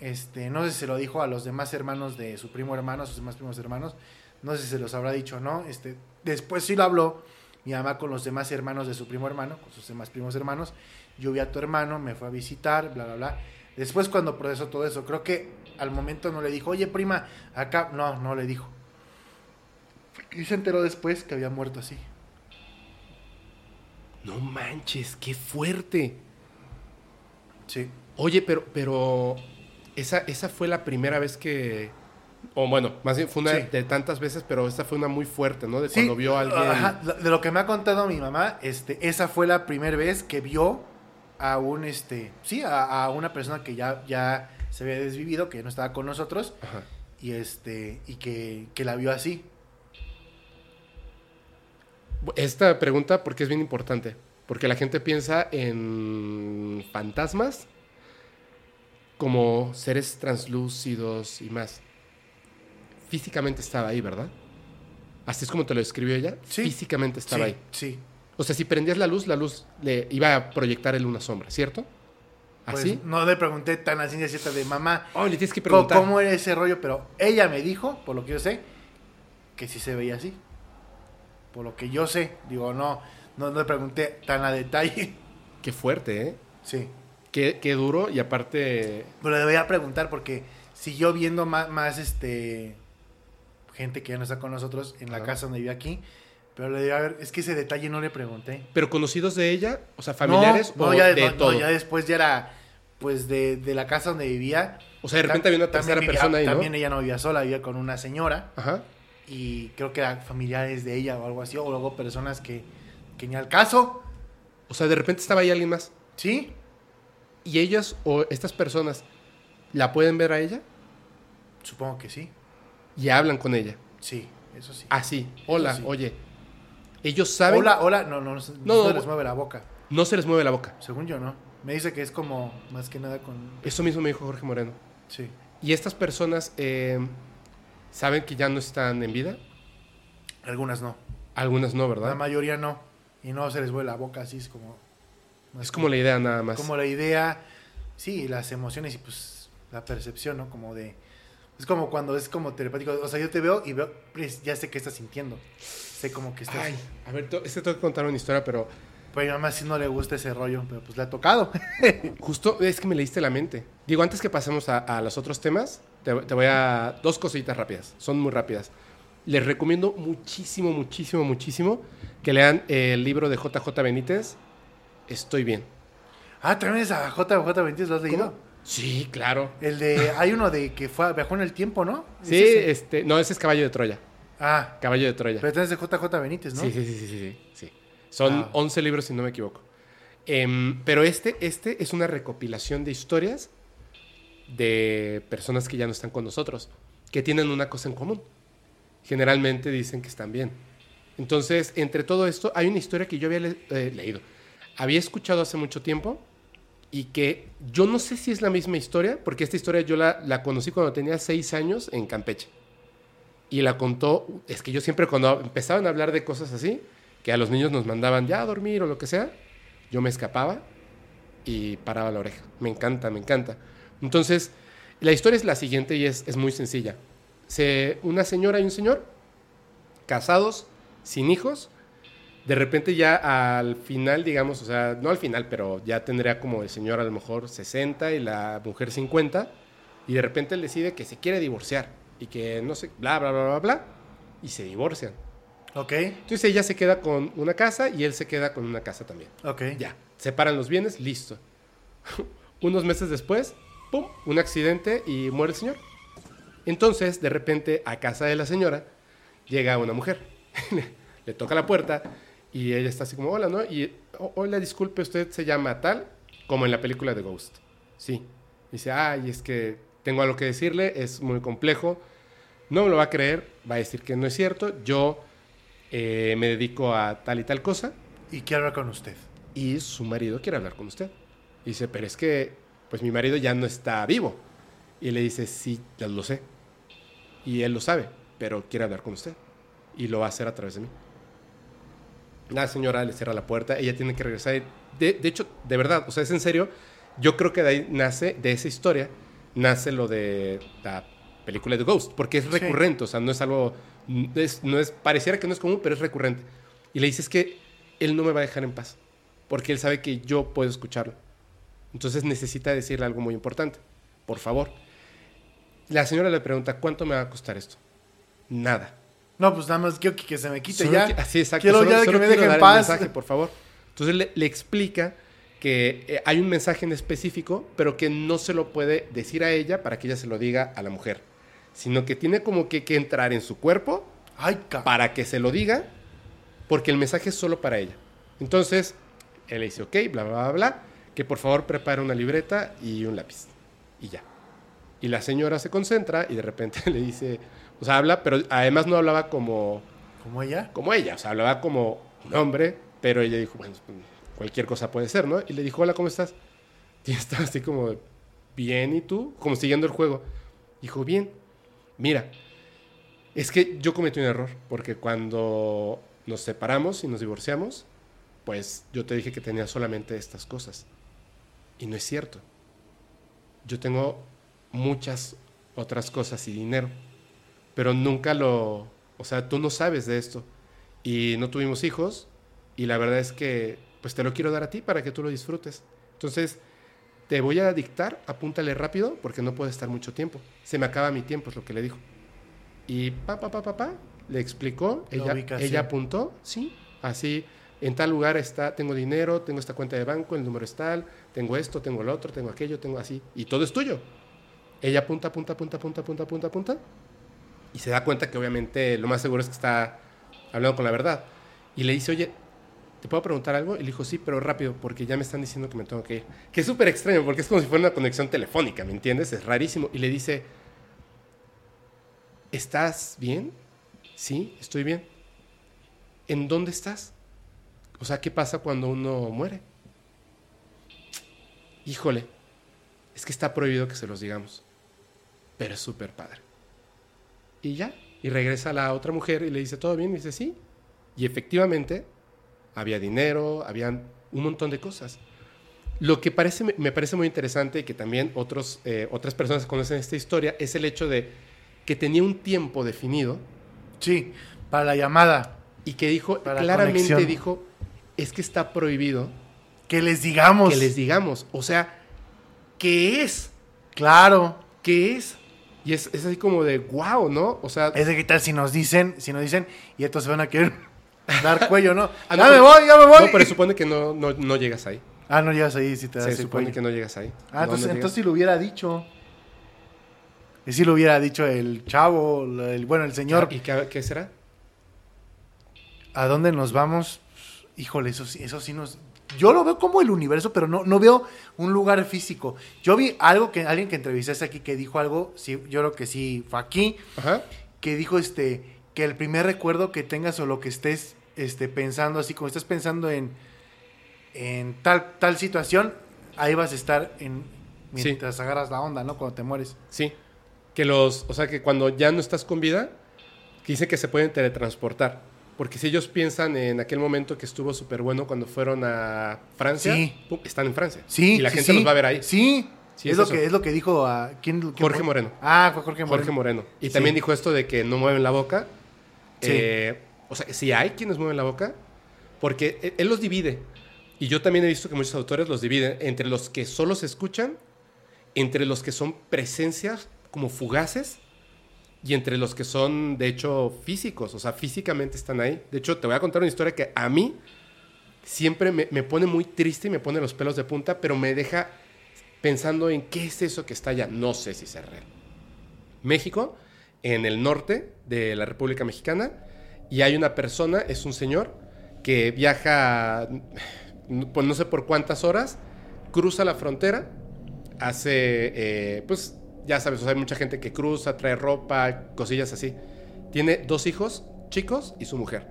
Speaker 2: Este, no sé si se lo dijo a los demás hermanos de su primo hermano, a sus demás primos hermanos. No sé si se los habrá dicho o no. Este, después sí lo habló mi mamá con los demás hermanos de su primo hermano, con sus demás primos hermanos. Yo vi a tu hermano, me fue a visitar, bla, bla, bla. Después cuando procesó todo eso, creo que al momento no le dijo, oye prima, acá, no, no le dijo. Y se enteró después que había muerto así.
Speaker 1: No manches, qué fuerte.
Speaker 2: Sí.
Speaker 1: Oye, pero, pero esa, esa fue la primera vez que. O bueno, más bien fue una
Speaker 2: Sí.
Speaker 1: de tantas veces, pero esta fue una muy fuerte, ¿no? De
Speaker 2: Sí,
Speaker 1: cuando vio a alguien.
Speaker 2: ajá, de lo que me ha contado mi mamá, este, esa fue la primera vez que vio a un, este, sí, a, a una persona que ya, ya se había desvivido, que no estaba con nosotros,
Speaker 1: Ajá.
Speaker 2: y este, y que, que la vio así.
Speaker 1: Esta pregunta, porque es bien importante. Porque la gente piensa en fantasmas como seres translúcidos y más. Físicamente estaba ahí, ¿verdad? Así es como te lo describió ella.
Speaker 2: Sí.
Speaker 1: Físicamente estaba
Speaker 2: sí,
Speaker 1: ahí.
Speaker 2: sí.
Speaker 1: O sea, si prendías la luz, la luz le iba a proyectar él una sombra, ¿cierto?
Speaker 2: Pues,
Speaker 1: ¿Así?
Speaker 2: no le pregunté tan a ciencia cierta de mamá,
Speaker 1: Oh, le tienes que
Speaker 2: ¿cómo,
Speaker 1: preguntar.
Speaker 2: cómo era ese rollo, pero ella me dijo, por lo que yo sé, que sí se veía así. Por lo que yo sé, digo, no, no, no le pregunté tan a detalle.
Speaker 1: Qué fuerte, ¿eh?
Speaker 2: Sí.
Speaker 1: Qué, qué duro y aparte...
Speaker 2: Pero le voy a preguntar porque siguió viendo más, más este gente que ya no está con nosotros en la casa donde vive aquí. Pero le digo, a ver, es que ese detalle no le pregunté.
Speaker 1: ¿Pero conocidos de ella? O sea, familiares
Speaker 2: no,
Speaker 1: o
Speaker 2: no, ya,
Speaker 1: de
Speaker 2: no, no,
Speaker 1: todo.
Speaker 2: ya después ya era pues de, de la casa donde vivía.
Speaker 1: O sea, de repente había una tercera
Speaker 2: vivía-
Speaker 1: persona ahí, ¿no?
Speaker 2: También ella no vivía sola, vivía con una señora.
Speaker 1: Ajá.
Speaker 2: Y creo que eran familiares de ella o algo así. O luego personas que, que ni al caso.
Speaker 1: O sea, de repente estaba ahí alguien más.
Speaker 2: ¿Sí?
Speaker 1: ¿Y ellas o estas personas la pueden ver a ella?
Speaker 2: Supongo que sí.
Speaker 1: Y hablan con ella.
Speaker 2: Sí, eso sí.
Speaker 1: Así. Hola,
Speaker 2: sí.
Speaker 1: oye. Ellos saben...
Speaker 2: Hola, hola. No, no, no,
Speaker 1: No,
Speaker 2: no, les mueve la boca.
Speaker 1: No se les mueve la boca.
Speaker 2: Según yo, no. Me dice que es como más que nada con.
Speaker 1: Eso mismo me dijo Jorge Moreno.
Speaker 2: Sí.
Speaker 1: ¿Y estas personas eh, saben que ya no están en vida?
Speaker 2: Algunas no.
Speaker 1: Algunas no,
Speaker 2: La
Speaker 1: ¿verdad?
Speaker 2: mayoría no. Y no se les vuelve la boca así, es como.
Speaker 1: Es como la idea nada más.
Speaker 2: como la idea. Sí, las emociones y pues la percepción, ¿no? Como de. Es como cuando es como telepático. O sea, yo te veo y veo. pues, ya sé que estás sintiendo. Sé como que estás.
Speaker 1: Ay, a ver, este tengo que contar una historia, pero
Speaker 2: Pues a mi mamá sí no le gusta ese rollo, pero pues le ha tocado.
Speaker 1: justo es que me leíste la mente. Digo, antes que pasemos a, a los otros temas, te, te voy a... Dos cositas rápidas, son muy rápidas. Les recomiendo muchísimo, muchísimo, muchísimo que lean el libro de JJ Benítez, Estoy bien.
Speaker 2: ah, también es a JJ Benítez, ¿lo has leído?
Speaker 1: ¿Cómo? Sí, claro.
Speaker 2: El de. Hay uno de que fue, viajó en el tiempo, ¿no? ¿Es
Speaker 1: Sí,
Speaker 2: ese?
Speaker 1: este, no, ese es Caballo de Troya.
Speaker 2: Ah,
Speaker 1: Caballo de Troya.
Speaker 2: pero este es de JJ Benítez, ¿no?
Speaker 1: Sí, sí, sí, sí, sí. Son
Speaker 2: Ah.
Speaker 1: 11 libros, si no me equivoco. Em, pero este, este es una recopilación de historias de personas que ya no están con nosotros, que tienen una cosa en común. Generalmente dicen que están bien. Entonces, entre todo esto, hay una historia que yo había le- eh, leído. Había escuchado hace mucho tiempo y que yo no sé si es la misma historia, porque esta historia yo la, la conocí cuando tenía seis años en Campeche. Y la contó, es que yo siempre cuando empezaban a hablar de cosas así, que a los niños nos mandaban ya a dormir o lo que sea, yo me escapaba y paraba la oreja. Me encanta, me encanta. Entonces, la historia es la siguiente y es, es muy sencilla. Se, una señora y un señor, casados, sin hijos, de repente ya al final, digamos, o sea, no al final, pero ya tendría como el señor a lo mejor 60 y la mujer 50, y de repente él decide que se quiere divorciar y que no sé, bla, bla, bla, bla, bla, y se divorcian.
Speaker 2: Ok,
Speaker 1: Entonces ella se queda con una casa y él se queda con una casa también.
Speaker 2: ok.
Speaker 1: Ya, separan los bienes, listo. Unos meses después, ¡pum!, un accidente y muere el señor. Entonces, de repente, a casa de la señora llega una mujer. Le toca la puerta y ella está así como, hola, ¿no? Y, "Oh, hola, disculpe, usted se llama tal, como en la película de Ghost. Sí. Dice, ay, es que tengo algo que decirle, es muy complejo. No me lo va a creer, va a decir que no es cierto. Yo eh, me dedico a tal y tal cosa
Speaker 2: Y quiero hablar con usted.
Speaker 1: y su marido quiere hablar con usted. Y dice, pero es que, pues mi marido ya no está vivo. Y le dice, sí, ya lo sé. Y él lo sabe, pero quiere hablar con usted. Y lo va a hacer a través de mí. La señora le cierra la puerta, ella tiene que regresar. De, de hecho, de verdad, o sea, es en serio. Yo creo que de ahí nace, de esa historia, nace lo de la película de Ghost, porque es
Speaker 2: Sí.
Speaker 1: recurrente, o sea, no es algo, es- no es, pareciera que no es común, pero es recurrente. Y le dice, es que él no me va a dejar en paz, porque él sabe que yo puedo escucharlo. Entonces necesita decirle algo muy importante, por favor. La señora le pregunta, ¿cuánto me va a costar esto? Nada.
Speaker 2: No, pues nada más quiero que, que se me quite
Speaker 1: Solo
Speaker 2: ya.
Speaker 1: que- así, exacto.
Speaker 2: Quiero
Speaker 1: solo-
Speaker 2: ya
Speaker 1: solo
Speaker 2: que me
Speaker 1: quiero
Speaker 2: deje
Speaker 1: dar
Speaker 2: en paz.
Speaker 1: mensaje, por favor. Entonces le, le explica que eh, hay un mensaje en específico, pero que no se lo puede decir a ella para que ella se lo diga a la mujer, sino que tiene como que, que entrar en su cuerpo
Speaker 2: Ay,
Speaker 1: para que se lo diga, porque el mensaje es solo para ella. Entonces, él le dice, ok, bla, bla, bla, bla, que por favor prepare una libreta y un lápiz. Y ya. Y la señora se concentra y de repente le dice, o sea, habla, pero además no hablaba como,
Speaker 2: ¿Como ella?
Speaker 1: como ella, o sea, hablaba como un hombre, pero ella dijo, bueno, cualquier cosa puede ser, ¿no? Y le dijo, hola, ¿cómo estás? Y estaba así como, bien, ¿y tú? Como siguiendo el juego. Dijo, bien, mira, es que yo cometí un error, porque cuando nos separamos y nos divorciamos, pues yo te dije que tenía solamente estas cosas. Y no es cierto. Yo tengo muchas otras cosas y dinero, pero nunca lo, o sea, tú no sabes de esto. Y no tuvimos hijos, y la verdad es que, pues te lo quiero dar a ti para que tú lo disfrutes. Entonces, te voy a dictar, apúntale rápido, porque no puede estar mucho tiempo. Se me acaba mi tiempo, es lo que le dijo. Y pa, pa, pa, pa, pa, le explicó,
Speaker 2: La
Speaker 1: ella, ella apuntó, sí, así, en tal lugar está, tengo dinero, tengo esta cuenta de banco, el número es tal, tengo esto, tengo lo otro, tengo aquello, tengo así, y todo es tuyo. Ella apunta, apunta, apunta, apunta, apunta, apunta, apunta, y se da cuenta que obviamente lo más seguro es que está hablando con la verdad. Y le dice, oye, ¿te puedo preguntar algo? Y le dijo, sí, pero rápido, porque ya me están diciendo que me tengo que ir. Que es súper extraño, porque es como si fuera una conexión telefónica, ¿me entiendes? Es rarísimo. Y le dice, ¿estás bien? Sí, estoy bien. ¿En dónde estás? O sea, ¿qué pasa cuando uno muere? Híjole, es que está prohibido que se los digamos. Pero es súper padre. Y ya, y regresa la otra mujer y le dice, ¿todo bien? Y dice, sí. Y efectivamente, había dinero, habían un montón de cosas. Lo que parece, me parece muy interesante y que también otros, eh, otras personas conocen esta historia es el hecho de que tenía un tiempo definido
Speaker 2: Sí, para la llamada.
Speaker 1: y que dijo,
Speaker 2: Para
Speaker 1: claramente
Speaker 2: conexión.
Speaker 1: dijo, es que está prohibido
Speaker 2: Que les digamos.
Speaker 1: que les digamos. O sea, ¿qué es?
Speaker 2: Claro.
Speaker 1: ¿Qué es? Y es, es así como de, wow, ¿no? O sea,
Speaker 2: Es de qué tal si nos dicen, si nos dicen, y estos se van a querer dar cuello, ¿no?
Speaker 1: Ah,
Speaker 2: ya me voy, ya me voy.
Speaker 1: no, pero supone que no, no, no llegas ahí.
Speaker 2: Ah, no llegas ahí si te das
Speaker 1: Se supone
Speaker 2: cuello.
Speaker 1: que no llegas ahí.
Speaker 2: Ah,
Speaker 1: No,
Speaker 2: entonces, entonces si lo hubiera dicho. Si lo hubiera dicho el chavo, el, bueno, el señor.
Speaker 1: ¿Y qué, qué será?
Speaker 2: ¿A dónde nos vamos? Híjole, eso eso sí nos. Yo lo veo como el universo, pero no, no veo un lugar físico. Yo vi algo que alguien que entrevistaste aquí que dijo algo, sí, yo creo que sí fue aquí,
Speaker 1: Ajá.
Speaker 2: que dijo este que el primer recuerdo que tengas o lo que estés este, pensando, así como estás pensando en, en tal, tal situación, ahí vas a estar en mientras agarras la onda, ¿no? Cuando te mueres.
Speaker 1: Sí. Que los, o sea, que cuando ya no estás con vida, que dice que se pueden teletransportar. Porque si ellos piensan en aquel momento que estuvo súper bueno cuando fueron a Francia,
Speaker 2: Sí.
Speaker 1: pum, están en Francia.
Speaker 2: Sí.
Speaker 1: Y la
Speaker 2: sí,
Speaker 1: gente los va a ver ahí.
Speaker 2: Sí.
Speaker 1: Sí,
Speaker 2: es,
Speaker 1: es
Speaker 2: lo
Speaker 1: eso.
Speaker 2: que, es lo que dijo a. ¿quién, quién
Speaker 1: Jorge
Speaker 2: fue?
Speaker 1: Moreno.
Speaker 2: Ah, fue Jorge Moreno.
Speaker 1: Jorge Moreno. Y
Speaker 2: Sí.
Speaker 1: también dijo esto de que no mueven la boca.
Speaker 2: Sí.
Speaker 1: Eh, o sea, si hay quienes mueven la boca, porque él, él los divide. Y yo también he visto que muchos autores los dividen entre los que solo se escuchan, entre los que son presencias como fugaces y entre los que son, de hecho, físicos. O sea, físicamente están ahí. De hecho, te voy a contar una historia que a mí siempre me, me pone muy triste y me pone los pelos de punta, pero me deja pensando en qué es eso que está allá. No sé si es real. México, en el norte de la República Mexicana, y hay una persona, es un señor, que viaja, pues no sé por cuántas horas, cruza la frontera, hace, eh, pues ya sabes, o sea, hay mucha gente que cruza, trae ropa, cosillas así. Tiene dos hijos chicos y su mujer.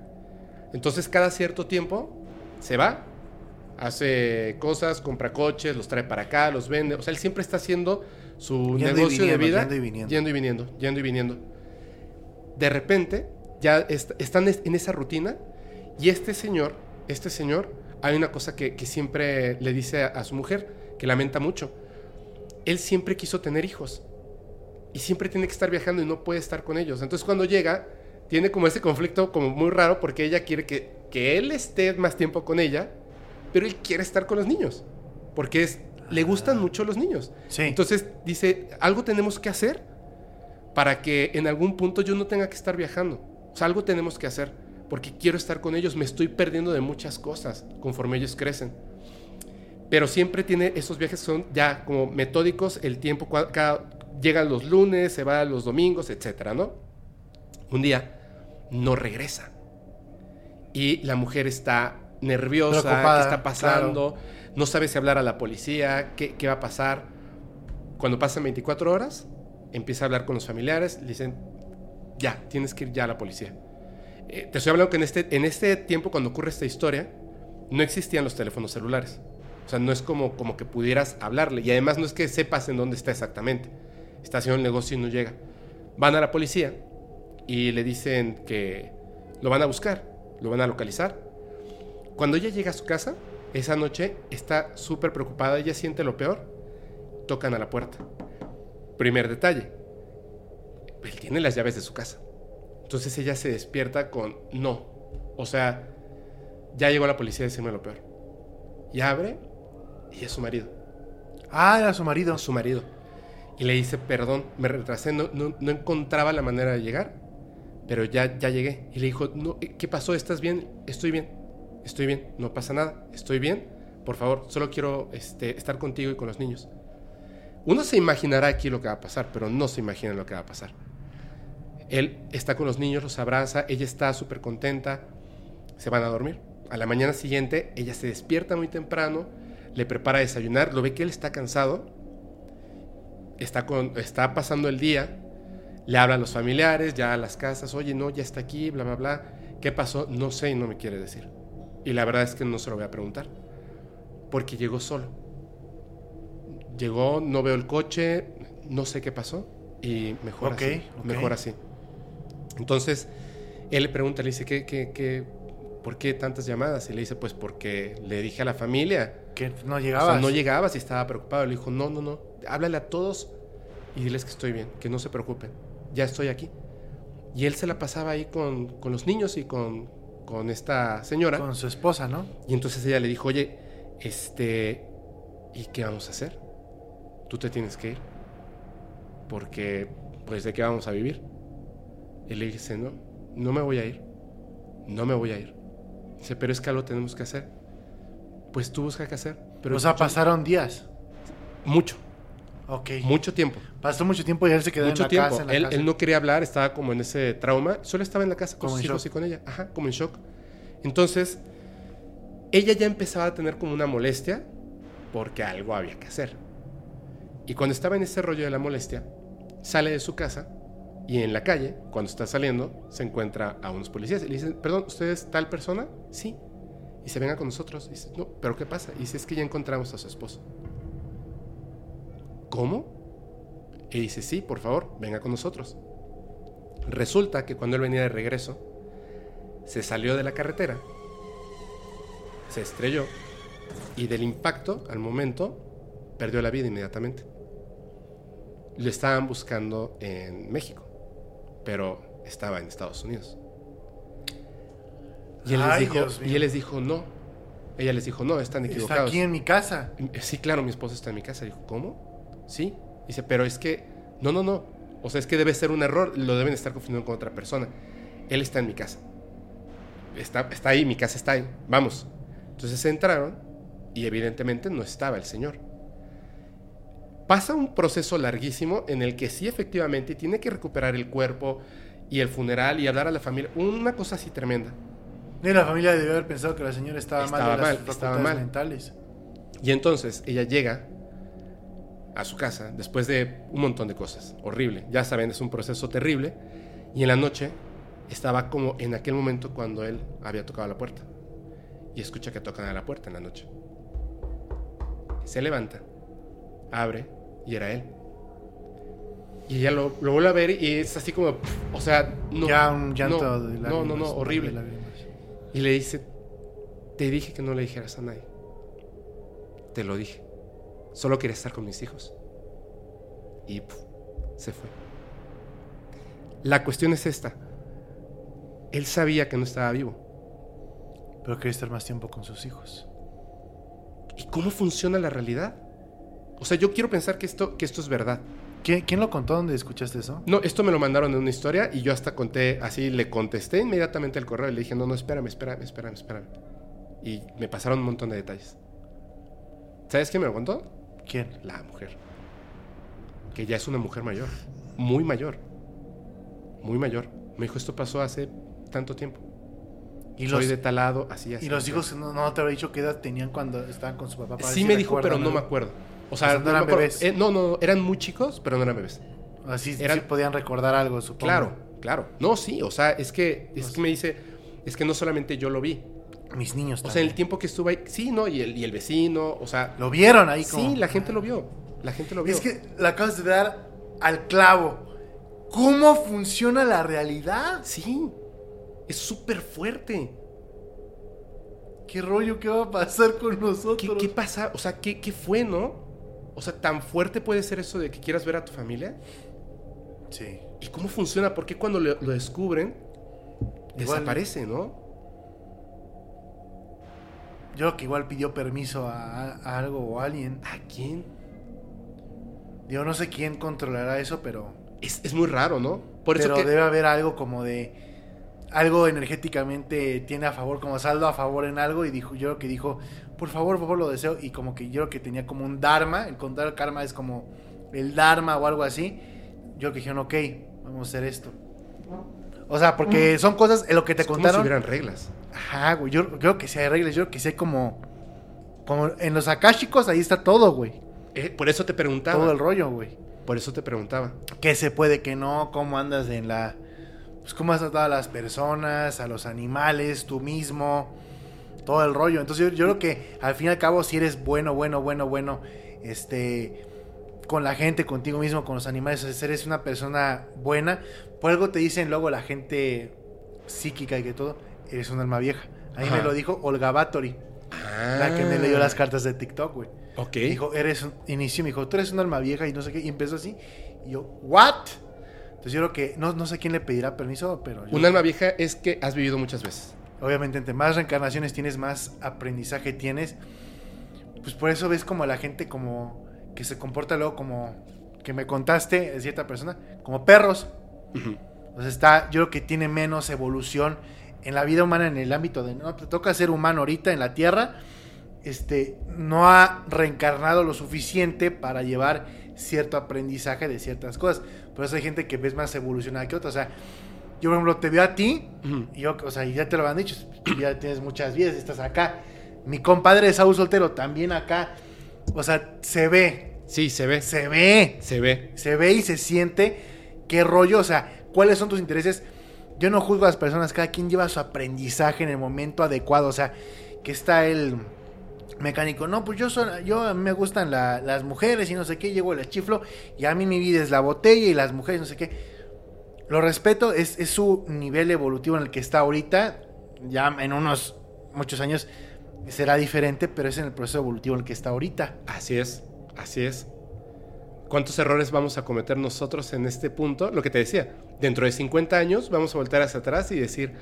Speaker 1: Entonces cada cierto tiempo se va, hace cosas, compra coches, los trae para acá, los vende. O sea, él siempre está haciendo su
Speaker 2: Yendo
Speaker 1: negocio de vida.
Speaker 2: yendo y viniendo.
Speaker 1: Yendo y viniendo, yendo y viniendo. De repente, ya est- están es- en esa rutina y este señor, este señor, hay una cosa que, que siempre le dice a, a su mujer, que lamenta mucho. Él siempre quiso tener hijos y siempre tiene que estar viajando y no puede estar con ellos. Entonces cuando llega, tiene como ese conflicto como muy raro porque ella quiere que, que él esté más tiempo con ella, pero él quiere estar con los niños, porque es, le gustan mucho los niños.
Speaker 2: Sí.
Speaker 1: Entonces dice, algo tenemos que hacer para que en algún punto yo no tenga que estar viajando. O sea, algo tenemos que hacer, porque quiero estar con ellos, me estoy perdiendo de muchas cosas conforme ellos crecen. Pero siempre tiene esos viajes que son ya como metódicos, el tiempo, cada, llegan los lunes, se va los domingos, etcétera, ¿no? Un día no regresa. Y la mujer está nerviosa,
Speaker 2: Preocupada,
Speaker 1: ¿qué está pasando? No sabe si hablar a la policía, qué, qué va a pasar. Cuando pasan 24 horas, empieza a hablar con los familiares, le dicen, ya, tienes que ir ya a la policía. Eh, te estoy hablando que en este, en este tiempo, cuando ocurre esta historia, no existían los teléfonos celulares. O sea, no es como, como que pudieras hablarle. Y además no es que sepas en dónde está exactamente. Está haciendo el negocio y no llega. Van a la policía y le dicen que lo van a buscar, lo van a localizar. Cuando ella llega a su casa, esa noche está súper preocupada, ella siente lo peor, tocan a la puerta. Primer detalle, él tiene las llaves de su casa. Entonces ella se despierta con no. O sea, ya llegó la policía a decirme lo peor. Y abre y es su marido.
Speaker 2: Ah, era su marido.
Speaker 1: Su marido. Y le dice, perdón, me retrasé, no, no, no encontraba la manera de llegar, pero ya, ya llegué. Y le dijo, no, ¿qué pasó? ¿Estás bien? Estoy bien, estoy bien, no pasa nada, estoy bien. Por favor, solo quiero este, estar contigo y con los niños. Uno se imaginará aquí lo que va a pasar, pero no se imagina lo que va a pasar. Él está con los niños, los abraza, ella está súper contenta, se van a dormir. A la mañana siguiente, ella se despierta muy temprano, le prepara a desayunar, lo ve que él está cansado, está, con, está pasando el día, le habla a los familiares, ya a las casas, oye, no, ya está aquí, bla, bla, bla. ¿Qué pasó? No sé y no me quiere decir. Y la verdad es que no se lo voy a preguntar, porque llegó solo. Llegó, no veo el coche, no sé qué pasó y mejor así. Mejor así. Entonces, él le pregunta, le dice, ¿qué, qué, qué, ¿por qué tantas llamadas? Y le dice, pues porque le dije a la familia
Speaker 2: Que no
Speaker 1: o
Speaker 2: llegabas.
Speaker 1: sea, no llegabas y estaba preocupado. Le dijo, no, no, no, háblale a todos y diles que estoy bien, que no se preocupen, ya estoy aquí. Y él se la pasaba ahí con, con los niños y con, con esta señora.
Speaker 2: Con su esposa, ¿no?
Speaker 1: Y entonces ella le dijo, oye, este, ¿y qué vamos a hacer? Tú te tienes que ir. Porque, pues, ¿de qué vamos a vivir? Y le dice, no, no me voy a ir. No me voy a ir. Dice, pero es que algo tenemos que hacer. Pues tú busca qué hacer. Pero
Speaker 2: o sea, pasaron días.
Speaker 1: mucho.
Speaker 2: Ok.
Speaker 1: Mucho tiempo.
Speaker 2: Pasó mucho tiempo y él se quedó
Speaker 1: mucho
Speaker 2: en la
Speaker 1: tiempo.
Speaker 2: casa. en la
Speaker 1: él,
Speaker 2: casa.
Speaker 1: él no quería hablar, estaba como en ese trauma. Solo estaba en la casa con
Speaker 2: Como
Speaker 1: sus hijos
Speaker 2: shock.
Speaker 1: y con ella. Ajá, como en shock. Entonces, ella ya empezaba a tener como una molestia porque algo había que hacer. Y cuando estaba en ese rollo de la molestia, sale de su casa y en la calle, cuando está saliendo, se encuentra a unos policías y le dicen, perdón, ¿usted es tal persona? Sí. Y se venga con nosotros. Dice, no, ¿pero qué pasa? Y dice, es que ya encontramos a su esposo. ¿Cómo? Y dice, sí, por favor, venga con nosotros. Resulta que cuando él venía de regreso, se salió de la carretera, se estrelló y del impacto, al momento, perdió la vida inmediatamente. Lo estaban buscando en México, pero estaba en Estados Unidos. Y él, les dijo, y él les dijo, no. Ella les dijo, no, están
Speaker 2: Está
Speaker 1: equivocados.
Speaker 2: aquí en mi casa.
Speaker 1: Sí, claro, mi esposo está en mi casa. Dijo, ¿cómo? Sí. Dice, pero es que, no, no, no. O sea, es que debe ser un error. Lo deben estar confundiendo con otra persona. Él está en mi casa. Está, está ahí, mi casa está ahí. Vamos. Entonces entraron y evidentemente no estaba el señor. Pasa un proceso larguísimo en el que sí efectivamente tiene que recuperar el cuerpo y el funeral y hablar a la familia. Una cosa así tremenda.
Speaker 2: Y la familia debió haber pensado que la señora estaba,
Speaker 1: Estaba
Speaker 2: mal de las
Speaker 1: mal, estaba mal.
Speaker 2: mentales.
Speaker 1: Y entonces ella llega a su casa después de un montón de cosas. Horrible. Ya saben, es un proceso terrible. Y en la noche estaba como en aquel momento cuando él había tocado la puerta. Y escucha que tocan a la puerta en la noche. Se levanta, abre y era él. Y ella lo, lo vuelve a ver y es así como, o sea, no.
Speaker 2: ya un llanto
Speaker 1: no,
Speaker 2: de lágrimas.
Speaker 1: No, no, no, horrible. Y le dice, te dije que no le dijeras a nadie. Te lo dije. Solo quería estar con mis hijos. Y se fue. La cuestión es esta. Él sabía que no estaba vivo.
Speaker 2: Pero quería estar más tiempo con sus hijos.
Speaker 1: ¿Y cómo funciona la realidad? O sea, yo quiero pensar que esto, que esto es verdad.
Speaker 2: ¿Quién, quién lo contó? ¿Dónde escuchaste eso?
Speaker 1: No, esto me lo mandaron en una historia y yo hasta conté, así le contesté inmediatamente el correo y le dije, no, no, espérame, espérame, espérame, espérame. Y me pasaron un montón de detalles. ¿Sabes quién me lo contó?
Speaker 2: ¿Quién?
Speaker 1: La mujer. Que ya es una mujer mayor. Muy mayor. Muy mayor. Me dijo, esto pasó hace tanto tiempo.
Speaker 2: Y
Speaker 1: Soy
Speaker 2: los,
Speaker 1: de tal lado, así, así.
Speaker 2: y los hijos no, no te había dicho qué edad tenían cuando estaban con su papá. para
Speaker 1: Sí me dijo, pero no me acuerdo. O
Speaker 2: O
Speaker 1: sea,
Speaker 2: no eran bebés.
Speaker 1: Eh, no, no, eran muy chicos, pero no eran bebés.
Speaker 2: Así
Speaker 1: Eran-
Speaker 2: sí podían recordar algo, supongo.
Speaker 1: Claro, claro. No, sí, o sea, es que, es que me dice, es que no solamente yo lo vi.
Speaker 2: Mis niños
Speaker 1: O sea, en
Speaker 2: también.
Speaker 1: el tiempo que estuve ahí, sí, ¿no? Y el, y el vecino, o sea,
Speaker 2: Lo vieron ahí como...
Speaker 1: sí, la gente lo vio. La gente lo vio.
Speaker 2: Es que la acabas de dar al clavo. ¿Cómo funciona la realidad?
Speaker 1: Sí, es súper fuerte.
Speaker 2: ¿Qué rollo qué va a pasar con
Speaker 1: ¿Qué,
Speaker 2: nosotros?
Speaker 1: qué pasa? O sea, ¿qué, ¿qué fue, no? O sea, ¿tan fuerte puede ser eso de que quieras ver a tu familia?
Speaker 2: Sí.
Speaker 1: ¿Y cómo funciona? ¿Por qué cuando lo, lo descubren
Speaker 2: Igual-
Speaker 1: desaparece, no?
Speaker 2: Yo creo que igual pidió permiso a, a algo o a alguien.
Speaker 1: ¿A quién?
Speaker 2: Yo no sé quién controlará eso, pero...
Speaker 1: Es, es muy raro, ¿no? Por eso
Speaker 2: pero
Speaker 1: que...
Speaker 2: debe haber algo como de... Algo energéticamente tiene a favor, como saldo a favor en algo. Y dijo, yo creo que dijo, por favor, por favor, lo deseo. Y como que yo creo que tenía como un dharma. El contrario al karma es como el dharma o algo así. Yo creo que dijeron, ok, vamos a hacer esto. O sea, porque son cosas en lo que te
Speaker 1: es como si
Speaker 2: contaron.
Speaker 1: hubieran reglas.
Speaker 2: Ajá, güey. Yo creo que sí hay reglas. Yo creo que sí hay como. Como en los akashicos, ahí está todo, güey.
Speaker 1: Eh, por eso te preguntaba.
Speaker 2: Todo el rollo, güey.
Speaker 1: Por eso te preguntaba.
Speaker 2: ¿Qué se puede, qué no? ¿Cómo andas en la. Pues cómo has tratado a las personas, a los animales, tú mismo. Todo el rollo. Entonces yo, yo creo que al fin y al cabo, si eres bueno, bueno, bueno, bueno, este. Con la gente, contigo mismo, con los animales, si eres una persona buena. Por algo te dicen luego la gente psíquica y que todo, eres un alma vieja. Ahí
Speaker 1: Ajá.
Speaker 2: me lo dijo Olga Batory. La que me leyó las cartas de TikTok, güey.
Speaker 1: Ok.
Speaker 2: Dijo, eres un, inició, me dijo, tú eres un alma vieja y no sé qué, y empezó así. Y yo, ¿what? Entonces yo creo que, no, no sé quién le pedirá permiso, pero yo-
Speaker 1: Un alma vieja es que has vivido muchas veces.
Speaker 2: Obviamente entre más reencarnaciones tienes, más aprendizaje tienes. Pues por eso ves como la gente como que se comporta luego como que me contaste de cierta persona, como perros.
Speaker 1: Ujú.
Speaker 2: O sea, está, yo creo que tiene menos evolución en la vida humana en el ámbito de, no, te toca ser humano ahorita en la tierra este, no ha reencarnado lo suficiente para llevar cierto aprendizaje de ciertas cosas. Por eso hay gente que ves más evolucionada que otra. O sea, yo, por ejemplo, te veo a ti, y yo, o sea, y ya te lo han dicho, ya tienes muchas vidas, estás acá. Mi compadre de Saúl Soltero también acá. O sea, se ve.
Speaker 1: Sí, se ve.
Speaker 2: Se ve.
Speaker 1: Se ve.
Speaker 2: Se ve y se siente. ¿Qué rollo? O sea, ¿cuáles son tus intereses? Yo no juzgo a las personas, cada quien lleva su aprendizaje en el momento adecuado. O sea, que está el mecánico. No, pues yo, son, yo a mí me gustan las mujeres y no sé qué, llego el chiflo y a mí mi vida es la botella y las mujeres no sé qué. Lo respeto, es, es su nivel evolutivo en el que está ahorita. Ya en unos muchos años será diferente, pero es en el proceso evolutivo en el que está ahorita.
Speaker 1: Así es, así es. ¿Cuántos errores vamos a cometer nosotros en este punto? Lo que te decía, dentro de 50 años vamos a voltar hacia atrás y decir,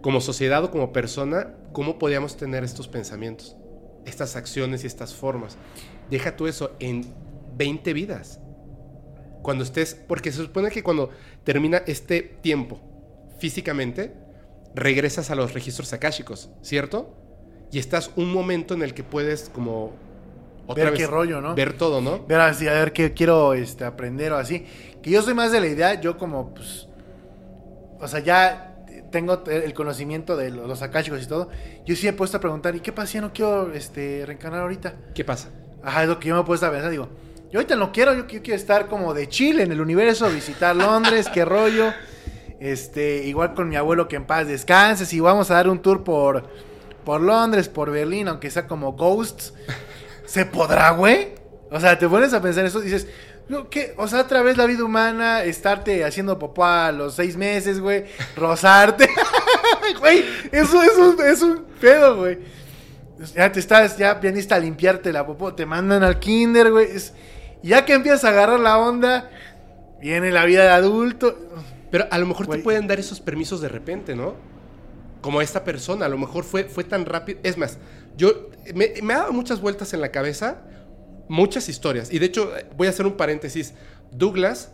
Speaker 1: como sociedad o como persona, ¿cómo podíamos tener estos pensamientos, estas acciones y estas formas? Deja tú eso en 20 vidas. Cuando estés, porque se supone que cuando termina este tiempo físicamente, regresas a los registros akáshicos, ¿cierto? Y estás un momento en el que puedes como
Speaker 2: ver qué rollo, ¿no?
Speaker 1: Ver todo, ¿no?
Speaker 2: Ver así, a ver qué quiero este, aprender o así. Que yo soy más de la idea, yo como, pues, o sea, ya tengo el conocimiento de los akáshicos y todo. Yo sí he puesto a preguntar, ¿y qué pasa si no quiero este, reencarnar ahorita?
Speaker 1: ¿Qué pasa?
Speaker 2: Ajá, es lo que yo me he puesto a pensar, digo, yo ahorita no quiero, yo, quiero estar como de Chile en el universo, visitar Londres, qué rollo. Este, igual con mi abuelo que en paz descanse, si vamos a dar un tour por, por Londres, por Berlín, aunque sea como Ghosts, ¿se podrá, güey? O sea, te pones a pensar eso y dices, ¿qué? O sea, otra vez la vida humana, estarte haciendo popó a los seis meses, güey, rozarte. güey, eso es un, es un pedo, güey. Ya te estás, ya vienes a limpiarte la popó, te mandan al kinder, güey. Es, ya que empiezas a agarrar la onda, viene la vida de adulto.
Speaker 1: Pero a lo mejor te pueden dar esos permisos de repente, ¿no? Como esta persona, a lo mejor fue, fue tan rápido. Es más, yo me, me ha dado muchas vueltas en la cabeza, muchas historias. Y de hecho, voy a hacer un paréntesis. Douglas,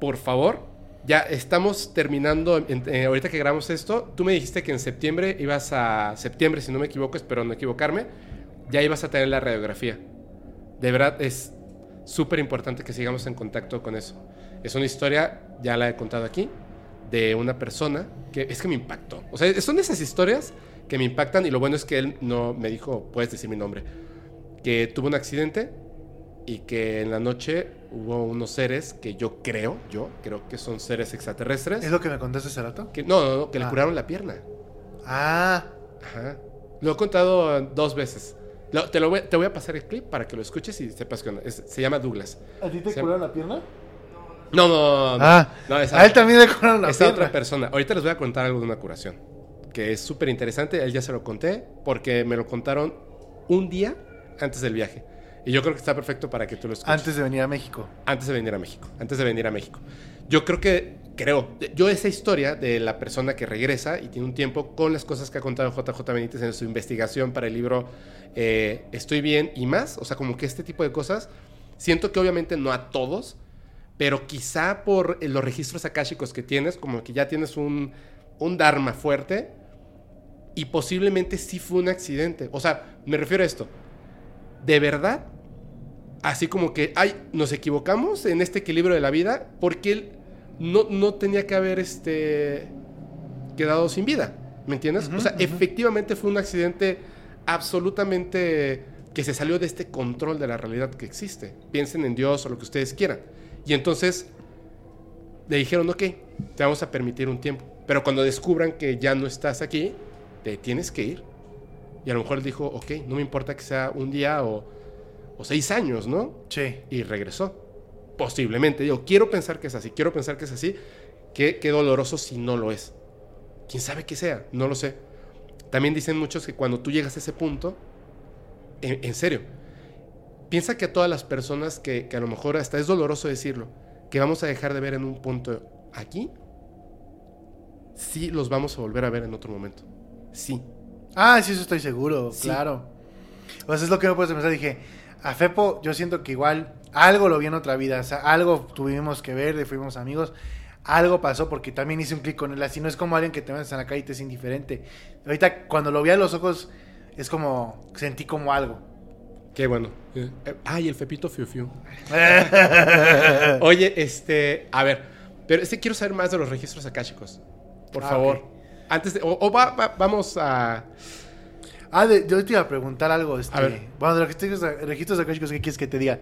Speaker 1: por favor, ya estamos terminando, ahorita que grabamos esto, tú me dijiste que en septiembre ibas a, septiembre si no me equivoco, espero no equivocarme, ya ibas a tener la radiografía. De verdad es súper importante que sigamos en contacto con eso. Es una historia, ya la he contado aquí, de una persona que es que me impactó. O sea, son esas historias que me impactan y lo bueno es que él no me dijo, puedes decir mi nombre, que tuvo un accidente y que en la noche hubo unos seres que yo creo, yo creo que son seres extraterrestres.
Speaker 2: ¿Es lo que me contaste hace rato?
Speaker 1: Que, no, no, no, que le ah. curaron la pierna.
Speaker 2: Ah.
Speaker 1: Ajá. Lo he contado dos veces te, lo voy, te voy a pasar el clip para que lo escuches y sepas que se llama Douglas.
Speaker 2: ¿A ti te curaron la pierna?
Speaker 1: No, no,
Speaker 2: no. Ah, a él también le curaron la
Speaker 1: pierna. otra persona. Ahorita les voy a contar algo de una curación. Que es súper interesante. Él ya se lo conté porque me lo contaron un día antes del viaje. Y yo creo que está perfecto para que tú lo escuches.
Speaker 2: Antes de venir a México.
Speaker 1: Antes de venir a México. Antes de venir a México. Yo creo que, creo, yo esa historia de la persona que regresa y tiene un tiempo con las cosas que ha contado JJ Benítez en su investigación para el libro eh, Estoy bien y más, o sea, como que este tipo de cosas, siento que obviamente no a todos, pero quizá por los registros akáshicos que tienes, como que ya tienes un, un dharma fuerte y posiblemente sí fue un accidente. O sea, me refiero a esto. De verdad, así como que, ay, nos equivocamos en este equilibrio de la vida porque él no, no tenía que haber este, quedado sin vida. ¿Me entiendes? o sea, efectivamente fue un accidente absolutamente que se salió de este control de la realidad que existe. Piensen en Dios o lo que ustedes quieran. Y entonces le dijeron, ok, te vamos a permitir un tiempo. Pero cuando descubran que ya no estás aquí, te tienes que ir. Y a lo mejor dijo, ok, no me importa que sea un día o o seis años, ¿no?
Speaker 2: Sí.
Speaker 1: Y regresó. Posiblemente. Yo quiero pensar que es así, quiero pensar que es así. Qué, qué doloroso si no lo es. ¿Quién sabe qué sea? No lo sé. También dicen muchos que cuando tú llegas a ese punto, en, serio, piensa que a todas las personas que, que, a lo mejor hasta es doloroso decirlo, que vamos a dejar de ver en un punto aquí, sí los vamos a volver a ver en otro momento. Sí.
Speaker 2: Ah, sí, eso estoy seguro, claro. Pues es lo que me puedes pensar. Dije, a Fepo yo siento que igual algo lo vi en otra vida, o sea, algo tuvimos que ver, fuimos amigos, algo pasó porque también hice un clic con él, así no es como alguien que te ves en la calle y te es indiferente. Ahorita cuando lo vi a los ojos, es como, sentí como algo.
Speaker 1: Qué bueno. Eh, Ay, el Fepito Fiu Fiu. Oye, este, a ver, pero este quiero saber más de los registros akáshicos. Por
Speaker 2: Ah,
Speaker 1: favor. Antes de, o, o va- va- vamos a...
Speaker 2: Ah, de- yo te iba a preguntar algo. Este,
Speaker 1: A ver.
Speaker 2: Bueno, de los registros, registros akáshicos, ¿qué quieres que te diga?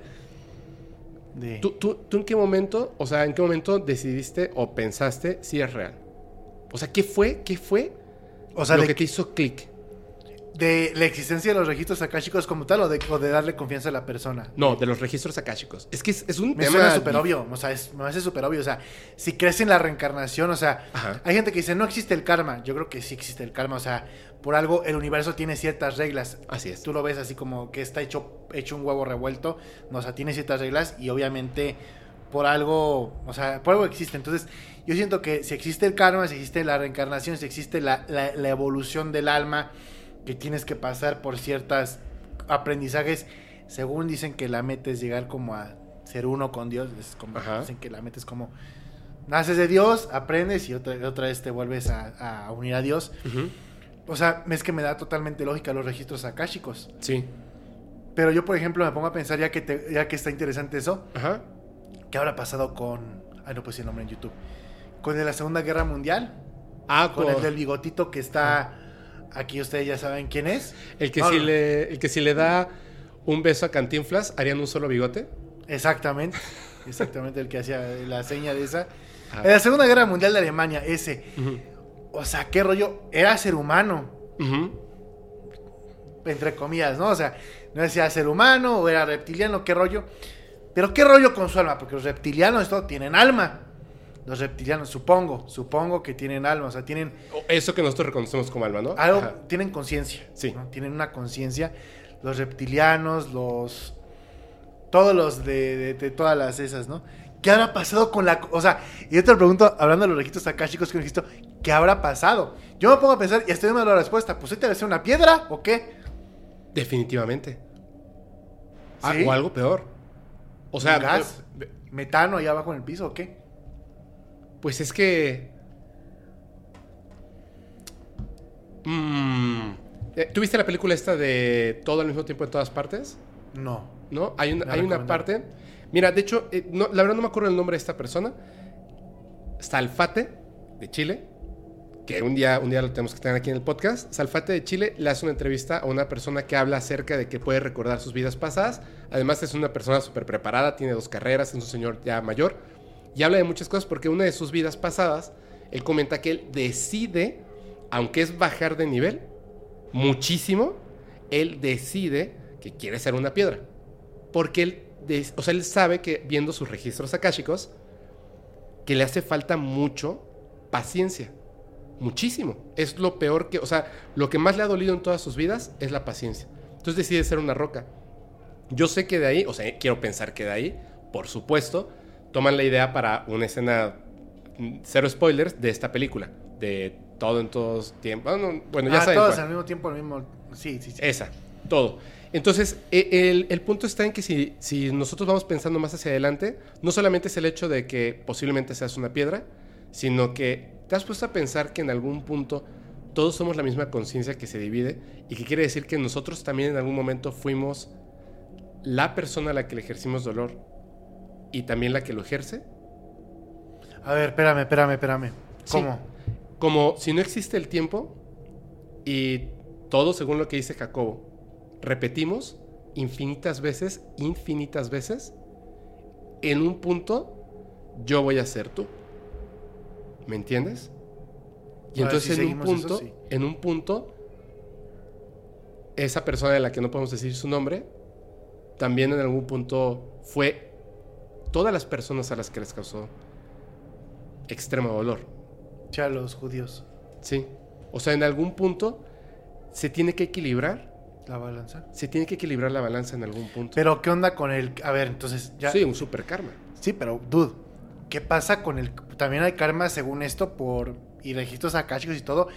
Speaker 2: De...
Speaker 1: ¿tú, tú, tú en qué momento, o sea, en qué momento decidiste o pensaste si es real? O sea, ¿qué fue, qué fue
Speaker 2: o sea,
Speaker 1: lo
Speaker 2: de,
Speaker 1: que te hizo clic?
Speaker 2: De la existencia de los registros akáshicos como tal o de, o de darle confianza a la persona.
Speaker 1: No, de los registros akáshicos. Es que es, es un
Speaker 2: Me
Speaker 1: tema...
Speaker 2: suena súper obvio, o sea, es- me hace súper obvio, o sea, si crees en la reencarnación, o sea,
Speaker 1: Ajá.
Speaker 2: hay gente que dice, no existe el karma, yo creo que sí existe el karma, o sea, por algo el universo tiene ciertas reglas,
Speaker 1: Así es.
Speaker 2: tú lo ves así como que está hecho, hecho un huevo revuelto, no, o sea, tiene ciertas reglas y obviamente por algo, o sea, por algo existe, entonces yo siento que si existe el karma, si existe la reencarnación, si existe la, la- la evolución del alma, que tienes que pasar por ciertas aprendizajes, según dicen que la meta es llegar como a ser uno con Dios, es como
Speaker 1: Ajá.
Speaker 2: dicen que la meta es como naces de Dios, aprendes y otra, otra vez te vuelves a, a unir a Dios. O sea, es que me da totalmente lógica los registros akáshicos.
Speaker 1: Sí.
Speaker 2: Pero yo, por ejemplo, me pongo a pensar, ya que, te- ya que está interesante eso,
Speaker 1: Ajá.
Speaker 2: ¿qué habrá pasado con... Ay, no puse el nombre en YouTube. Con el de la Segunda Guerra Mundial,
Speaker 1: Ah,
Speaker 2: con
Speaker 1: con
Speaker 2: el del bigotito que está... Aquí ustedes ya saben quién es.
Speaker 1: el que si le, el que si le da un beso a Cantinflas, harían un solo bigote.
Speaker 2: Exactamente. Exactamente el que hacía la seña de esa.
Speaker 1: Ah.
Speaker 2: En la Segunda Guerra Mundial de Alemania, ese. O sea, qué rollo. Era ser humano. Entre comillas, ¿no? O sea, no decía ser humano o era reptiliano, qué rollo. Pero qué rollo con su alma, porque los reptilianos esto tienen alma. Los reptilianos, supongo, supongo que tienen alma, o sea, tienen
Speaker 1: Eso que nosotros reconocemos como alma, ¿no?
Speaker 2: algo,
Speaker 1: Ajá.
Speaker 2: tienen conciencia.
Speaker 1: Sí.
Speaker 2: ¿no? Tienen una conciencia. Los reptilianos, los. Todos los de, de- de todas las esas, ¿no? ¿Qué habrá pasado con la.? O sea, y yo te lo pregunto, hablando de los registros akáshicos que he visto, ¿qué habrá pasado? Yo me pongo a pensar y estoy dando la respuesta. ¿Pues te va a ser una piedra o qué?
Speaker 1: Definitivamente. Ah,
Speaker 2: ¿Sí?
Speaker 1: o algo peor. O sea,
Speaker 2: ¿Un gas? ¿Metano ahí abajo en el piso o qué?
Speaker 1: Pues es que. Mm, eh, ¿Tuviste la película esta de todo al mismo tiempo en todas partes?
Speaker 2: No.
Speaker 1: ¿No? Hay hay una parte. Mira, de hecho, eh, no, la verdad no me acuerdo el nombre de esta persona. Salfate, de Chile. Que un día, un día lo tenemos que tener aquí en el podcast. Salfate de Chile le hace una entrevista a una persona que habla acerca de que puede recordar sus vidas pasadas. Además, es una persona súper preparada, tiene dos carreras, es un señor ya mayor. Y habla de muchas cosas porque una de sus vidas pasadas, él comenta que él decide, aunque es bajar de nivel, muchísimo, él decide que quiere ser una piedra. Porque él, o sea, él sabe que viendo sus registros akáshicos, que le hace falta mucho paciencia. Muchísimo. Es lo peor que, o sea, lo que más le ha dolido en todas sus vidas es la paciencia. Entonces decide ser una roca. Yo sé que de ahí, o sea, quiero pensar que de ahí, por supuesto, toman la idea para una escena, mm, cero spoilers, de esta película. De todo en todos tiempos. Bueno, bueno, ya
Speaker 2: ah,
Speaker 1: saben
Speaker 2: todos
Speaker 1: cuál.
Speaker 2: al mismo tiempo, al mismo. Sí, sí, sí.
Speaker 1: Esa, todo. Entonces, e- el, el punto está en que si, si nosotros vamos pensando más hacia adelante, no solamente es el hecho de que posiblemente seas una piedra, sino que te has puesto a pensar que en algún punto todos somos la misma conciencia que se divide y que quiere decir que nosotros también en algún momento fuimos la persona a la que le ejercimos dolor y también la que lo ejerce.
Speaker 2: A ver, espérame, espérame, espérame.
Speaker 1: Sí.
Speaker 2: ¿Cómo?
Speaker 1: Como si no existe el tiempo y todo según lo que dice Jacobo, repetimos infinitas veces, infinitas veces, en un punto yo voy a ser tú. ¿Me entiendes? Y
Speaker 2: A
Speaker 1: entonces
Speaker 2: si
Speaker 1: en un punto,
Speaker 2: eso, sí.
Speaker 1: en un punto, esa persona de la que no podemos decir su nombre, también en algún punto fue todas las personas a las que les causó extremo dolor.
Speaker 2: Ya los judíos.
Speaker 1: Sí. O sea, en algún punto se tiene que equilibrar.
Speaker 2: La balanza.
Speaker 1: Se tiene que equilibrar la balanza en algún punto.
Speaker 2: Pero, ¿qué onda con el. A ver, entonces, ya.
Speaker 1: Sí, un super karma.
Speaker 2: Sí, pero, dude, ¿qué pasa con el. También hay karma según esto por. Y registros akáshicos y todo.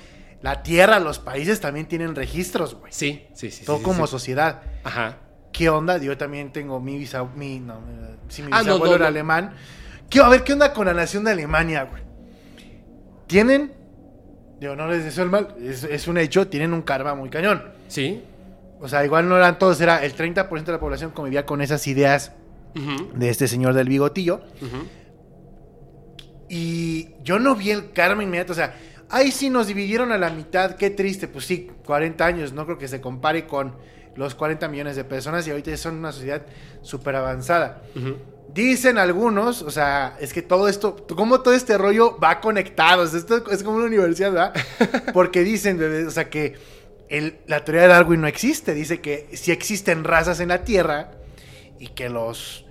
Speaker 2: La tierra, los países también tienen registros, güey.
Speaker 1: Sí, sí, sí.
Speaker 2: todo
Speaker 1: sí,
Speaker 2: como
Speaker 1: sí.
Speaker 2: sociedad.
Speaker 1: Ajá.
Speaker 2: ¿Qué onda? Yo también tengo mi bisab... mi, no, sí, mi
Speaker 1: Ah,
Speaker 2: bisabuelo
Speaker 1: no,
Speaker 2: era
Speaker 1: no.
Speaker 2: alemán. ¿Qué, a ver, ¿qué onda con la nación de Alemania, güey? Tienen, digo, no les deseo el mal, es, es un hecho, tienen un karma muy cañón.
Speaker 1: Sí.
Speaker 2: O sea, igual no eran todos, era el 30% de la población convivía con esas ideas de este señor del bigotillo. Y yo no vi el karma inmediato. O sea, ahí sí nos dividieron a la mitad. Qué triste. Pues sí, 40 años. No creo que se compare con los 40 millones de personas. Y ahorita ya son una sociedad súper avanzada. Dicen algunos, o sea, es que todo esto, como todo este rollo va conectado. O sea, esto es como una universidad, ¿verdad? Porque dicen, o sea, que el- la teoría de Darwin no existe. Dice que sí existen razas en la Tierra y que los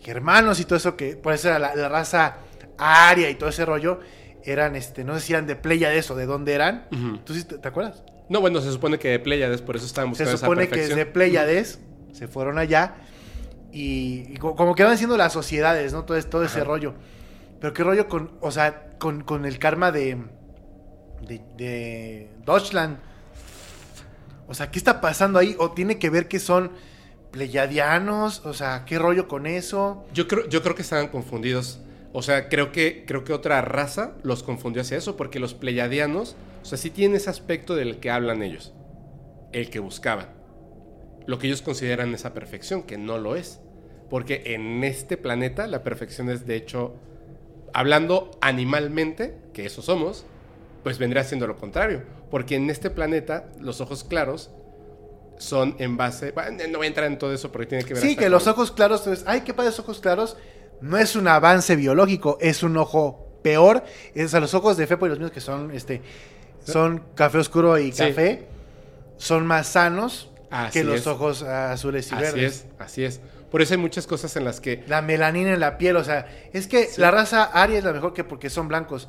Speaker 2: germanos y todo eso, que por eso era la, la raza aria y todo ese rollo, eran, este, no sé si eran de Pleiades o de dónde eran. ¿Tú sí te, te acuerdas?
Speaker 1: No, bueno, se supone que de Pleiades, por eso estaban
Speaker 2: Se
Speaker 1: buscando
Speaker 2: supone
Speaker 1: esa
Speaker 2: que desde Pleiades se fueron allá y, y co- como que van siendo las sociedades, ¿no? Todo, todo ese rollo. Pero qué rollo con, o sea, con, con el karma de, de, de Deutschland. O sea, ¿qué está pasando ahí? ¿O tiene que ver que son pleiadianos? O sea, ¿qué rollo con eso?
Speaker 1: Yo creo, yo creo que estaban confundidos. O sea, creo que, creo que otra raza los confundió hacia eso, porque los pleiadianos, o sea, sí tienen ese aspecto del que hablan ellos, el que buscaban. Lo que ellos consideran esa perfección, que no lo es. Porque en este planeta la perfección es, de hecho, hablando animalmente, que eso somos, pues vendría siendo lo contrario. Porque en este planeta los ojos claros son en base... bueno, no voy a entrar en todo eso porque tiene que ver...
Speaker 2: Sí, que los ojos claros, entonces, ay, qué padres ojos claros. No es un avance biológico, es un ojo peor. Es a los ojos de Fepo y los míos que son, este, son café oscuro y
Speaker 1: Sí.
Speaker 2: café, son más sanos
Speaker 1: Así
Speaker 2: que los
Speaker 1: es.
Speaker 2: ojos azules y
Speaker 1: Así
Speaker 2: verdes.
Speaker 1: es, así es. Por eso hay muchas cosas en las que...
Speaker 2: La melanina en la piel, o sea, es que
Speaker 1: Sí.
Speaker 2: la raza aria es la mejor que porque son blancos.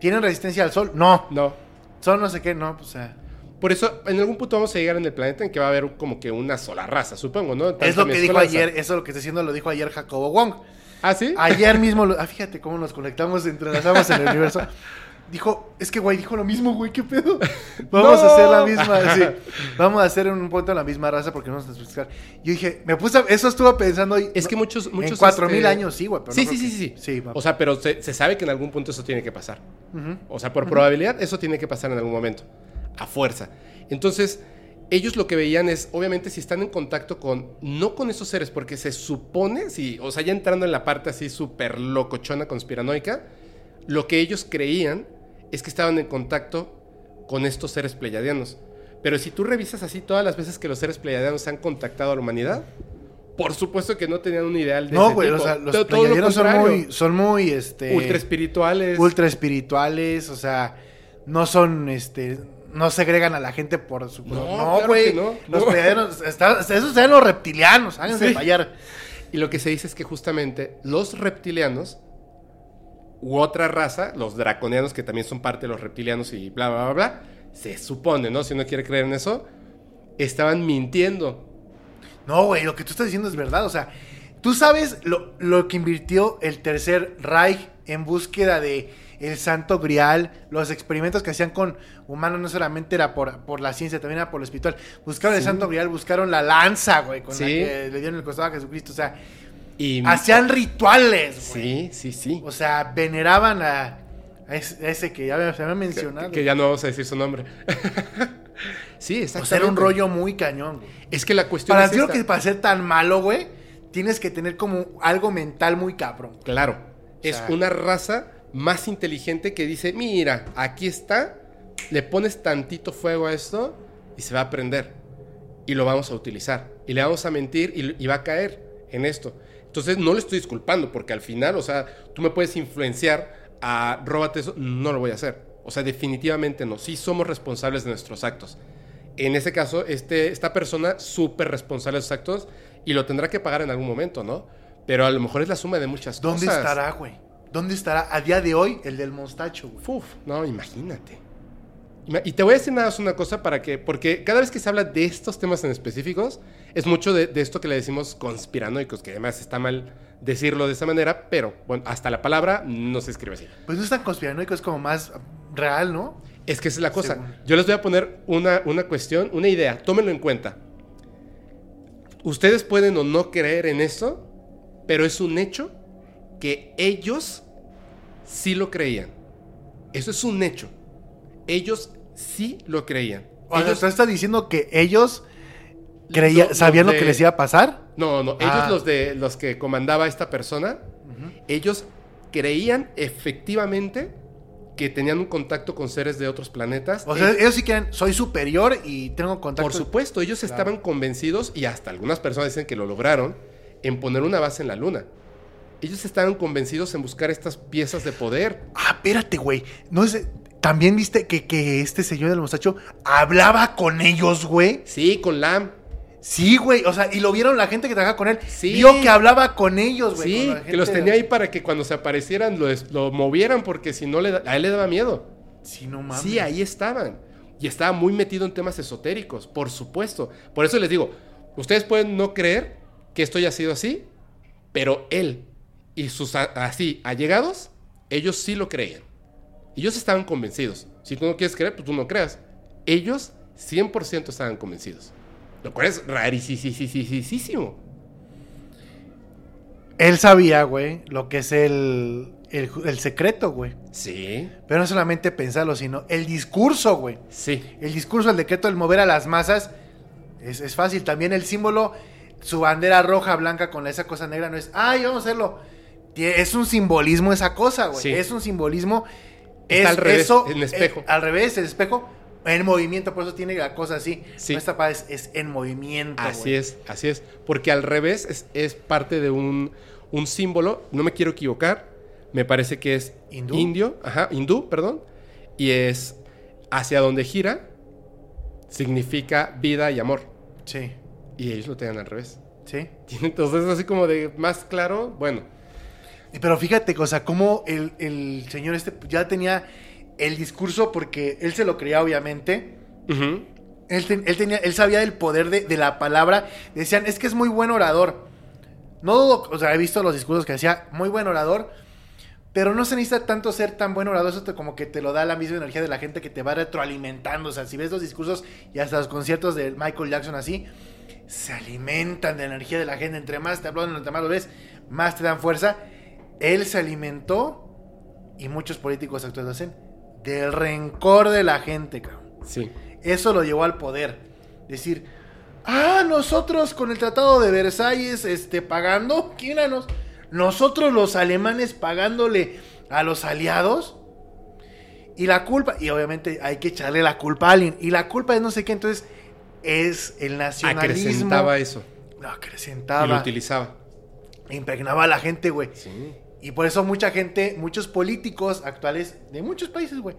Speaker 2: ¿Tienen resistencia al sol? No.
Speaker 1: No.
Speaker 2: Son no sé qué, no, pues, o sea.
Speaker 1: Por eso, en algún punto vamos a llegar en el planeta en que va a haber como que una sola raza, supongo, ¿no?
Speaker 2: Es lo que dijo ayer, eso es lo que está diciendo, lo dijo ayer Jacobo Wong.
Speaker 1: ¿Ah, sí?
Speaker 2: Ayer mismo, lo- ah, fíjate cómo nos conectamos, entrelazamos en el universo. Dijo, es que güey, dijo lo mismo, güey, ¿qué pedo? Vamos
Speaker 1: No.
Speaker 2: a hacer la misma, sí. Vamos a hacer en un punto la misma raza porque no vamos a explicar. Yo dije, me puse, a- eso estuve pensando hoy.
Speaker 1: Es que muchos... muchos
Speaker 2: en cuatro mil
Speaker 1: este,
Speaker 2: años, sí, güey. pero
Speaker 1: Sí,
Speaker 2: no
Speaker 1: sí, sí, sí,
Speaker 2: Sí.
Speaker 1: O sea, pero se, se sabe que en algún punto eso tiene que pasar. O sea, por probabilidad eso tiene que pasar en algún momento. A fuerza. Entonces, ellos lo que veían es, obviamente, si están en contacto con, no con esos seres, porque se supone, si, o sea, ya entrando en la parte así súper locochona, conspiranoica, lo que ellos creían es que estaban en contacto con estos seres pleiadianos. Pero si tú revisas así todas las veces que los seres pleiadianos han contactado a la humanidad, por supuesto que no tenían un ideal de
Speaker 2: No, güey, o sea, los pleiadianos son muy, son muy, este...
Speaker 1: ultra espirituales.
Speaker 2: ultra espirituales, o sea, no son, este, no segregan a la gente por su...
Speaker 1: No,
Speaker 2: No,
Speaker 1: claro
Speaker 2: güey,
Speaker 1: no,
Speaker 2: los
Speaker 1: no.
Speaker 2: está- esos sean los reptilianos, háganse
Speaker 1: Sí.
Speaker 2: fallar.
Speaker 1: Y lo que se dice es que justamente los reptilianos u otra raza, los draconianos, que también son parte de los reptilianos y bla, bla, bla, bla, se supone, ¿no? Si uno quiere creer en eso, estaban mintiendo.
Speaker 2: No, güey, lo que tú estás diciendo es verdad. O sea, tú sabes lo, lo que invirtió el tercer Reich en búsqueda de el santo grial, los experimentos que hacían con humanos no solamente era por, por la ciencia, también era por lo espiritual. Buscaron el santo grial, buscaron la lanza, güey, con la que le dieron el costado a Jesucristo. O sea,
Speaker 1: Y
Speaker 2: hacían rituales, güey.
Speaker 1: Sí, sí, sí.
Speaker 2: O sea, veneraban a, a ese, que ya se había mencionado.
Speaker 1: Que ya no vamos a decir su nombre. sí,
Speaker 2: o
Speaker 1: exactamente.
Speaker 2: sea, era un rollo muy cañón, güey.
Speaker 1: Es que la cuestión
Speaker 2: Para
Speaker 1: es esta.
Speaker 2: que para ser tan malo, güey, tienes que tener como algo mental muy cabrón.
Speaker 1: Claro, es
Speaker 2: sea-
Speaker 1: una raza más inteligente que dice, mira, aquí está, le pones tantito fuego a esto y se va a prender. Y lo vamos a utilizar. Y le vamos a mentir y, y va a caer en esto. Entonces no le estoy disculpando porque al final, o sea, tú me puedes influenciar a róbate eso, no lo voy a hacer. O sea, definitivamente no. Sí somos responsables de nuestros actos. En ese caso, este, esta persona súper responsable de sus actos y lo tendrá que pagar en algún momento, ¿no? Pero a lo mejor es la suma de muchas
Speaker 2: ¿Dónde
Speaker 1: cosas.
Speaker 2: estará, güey? ¿Dónde estará a día de hoy el del mostacho, güey?
Speaker 1: Uf, no, imagínate. Ima- Y te voy a decir nada más una cosa para que, porque cada vez que se habla de estos temas en específicos, es mucho de, de esto que le decimos conspiranoicos, que además está mal decirlo de esa manera, pero bueno, hasta la palabra no se escribe así.
Speaker 2: Pues no es tan conspiranoico, es como más real, ¿no?
Speaker 1: Es que esa es la cosa.
Speaker 2: Según.
Speaker 1: Yo les voy a poner una, una cuestión, una idea, tómenlo en cuenta. Ustedes pueden o no creer en esto, pero es un hecho que ellos sí lo creían. Eso es un hecho. Ellos sí lo creían.
Speaker 2: O
Speaker 1: ellos-
Speaker 2: ¿tú estás diciendo que ellos creía,
Speaker 1: Lo-
Speaker 2: sabían lo
Speaker 1: de-
Speaker 2: que les iba a pasar?
Speaker 1: No, no, ellos
Speaker 2: Ah.
Speaker 1: los de los que comandaba esta persona, ellos creían efectivamente que tenían un contacto con seres de otros planetas.
Speaker 2: O sea,
Speaker 1: Eh,
Speaker 2: ellos sí quieren, soy superior y tengo contacto.
Speaker 1: por supuesto, ellos
Speaker 2: Claro.
Speaker 1: estaban convencidos, y hasta algunas personas dicen que lo lograron, en poner una base en la luna. Ellos estaban convencidos en buscar estas piezas de poder.
Speaker 2: Ah, espérate, güey. No sé, también viste que, que este señor del muchacho hablaba con ellos, güey.
Speaker 1: Sí, con Lam.
Speaker 2: Sí, güey. O sea, y lo vieron la gente que trabajaba con él.
Speaker 1: Sí.
Speaker 2: Vio que hablaba con ellos, güey.
Speaker 1: Sí, que los tenía ahí para que cuando se aparecieran lo, lo movieran, porque si no, le da- a él le daba miedo.
Speaker 2: Sí, no mames.
Speaker 1: Sí, ahí estaban. Y estaba muy metido en temas esotéricos, por supuesto. Por eso les digo, ustedes pueden no creer que esto haya sido así, pero él y sus así allegados, ellos sí lo creían. Ellos estaban convencidos. Si tú no quieres creer, pues tú no creas. Ellos 100% estaban convencidos. Lo cual es rarísimo.
Speaker 2: Él sabía, güey, lo que es el, el, el secreto, güey.
Speaker 1: Sí,
Speaker 2: Pero no solamente pensarlo, sino el discurso, güey.
Speaker 1: sí.
Speaker 2: El discurso, el decreto, el mover a las masas, es, es fácil. También el símbolo, su bandera roja, blanca con esa cosa negra, no es, ay, vamos a hacerlo. Es un simbolismo esa cosa, güey.
Speaker 1: Sí.
Speaker 2: Es un simbolismo.
Speaker 1: Está
Speaker 2: es
Speaker 1: al revés,
Speaker 2: eso,
Speaker 1: en espejo.
Speaker 2: eh, al revés, el espejo en movimiento, por eso tiene la cosa así.
Speaker 1: Sí.
Speaker 2: No esta es, es en movimiento.
Speaker 1: Así es, así es. Porque al revés es, es parte de un, un símbolo, no me quiero equivocar, me parece que es
Speaker 2: ¿Hindú?
Speaker 1: indio, ajá, hindú, perdón, y es hacia donde gira, significa vida y amor.
Speaker 2: Sí,
Speaker 1: Y ellos lo tienen al revés.
Speaker 2: sí.
Speaker 1: Entonces, así como de más claro, bueno,
Speaker 2: Pero fíjate, o sea, cómo el, el señor este ya tenía el discurso porque él se lo creía, obviamente. Él, ten- él tenía, él sabía del poder de, de la palabra. Decían, es que es muy buen orador. No dudo, o sea, he visto los discursos que decía, muy buen orador. Pero no se necesita tanto ser tan buen orador. Eso te, como que te lo da la misma energía de la gente que te va retroalimentando. O sea, si ves los discursos y hasta los conciertos de Michael Jackson así, se alimentan de la energía de la gente. Entre más te hablan, entre más lo ves, más te dan fuerza. Él se alimentó, y muchos políticos actuales lo hacen, del rencor de la gente, cabrón.
Speaker 1: sí.
Speaker 2: Eso lo llevó al poder. Decir, ah, nosotros con el Tratado de Versalles este, pagando, ¿quién era nos? Nosotros los alemanes pagándole a los aliados. Y la culpa, y obviamente hay que echarle la culpa a alguien. Y la culpa es no sé qué, entonces es el nacionalismo.
Speaker 1: Acrecentaba eso
Speaker 2: Lo
Speaker 1: y lo
Speaker 2: acrecentaba.
Speaker 1: utilizaba.
Speaker 2: impregnaba a la gente, güey.
Speaker 1: Sí.
Speaker 2: Y por eso mucha gente, muchos políticos actuales de muchos países, güey.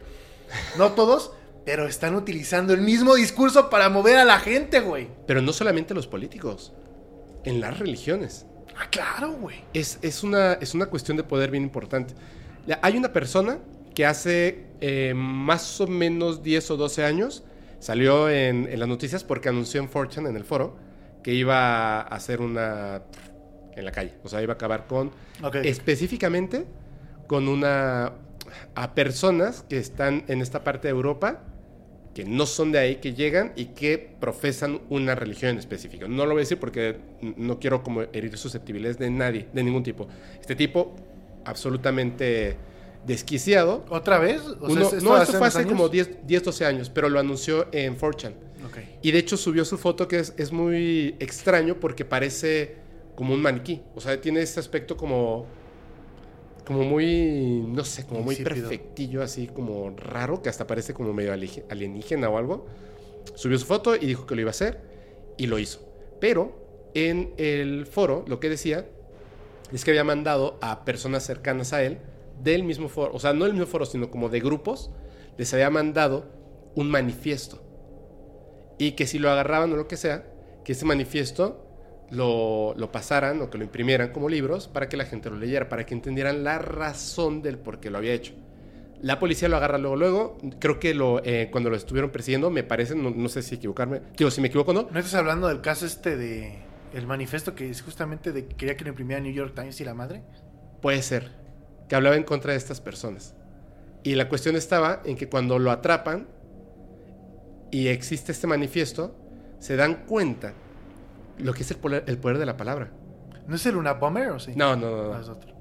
Speaker 2: No todos, pero están utilizando el mismo discurso para mover a la gente, güey.
Speaker 1: Pero no solamente los políticos, en las religiones.
Speaker 2: Ah, claro, güey.
Speaker 1: Es, es una, es una cuestión de poder bien importante. Hay una persona que hace eh, más o menos 10 o 12 años salió en, en las noticias porque anunció en Fortune, en el foro, que iba a hacer una en la calle. O sea, iba a acabar con específicamente con una a personas que están en esta parte de Europa que no son de ahí, que llegan y que profesan una religión en específico. No lo voy a decir porque no quiero como herir susceptibilidades de nadie, de ningún tipo. Este tipo absolutamente desquiciado.
Speaker 2: ¿Otra vez? O sea,
Speaker 1: Uno-
Speaker 2: ¿esto
Speaker 1: no, esto fue hace
Speaker 2: años?
Speaker 1: como 10, 10, 12 años, pero lo anunció en 4chan.
Speaker 2: Ok.
Speaker 1: Y de hecho subió su foto que es, es muy extraño porque parece como un maniquí. O sea, tiene este aspecto como. Como muy. No sé, como muy
Speaker 2: Insípido.
Speaker 1: perfectillo, así como raro, que hasta parece como medio alienígena o algo. Subió su foto y dijo que lo iba a hacer y lo hizo. Pero en el foro lo que decía es que había mandado a personas cercanas a él del mismo foro, o sea, no del mismo foro, sino como de grupos, les había mandado un manifiesto. Y que si lo agarraban o lo que sea, que ese manifiesto lo, lo pasaran o que lo imprimieran como libros para que la gente lo leyera, para que entendieran la razón del por qué lo había hecho. La policía lo agarra luego, luego. Creo que lo, eh, cuando lo estuvieron persiguiendo, me parece, no, no sé si equivocarme, digo, si me equivoco no,
Speaker 2: ¿No estás hablando del caso este de... El manifiesto que es justamente de que quería que lo imprimiera New York Times y la madre?
Speaker 1: Puede ser. Que hablaba en contra de estas personas. Y la cuestión estaba en que cuando lo atrapan y existe este manifiesto, se dan cuenta lo que es el poder, el poder de la palabra.
Speaker 2: ¿No es el Una Bomber o sí?
Speaker 1: No, no, no.
Speaker 2: Ah,
Speaker 1: no.
Speaker 2: es otro.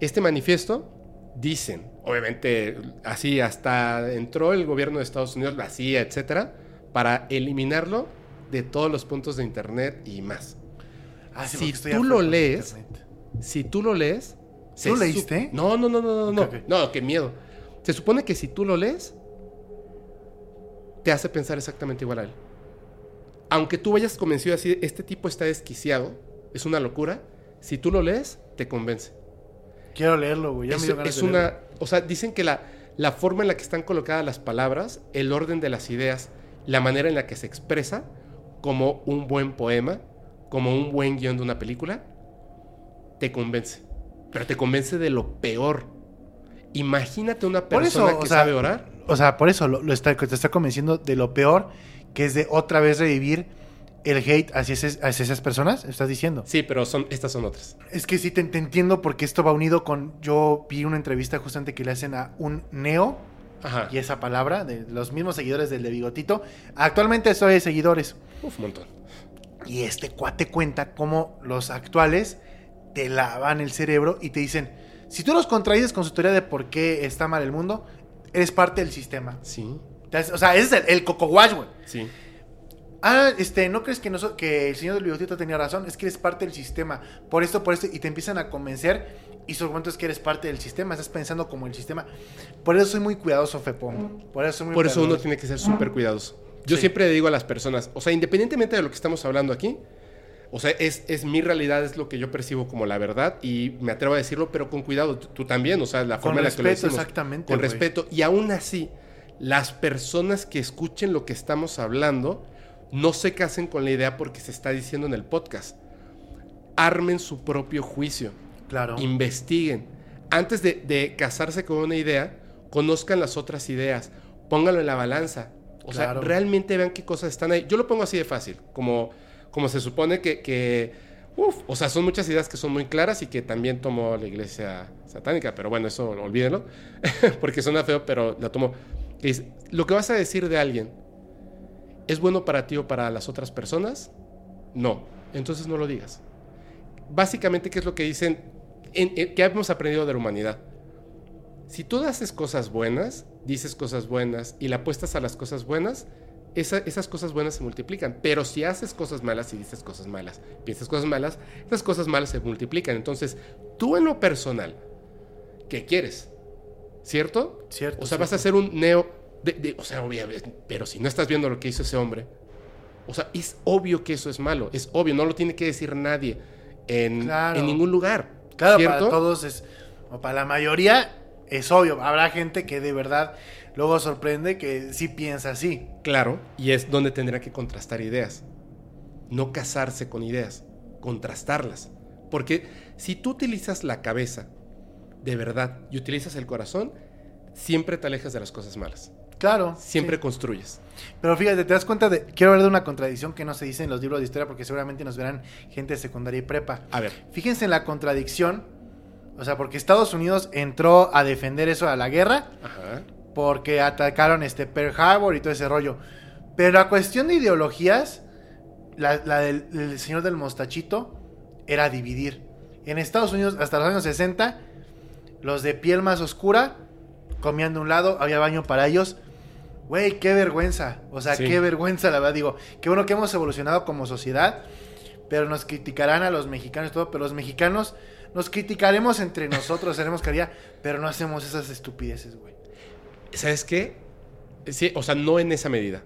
Speaker 1: Este manifiesto, dicen, obviamente, así hasta entró el gobierno de Estados Unidos, la CIA, etcétera, para eliminarlo de todos los puntos de internet y más.
Speaker 2: Ah, sí,
Speaker 1: Si tú lo lees. Si tú lo lees...
Speaker 2: ¿Tú
Speaker 1: su-
Speaker 2: leíste?
Speaker 1: No, no, no, no, no, no. No, qué miedo. Se supone que si tú lo lees, te hace pensar exactamente igual a él. Aunque tú vayas convencido así, este tipo está desquiciado, es una locura, si tú lo lees, te convence.
Speaker 2: Quiero leerlo, güey. Ya me
Speaker 1: Es,
Speaker 2: dio ganas
Speaker 1: es
Speaker 2: de
Speaker 1: una,
Speaker 2: leerlo.
Speaker 1: o sea, dicen que la, la forma en la que están colocadas las palabras, el orden de las ideas, la manera en la que se expresa, como un buen poema, como un buen guion de una película, te convence. Pero te convence de lo peor. Imagínate una
Speaker 2: eso,
Speaker 1: persona
Speaker 2: o
Speaker 1: que
Speaker 2: sea,
Speaker 1: sabe orar.
Speaker 2: O sea, por eso lo, lo está, te está convenciendo de lo peor, que es de otra vez revivir el hate hacia, ese- hacia esas personas, estás diciendo.
Speaker 1: Sí, pero son, estas son otras.
Speaker 2: Es que sí te, te entiendo porque esto va unido con. Yo vi una entrevista justamente que le hacen a un neo
Speaker 1: Ajá.
Speaker 2: y esa palabra de los mismos seguidores del de Bigotito. Actualmente esto hay seguidores.
Speaker 1: Uf, un montón.
Speaker 2: Y este cuate cuenta cómo los actuales te lavan el cerebro y te dicen: si tú los contradices con su teoría de por qué está mal el mundo, eres parte del sistema.
Speaker 1: Sí,
Speaker 2: O sea, ese es el, el coco wash, güey.
Speaker 1: sí.
Speaker 2: Ah, este, ¿no crees que, el señor del bigotito tenía razón? Es que eres parte del sistema. Por esto, por esto, y te empiezan a convencer. Y su argumento es que eres parte del sistema. Estás pensando como el sistema. Por eso soy muy cuidadoso, Fepo. Por eso soy muy
Speaker 1: Por eso uno tiene que ser súper cuidadoso. Yo
Speaker 2: Sí.
Speaker 1: siempre le digo a las personas, o sea, independientemente de lo que estamos hablando aquí, o sea, es, es mi realidad, es lo que yo percibo como la verdad y me atrevo a decirlo, pero con cuidado. Tú, tú también, o sea, la
Speaker 2: Con
Speaker 1: forma en la que lo
Speaker 2: respeto,
Speaker 1: decimos.
Speaker 2: exactamente.
Speaker 1: Con respeto. Y aún así, las personas que escuchen lo que estamos hablando no se casen con la idea porque se está diciendo en el podcast. Armen su propio juicio
Speaker 2: Claro.
Speaker 1: investiguen. Antes de, de casarse con una idea, conozcan las otras ideas, pónganlo en la balanza. O
Speaker 2: Claro.
Speaker 1: sea, realmente vean qué cosas están ahí. Yo lo pongo así de fácil, como, como se supone que, que uf, o sea, son muchas ideas que son muy claras y que también tomó la iglesia satánica, pero bueno, eso olvídenlo, porque suena feo, pero la tomó. Que lo que vas a decir de alguien, ¿es bueno para ti o para las otras personas? No, entonces no lo digas básicamente, ¿qué es lo que dicen? En, ¿Qué hemos aprendido de la humanidad? Si tú haces cosas buenas, dices cosas buenas y le apuestas a las cosas buenas, esa- esas cosas buenas se multiplican. Pero si haces cosas malas y dices cosas malas, piensas cosas malas, esas cosas malas se multiplican. Entonces, tú en lo personal, ¿qué quieres? ¿Cierto?
Speaker 2: Cierto.
Speaker 1: O sea, vas a ser un neo. de- de- o sea, obviamente, pero si no estás viendo lo que hizo ese hombre, o sea, es obvio que eso es malo. Es obvio, no lo tiene que decir nadie en,
Speaker 2: Claro.
Speaker 1: en ningún lugar.
Speaker 2: Claro,
Speaker 1: ¿cierto?
Speaker 2: para todos es. O para la mayoría es obvio. Habrá gente que de verdad luego sorprende que sí piensa así.
Speaker 1: Claro, y es donde tendrá que contrastar ideas. No casarse con ideas, contrastarlas. Porque si tú utilizas la cabeza de verdad y utilizas el corazón, siempre te alejas de las cosas malas.
Speaker 2: Claro.
Speaker 1: Siempre
Speaker 2: sí.
Speaker 1: construyes.
Speaker 2: Pero fíjate, te das cuenta de. Quiero hablar de una contradicción que no se dice en los libros de historia porque seguramente nos verán gente de secundaria y prepa.
Speaker 1: A ver,
Speaker 2: Fíjense en la contradicción. O sea, porque Estados Unidos entró a defender eso a la guerra
Speaker 1: ajá,
Speaker 2: porque atacaron este Pearl Harbor y todo ese rollo. Pero la cuestión de ideologías, la, la del, del señor del mostachito, era dividir. En Estados Unidos, hasta los años 60, los de piel más oscura comían de un lado, había baño para ellos. Güey, qué vergüenza. O sea,
Speaker 1: Sí.
Speaker 2: qué vergüenza, la verdad. Digo, qué bueno que hemos evolucionado como sociedad, pero nos criticarán a los mexicanos y todo, pero los mexicanos nos criticaremos entre nosotros, haremos caridad, pero no hacemos esas estupideces, güey.
Speaker 1: ¿sabes qué? Sí, o sea, no en esa medida.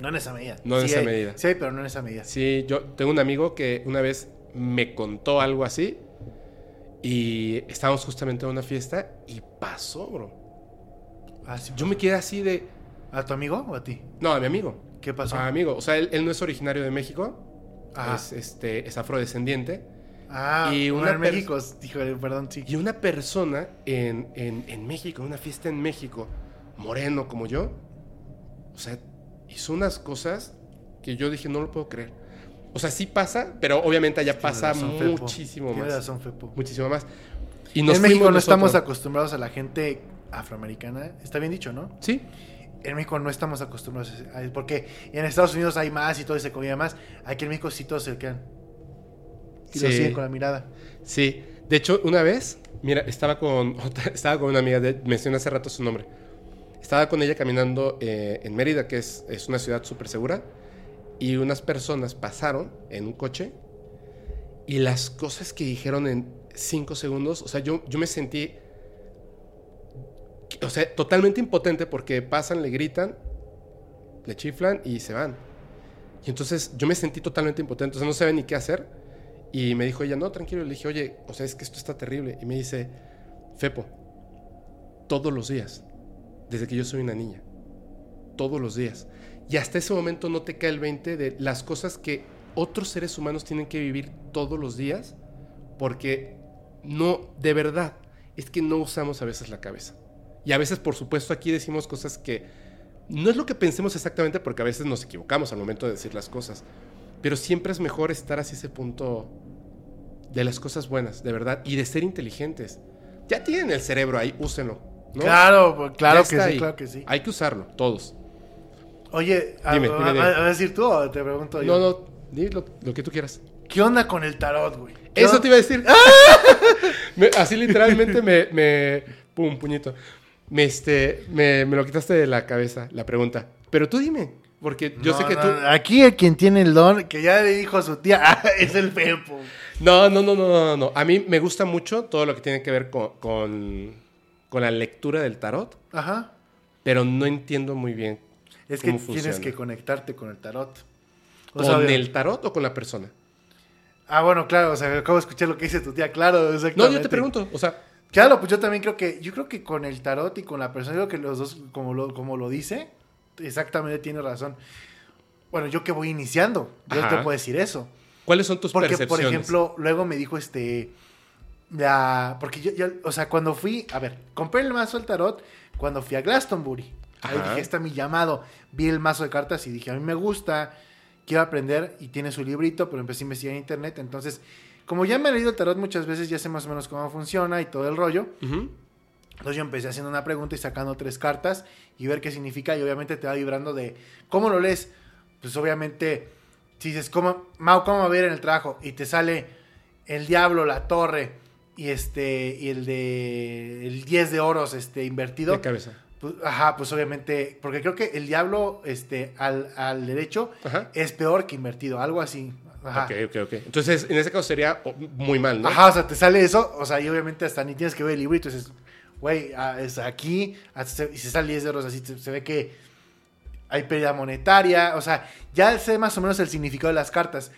Speaker 2: No en esa medida.
Speaker 1: No en
Speaker 2: Sí
Speaker 1: esa
Speaker 2: hay-
Speaker 1: medida.
Speaker 2: Sí, hay, pero no en esa medida.
Speaker 1: Sí, yo tengo un amigo que una vez me contó algo así y estábamos justamente en una fiesta y pasó, bro.
Speaker 2: Ah, sí.
Speaker 1: Yo me quedé así de...
Speaker 2: ¿A tu amigo o a ti?
Speaker 1: No, a mi amigo.
Speaker 2: ¿Qué pasó?
Speaker 1: A mi amigo. O sea, él, él no es originario de México.
Speaker 2: Ajá.
Speaker 1: Es, este, es afrodescendiente.
Speaker 2: ah,
Speaker 1: y una
Speaker 2: en México. Híjole, perdón, sí.
Speaker 1: Y una persona en, en, en México, en una fiesta en México, moreno como yo, o sea, hizo unas cosas que yo dije, no lo puedo creer. O sea, sí pasa, pero obviamente allá pasa
Speaker 2: razón,
Speaker 1: muchísimo más.
Speaker 2: razón, Fepo.
Speaker 1: Muchísimo más. Y
Speaker 2: En México no estamos acostumbrados a la gente afroamericana. Está bien dicho, ¿no?
Speaker 1: Sí,
Speaker 2: En México no estamos acostumbrados a eso. Porque en Estados Unidos hay más y todo y se comía más. Aquí en México sí todos se quedan. Y lo
Speaker 1: Sí.
Speaker 2: siguen con la mirada.
Speaker 1: sí. De hecho, una vez, mira, estaba con, estaba con una amiga, de, mencioné hace rato su nombre. Estaba con ella caminando eh, en Mérida, que es, es una ciudad súper segura, y unas personas pasaron en un coche y las cosas que dijeron en cinco segundos, o sea, yo, yo me sentí, o sea, totalmente impotente porque pasan, le gritan, le chiflan y se van. Y entonces yo me sentí totalmente impotente, o sea, no sabía ni qué hacer. Y me dijo ella, no, tranquilo. Le dije, oye, o sea, es que esto está terrible. Y me dice, Fepo, todos los días, desde que yo soy una niña, todos los días. Y hasta ese momento no te cae el 20 de las cosas que otros seres humanos tienen que vivir todos los días, porque no, de verdad, es que no usamos a veces la cabeza. Y a veces, por supuesto, aquí decimos cosas que no es lo que pensemos exactamente, porque a veces nos equivocamos al momento de decir las cosas. Pero siempre es mejor estar así ese punto de las cosas buenas, de verdad, y de ser inteligentes. Ya tienen el cerebro ahí, úsenlo. ¿no?
Speaker 2: Claro, pues, claro que sí, claro que sí.
Speaker 1: Hay que usarlo, todos.
Speaker 2: Oye, a,
Speaker 1: Dime,
Speaker 2: a-
Speaker 1: dime, dime.
Speaker 2: a- a decir tú o te pregunto yo.
Speaker 1: No, no, di lo, lo que tú quieras.
Speaker 2: ¿Qué onda con el tarot, güey? ¿Qué
Speaker 1: Eso
Speaker 2: onda?
Speaker 1: te iba a decir. Me- así literalmente me, me- Pum, puñito. Me, este, me, me lo quitaste de la cabeza, la pregunta. Pero tú dime, porque yo
Speaker 2: No,
Speaker 1: sé que
Speaker 2: no,
Speaker 1: tú...
Speaker 2: Aquí el quien tiene el don, que ya le dijo a su tía, ah, es el Pepo.
Speaker 1: No, no, no, no, no, no. A mí me gusta mucho todo lo que tiene que ver con, con, con la lectura del tarot,
Speaker 2: Ajá.
Speaker 1: pero no entiendo muy bien
Speaker 2: Es que tienes que conectarte con el tarot. O
Speaker 1: ¿Con
Speaker 2: sea,
Speaker 1: el tarot o con la persona?
Speaker 2: Ah, bueno, claro, o sea, acabo de escuchar lo que dice tu tía, claro, exactamente.
Speaker 1: No, yo te pregunto, o sea,
Speaker 2: Claro, pues yo también creo que, yo creo que con el tarot y con la persona, yo creo que los dos, como lo, como lo dice, exactamente tiene razón. Bueno, yo que voy iniciando, yo
Speaker 1: Ajá.
Speaker 2: te puedo decir eso.
Speaker 1: ¿cuáles son tus
Speaker 2: Porque, por
Speaker 1: percepciones?
Speaker 2: ejemplo, luego me dijo este. La, porque yo, yo- o sea, cuando fui, a ver, compré el mazo del tarot cuando fui a Glastonbury. Ahí dije, está mi llamado. Vi el mazo de cartas y dije, a mí me gusta, quiero aprender. Y tiene su librito, pero empecé a investigar en internet. Entonces, como ya me he leído el tarot muchas veces, ya sé más o menos cómo funciona y todo el rollo. Entonces yo empecé haciendo una pregunta y sacando tres cartas y ver qué significa y obviamente te va vibrando de cómo lo lees. Pues obviamente, si dices, ¿cómo, Mau, ¿cómo va a ver en el trabajo? Y te sale el diablo, la torre y este y el de el 10 de oros este invertido.
Speaker 1: de cabeza.
Speaker 2: Pues, ajá, pues obviamente, porque creo que el diablo este al, al derecho
Speaker 1: Ajá.
Speaker 2: es peor que invertido, algo así. Ajá.
Speaker 1: Ok, ok, ok. Entonces, en ese caso sería oh, muy mal, ¿no?
Speaker 2: Ajá, o sea, te sale eso, o sea, y obviamente hasta ni tienes que ver el librito, dices, güey, ah, es aquí, hasta se- y se sale 10 euros así, se, se ve que hay pérdida monetaria, o sea, ya sé más o menos el significado de las cartas,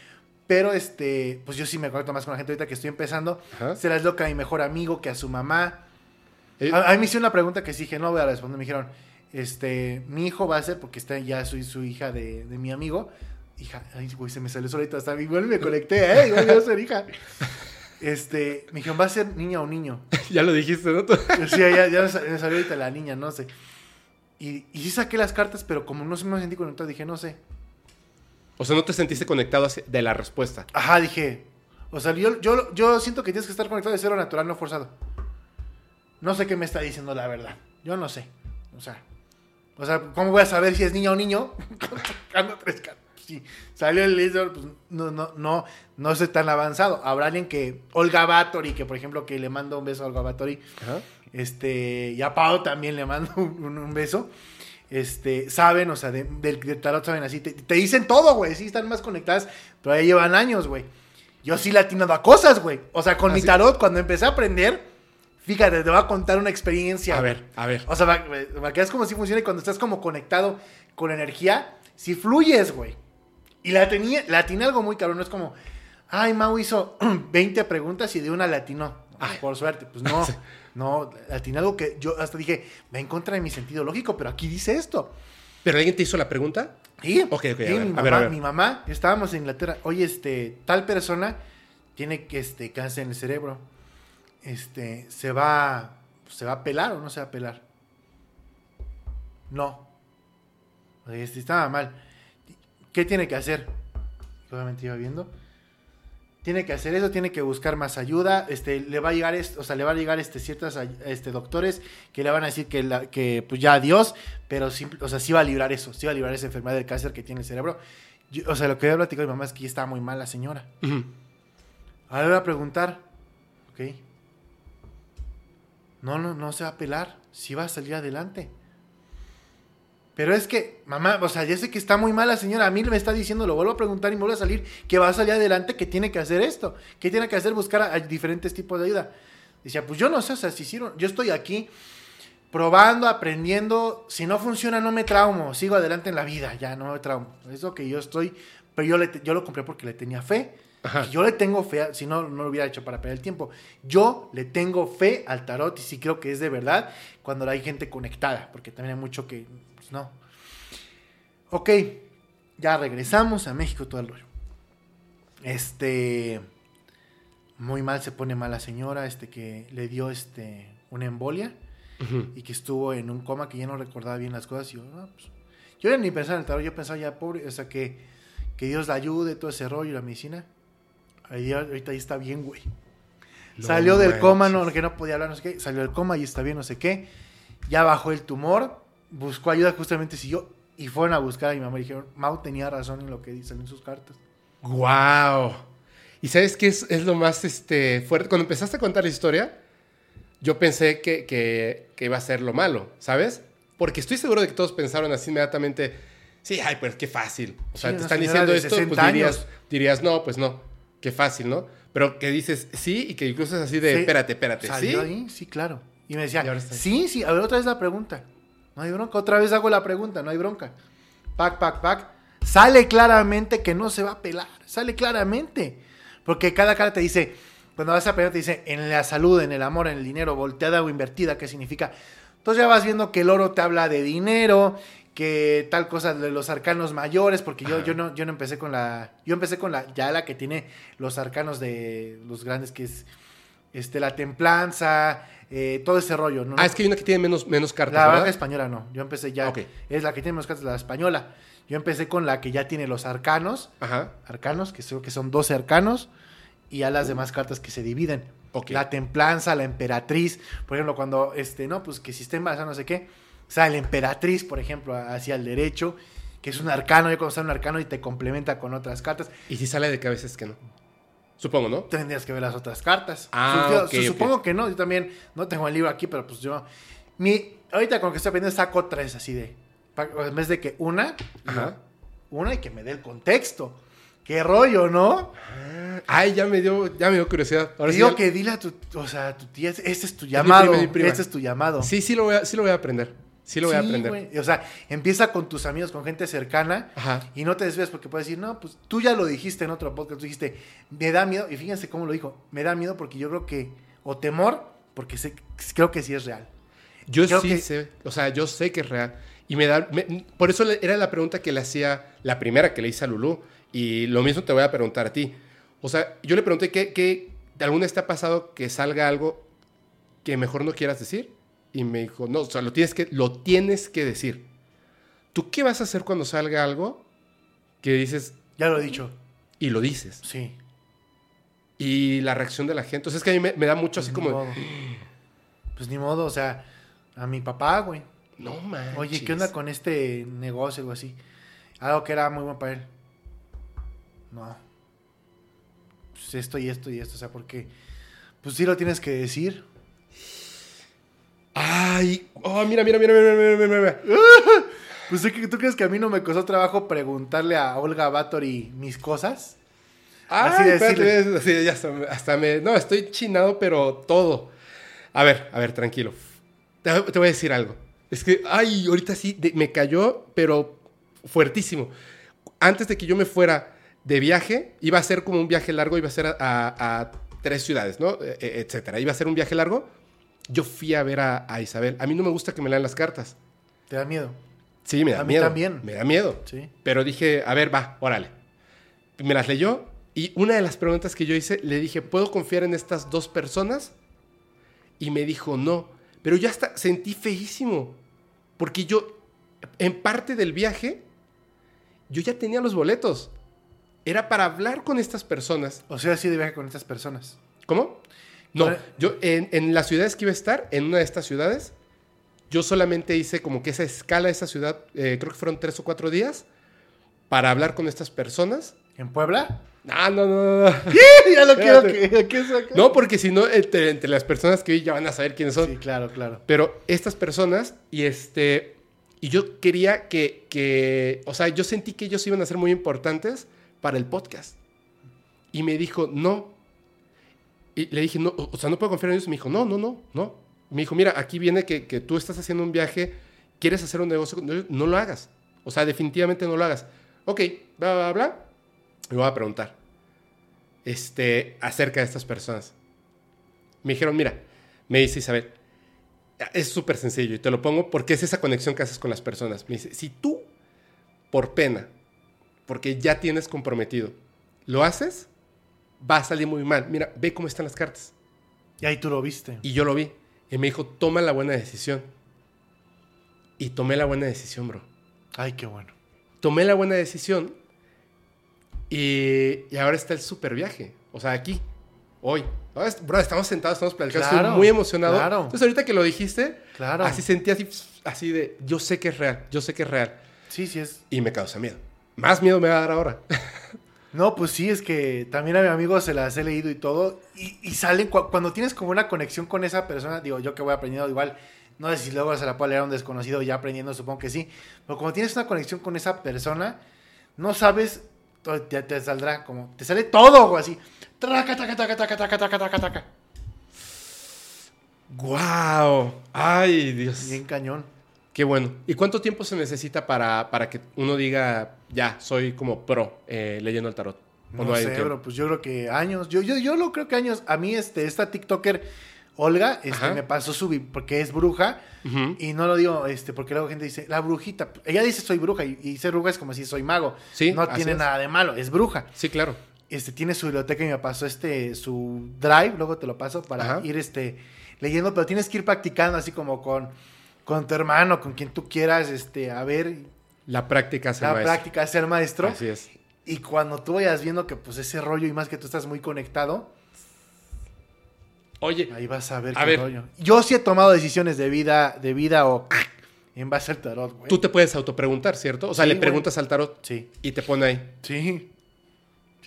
Speaker 2: pero este, pues yo sí me conecto más con la gente ahorita que estoy empezando,
Speaker 1: Ajá.
Speaker 2: se las loca a mi mejor amigo que a su mamá.
Speaker 1: Eh,
Speaker 2: A, a mí me hicieron una pregunta que sí dije, no voy a responder, me dijeron, este, mi hijo va a ser, porque está ya soy su hija de, de mi amigo, hija, ay, güey, se me salió solito, hasta igual me conecté, eh, igual voy a ser hija. Este, me dijeron, ¿va a ser niña o niño?
Speaker 1: ya lo dijiste, ¿no?
Speaker 2: Sí, ya, ya me sa- me salió ahorita la niña, no sé. Y, y sí saqué las cartas, pero como no se me sentí conectado, dije, no sé.
Speaker 1: o sea, no te sentiste conectado de la respuesta.
Speaker 2: Ajá, dije. O sea, yo, yo, yo siento que tienes que estar conectado de cero natural, no forzado. No sé qué me está diciendo la verdad. Yo no sé. O sea, o sea, ¿cómo voy a saber si es niña o niño? Tres cartas. Si salió el líder, pues no, no, no, no sé tan avanzado. Habrá alguien que, Olga Batori, que por ejemplo, que le mando un beso a Olga Batori.
Speaker 1: Ajá.
Speaker 2: Este, y a Pau también le mando un, un- beso. Este, saben, o sea, de- del, del tarot saben así. Te, te dicen todo, güey. Sí, están más conectadas, pero ahí llevan años, güey. Yo sí le he atinado a cosas, güey. O sea, con
Speaker 1: ¿Ah,
Speaker 2: mi tarot, cuando empecé a aprender, fíjate, te voy a contar una experiencia.
Speaker 1: A ver, a ver.
Speaker 2: O sea, para, que veas cómo sí funciona y cuando estás como conectado con energía, si fluyes, güey. Y la tenía, la atiné algo muy cabrón. No es como, ay, Mau hizo 20 preguntas y de una latinó.
Speaker 1: Ay.
Speaker 2: Por suerte, pues no. No, atiné algo que yo hasta dije, va en contra de mi sentido lógico, pero aquí dice esto.
Speaker 1: ¿Pero alguien te hizo la pregunta?
Speaker 2: Sí,
Speaker 1: Ok, ok, a
Speaker 2: sí,
Speaker 1: ver,
Speaker 2: mi,
Speaker 1: a
Speaker 2: mamá,
Speaker 1: ver, a ver.
Speaker 2: mi mamá, estábamos en Inglaterra. Oye, este, tal persona tiene que este cáncer en el cerebro. Este, se va, se va a pelar o no se va a pelar. No. Este, estaba mal. ¿Qué tiene que hacer? Obviamente iba viendo. Tiene que hacer eso, tiene que buscar más ayuda. Este, le va a llegar, o sea, le va a llegar este ciertas ay- este doctores que le van a decir que, la- que pues ya adiós, pero sí, o sea, sí va a librar eso, sí va a librar esa enfermedad del cáncer que tiene el cerebro. Yo- o sea, lo que había platicado mi mamá es que ya estaba muy mal la señora.
Speaker 1: Ujú.
Speaker 2: Ahora le voy a preguntar, ok. No, no, no se va a pelar, sí va a salir adelante. Pero es que, mamá, o sea, ya sé que está muy mal la señora. A mí me está diciendo, lo vuelvo a preguntar y me vuelve a salir que va a salir adelante, que tiene que hacer esto, que tiene que hacer buscar a, diferentes tipos de ayuda. Decía, pues yo no sé, o sea, si hicieron, yo estoy aquí probando, aprendiendo. Si no funciona, no me traumo, sigo adelante en la vida, ya no me traumo. Es lo que yo estoy, pero yo, le, yo lo compré porque le tenía fe.
Speaker 1: Ajá.
Speaker 2: Y Yo le tengo fe, si no, no lo hubiera hecho para perder el tiempo. Yo le tengo fe al tarot y sí creo que es de verdad cuando hay gente conectada, porque también hay mucho que, pues no. Ok, ya regresamos a México todo el rollo. Este, muy mal se pone mal la señora, este que le dio este una embolia y que estuvo en un coma que ya no recordaba bien las cosas. Y yo, "Ah, pues". yo ni pensaba en el tarot, yo pensaba ya, pobre, o sea, que, que Dios la ayude, todo ese rollo y la medicina. Ahí, ahorita ahí está bien, güey. Salió del coma, no, que no podía hablar, no sé qué. Salió del coma y está bien, no sé qué. Ya bajó el tumor, buscó ayuda, justamente siguió. Y fueron a buscar a mi mamá y dijeron, Mau tenía razón en lo que dicen en sus cartas.
Speaker 1: ¡Guau! ¿Y sabes qué es, es lo más este, fuerte? Cuando empezaste a contar la historia, yo pensé que, que- que iba a ser lo malo, ¿sabes? Porque estoy seguro de que todos pensaron así inmediatamente, sí, ay, pues qué fácil. O sea,
Speaker 2: Sí,
Speaker 1: te están diciendo esto,
Speaker 2: 60
Speaker 1: pues dirías, dirías, no, pues no, qué fácil, ¿no? Pero que dices sí y que incluso es así de,
Speaker 2: Sí.
Speaker 1: espérate, espérate, ¿sí?
Speaker 2: ¿Salió ahí? Sí, claro. Y me decía,
Speaker 1: Y
Speaker 2: sí, sí, a ver, otra vez la pregunta. No hay bronca, otra vez hago la pregunta, no hay bronca. Pac, pac, pac. Sale claramente que no se va a pelar, sale claramente. Porque cada cara te dice, cuando vas a pelear te dice, en la salud, en el amor, en el dinero, volteada o invertida, ¿qué significa? Entonces ya vas viendo que el oro te habla de dinero, que tal cosa de los arcanos mayores, porque yo,
Speaker 1: Ajá.
Speaker 2: yo no, yo no empecé con la, yo empecé con la, ya la que tiene los arcanos de los grandes, que es este, la templanza, eh, todo ese rollo. ¿no?
Speaker 1: Ah, es que hay una que tiene menos, menos cartas,
Speaker 2: La
Speaker 1: ¿verdad?
Speaker 2: española no. Yo empecé ya. Es la que tiene menos cartas, la española. Yo empecé con la que ya tiene los arcanos.
Speaker 1: Ajá.
Speaker 2: Arcanos, que creo que son 12 arcanos. Y ya las demás cartas que se dividen.
Speaker 1: Ok.
Speaker 2: La templanza, la emperatriz. Por ejemplo, cuando, este, no, pues que si está embarazada, no sé qué. O sea, la emperatriz, por ejemplo, hacia el derecho. Que es un arcano. Yo cuando está un arcano y te complementa con otras cartas.
Speaker 1: Y si sale de que a veces que no. Supongo, ¿no?
Speaker 2: tendrías que ver las otras cartas.
Speaker 1: Ah,
Speaker 2: yo-. Supongo que no, yo también no tengo el libro aquí, pero pues yo... Mi, ahorita con que estoy aprendiendo saco tres así de... En vez de que una,
Speaker 1: Ajá.
Speaker 2: una y que me dé el contexto. Qué rollo, ¿no?
Speaker 1: Ah, Ay, ya me dio, ya me dio curiosidad. Ahora sí
Speaker 2: digo
Speaker 1: ya-
Speaker 2: que dile a tu, o sea, a tu tía, este es tu
Speaker 1: mi
Speaker 2: llamado,
Speaker 1: prima, es mi prima.
Speaker 2: este es tu llamado.
Speaker 1: Sí, sí lo voy a, sí lo voy a aprender. Sí lo voy a aprender.
Speaker 2: O sea, empieza con tus amigos, con gente cercana.
Speaker 1: Ajá.
Speaker 2: Y no te desvías porque puedes decir, no, pues tú ya lo dijiste en otro podcast, tú dijiste, me da miedo, y fíjense cómo lo dijo, me da miedo porque yo creo que, o temor, porque sé, creo que sí es real.
Speaker 1: Yo
Speaker 2: Creo
Speaker 1: sí
Speaker 2: que-
Speaker 1: sé, o sea, yo sé que es real. Y me da, me- por eso era la pregunta que le hacía, la primera que le hice a Lulú. Y lo mismo te voy a preguntar a ti. O sea, yo le pregunté que, que alguna vez te ha pasado que salga algo que mejor no quieras decir. Y me dijo, no, o sea, lo tienes que, lo tienes que decir. ¿Tú qué vas a hacer cuando salga algo que dices
Speaker 2: Ya lo he dicho,
Speaker 1: y lo dices?
Speaker 2: sí.
Speaker 1: Y la reacción de la gente. O sea, es que a mí me, me da mucho así
Speaker 2: Ni
Speaker 1: como,
Speaker 2: modo. Pues ni modo, o sea, a mi papá, güey.
Speaker 1: no manches.
Speaker 2: Oye, ¿qué onda con este negocio, algo así? Algo que era muy bueno para él. No. Pues esto y esto y esto, o sea, porque, pues sí lo tienes que decir.
Speaker 1: Ay, oh, mira, mira, mira, mira, mira, mira, mira.
Speaker 2: Pues ¿tú, tú crees que a mí no me costó trabajo preguntarle a Olga Batory mis cosas?
Speaker 1: Ay,
Speaker 2: Así
Speaker 1: espérate, así, ya hasta, hasta me... No, estoy chinado, pero todo. A ver, a ver, tranquilo. Te, te voy a decir algo. Es que, ay, ahorita sí, de- me cayó, pero fuertísimo. Antes de que yo me fuera de viaje, iba a ser como un viaje largo, iba a ser a, a- a tres ciudades, ¿no? E- e- etcétera. Iba a ser un viaje largo. Yo fui a ver a, a Isabel. A mí no me gusta que me lean las cartas.
Speaker 2: ¿Te da miedo?
Speaker 1: Sí, me da
Speaker 2: A mí
Speaker 1: miedo.
Speaker 2: también.
Speaker 1: Me da miedo.
Speaker 2: Sí.
Speaker 1: Pero dije, a ver, va, órale. Me las leyó y una de las preguntas que yo hice, le dije, ¿puedo confiar en estas dos personas? Y me dijo, no. Pero yo hasta sentí feísimo. Porque yo, en parte del viaje, yo ya tenía los boletos. Era para hablar con estas personas.
Speaker 2: O sea, sí de viaje con estas personas.
Speaker 1: ¿Cómo? No, yo en, en las ciudades que iba a estar, en una de estas ciudades, yo solamente hice como que esa escala de esa ciudad, eh, creo que fueron tres o cuatro días, para hablar con estas personas.
Speaker 2: ¿En Puebla?
Speaker 1: No, no, no, no.
Speaker 2: ya lo quiero que... ¿qué saca?
Speaker 1: No, porque si no, entre, entre las personas que vi ya van a saber quiénes son.
Speaker 2: Sí, claro, claro.
Speaker 1: Pero estas personas, y este, Y yo quería que, que, o sea, yo sentí que ellos iban a ser muy importantes para el podcast. Y me dijo, no. Y le dije, no, o sea, no puedo confiar en ellos. Me dijo, no, no, no, no. Me dijo, mira, aquí viene que, que tú estás haciendo un viaje, quieres hacer un negocio, no, no lo hagas. O sea, definitivamente no lo hagas. Ok, bla, bla, bla. Me voy a preguntar este, acerca de estas personas. Me dijeron, mira, me dice Isabel, es súper sencillo y te lo pongo porque es esa conexión que haces con las personas. Me dice, si tú, por pena, porque ya tienes comprometido, lo haces, va a salir muy mal. Mira, ve cómo están las cartas.
Speaker 2: Y ahí tú lo viste.
Speaker 1: Y yo lo vi. Y me dijo, toma la buena decisión. Y tomé la buena decisión, bro.
Speaker 2: Ay, qué bueno.
Speaker 1: Tomé la buena decisión y, y ahora está el super viaje. O sea, aquí, hoy. Ahora Bro, estamos sentados, estamos platicando.
Speaker 2: Claro,
Speaker 1: Estoy muy emocionado.
Speaker 2: claro.
Speaker 1: Entonces, ahorita que lo dijiste,
Speaker 2: Claro.
Speaker 1: así sentí así, así de, yo sé que es real, yo sé que es real.
Speaker 2: Sí, sí es.
Speaker 1: Y me causa miedo. Más miedo me va a dar ahora.
Speaker 2: No, pues sí, es que también a mi amigo se las he leído y todo. Y, y salen, cu- cuando tienes como una conexión con esa persona, digo, yo que voy aprendiendo igual, no sé si luego se la puedo leer a un desconocido ya aprendiendo, supongo que sí. Pero como tienes una conexión con esa persona, no sabes, te, te saldrá como, te sale todo, güey, así. Traca, taca, taca, taca, taca, taca, taca, taca.
Speaker 1: ¡Guau! ¡Ay, Dios!
Speaker 2: Bien cañón.
Speaker 1: Qué bueno. ¿Y cuánto tiempo se necesita para, para que uno diga, ya, soy como pro eh, leyendo el tarot? ¿O
Speaker 2: No,
Speaker 1: hay
Speaker 2: sé, bro, pues yo creo que años. Yo, yo, yo lo creo que años. A mí, este, esta TikToker, Olga, este, me pasó su porque es bruja. Y no lo digo, este, porque luego gente dice, la brujita. Ella dice soy bruja y, y ser bruja es como si soy mago.
Speaker 1: Sí,
Speaker 2: No tiene
Speaker 1: es.
Speaker 2: nada de malo, es bruja.
Speaker 1: Sí, claro.
Speaker 2: Este, tiene su biblioteca y me pasó este, su drive, luego te lo paso para
Speaker 1: Ajá.
Speaker 2: ir este, leyendo, pero tienes que ir practicando así como con, con tu hermano, con quien tú quieras, este, a ver,
Speaker 1: La práctica hace
Speaker 2: la
Speaker 1: maestro.
Speaker 2: práctica, ser maestro.
Speaker 1: Así es.
Speaker 2: Y cuando tú vayas viendo que pues ese rollo y más que tú estás muy conectado,
Speaker 1: Oye,
Speaker 2: ahí vas a ver
Speaker 1: A
Speaker 2: qué
Speaker 1: ver.
Speaker 2: rollo. Yo sí he tomado decisiones de vida, de vida o en base al tarot, güey.
Speaker 1: tú te puedes autopreguntar, ¿cierto? O sea,
Speaker 2: Sí,
Speaker 1: le
Speaker 2: güey.
Speaker 1: preguntas al tarot
Speaker 2: Sí,
Speaker 1: y te pone ahí.
Speaker 2: sí,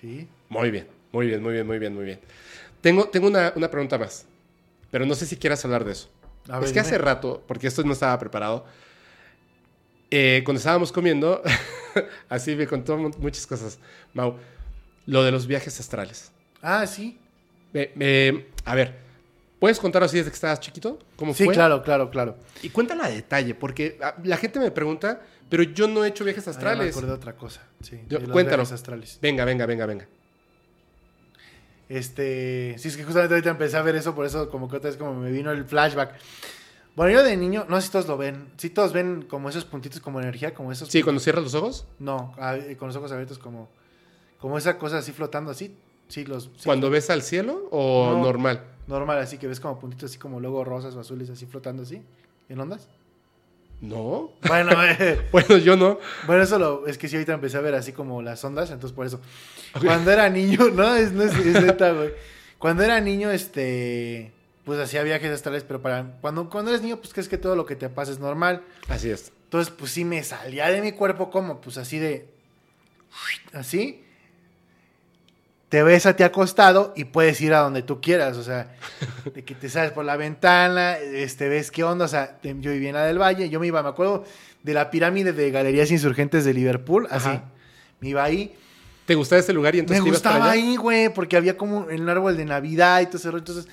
Speaker 2: sí.
Speaker 1: Muy bien, muy bien, muy bien, muy bien, muy bien. Tengo, tengo una, una pregunta más, pero no sé si quieras hablar de eso.
Speaker 2: A ver,
Speaker 1: es que
Speaker 2: dime.
Speaker 1: hace rato, porque esto no estaba preparado, eh, cuando estábamos comiendo, así me contó mu- muchas cosas, Mau, lo de los viajes astrales.
Speaker 2: Ah, sí.
Speaker 1: Me- me- a ver, ¿puedes contar así desde que estabas chiquito? ¿Cómo
Speaker 2: Sí,
Speaker 1: fue?
Speaker 2: claro, claro, claro.
Speaker 1: Y cuéntala a detalle, porque ah, la gente me pregunta, pero yo no he hecho viajes
Speaker 2: Ah, ya me
Speaker 1: astrales.
Speaker 2: acordé de otra cosa. Sí,
Speaker 1: Yo- cuéntalo.
Speaker 2: viajes astrales.
Speaker 1: Venga, venga, venga, venga.
Speaker 2: Este, sí, es que justamente ahorita empecé a ver eso, por eso como que otra vez como me vino el flashback. Bueno, yo de niño, no sé si todos lo ven, si todos ven como esos puntitos como energía, como esos...
Speaker 1: Sí, cuando cierras los ojos,
Speaker 2: No, ah, eh, con los ojos abiertos como, como esa cosa así flotando así. Sí, los... sí,
Speaker 1: cuando ves al cielo o
Speaker 2: No.
Speaker 1: normal.
Speaker 2: Normal, así que ves como puntitos así como luego rosas o azules así flotando así, en ondas.
Speaker 1: No.
Speaker 2: Bueno, eh,
Speaker 1: Bueno, yo no.
Speaker 2: bueno, eso lo, es que sí ahorita empecé a ver así como las ondas, entonces por eso. Cuando era niño, no, es, no es, es neta, güey. Cuando era niño, este, pues hacía viajes astrales, pero para, cuando, cuando eres niño, pues crees que todo lo que te pasa es normal.
Speaker 1: Así es.
Speaker 2: Entonces, pues sí me salía de mi cuerpo como, pues así de, así. Te ves a ti acostado y puedes ir a donde tú quieras, o sea, de que te sales por la ventana, este, ves qué onda, o sea, yo vivía en la del Valle, yo me iba, me acuerdo de la pirámide de Galerías Insurgentes de Liverpool, así,
Speaker 1: Ajá.
Speaker 2: me iba ahí,
Speaker 1: ¿Te gustaba ese lugar y entonces
Speaker 2: me
Speaker 1: te ibas para
Speaker 2: gustaba
Speaker 1: allá?
Speaker 2: ahí, güey, porque había como un árbol de Navidad y todo ese rollo. Entonces,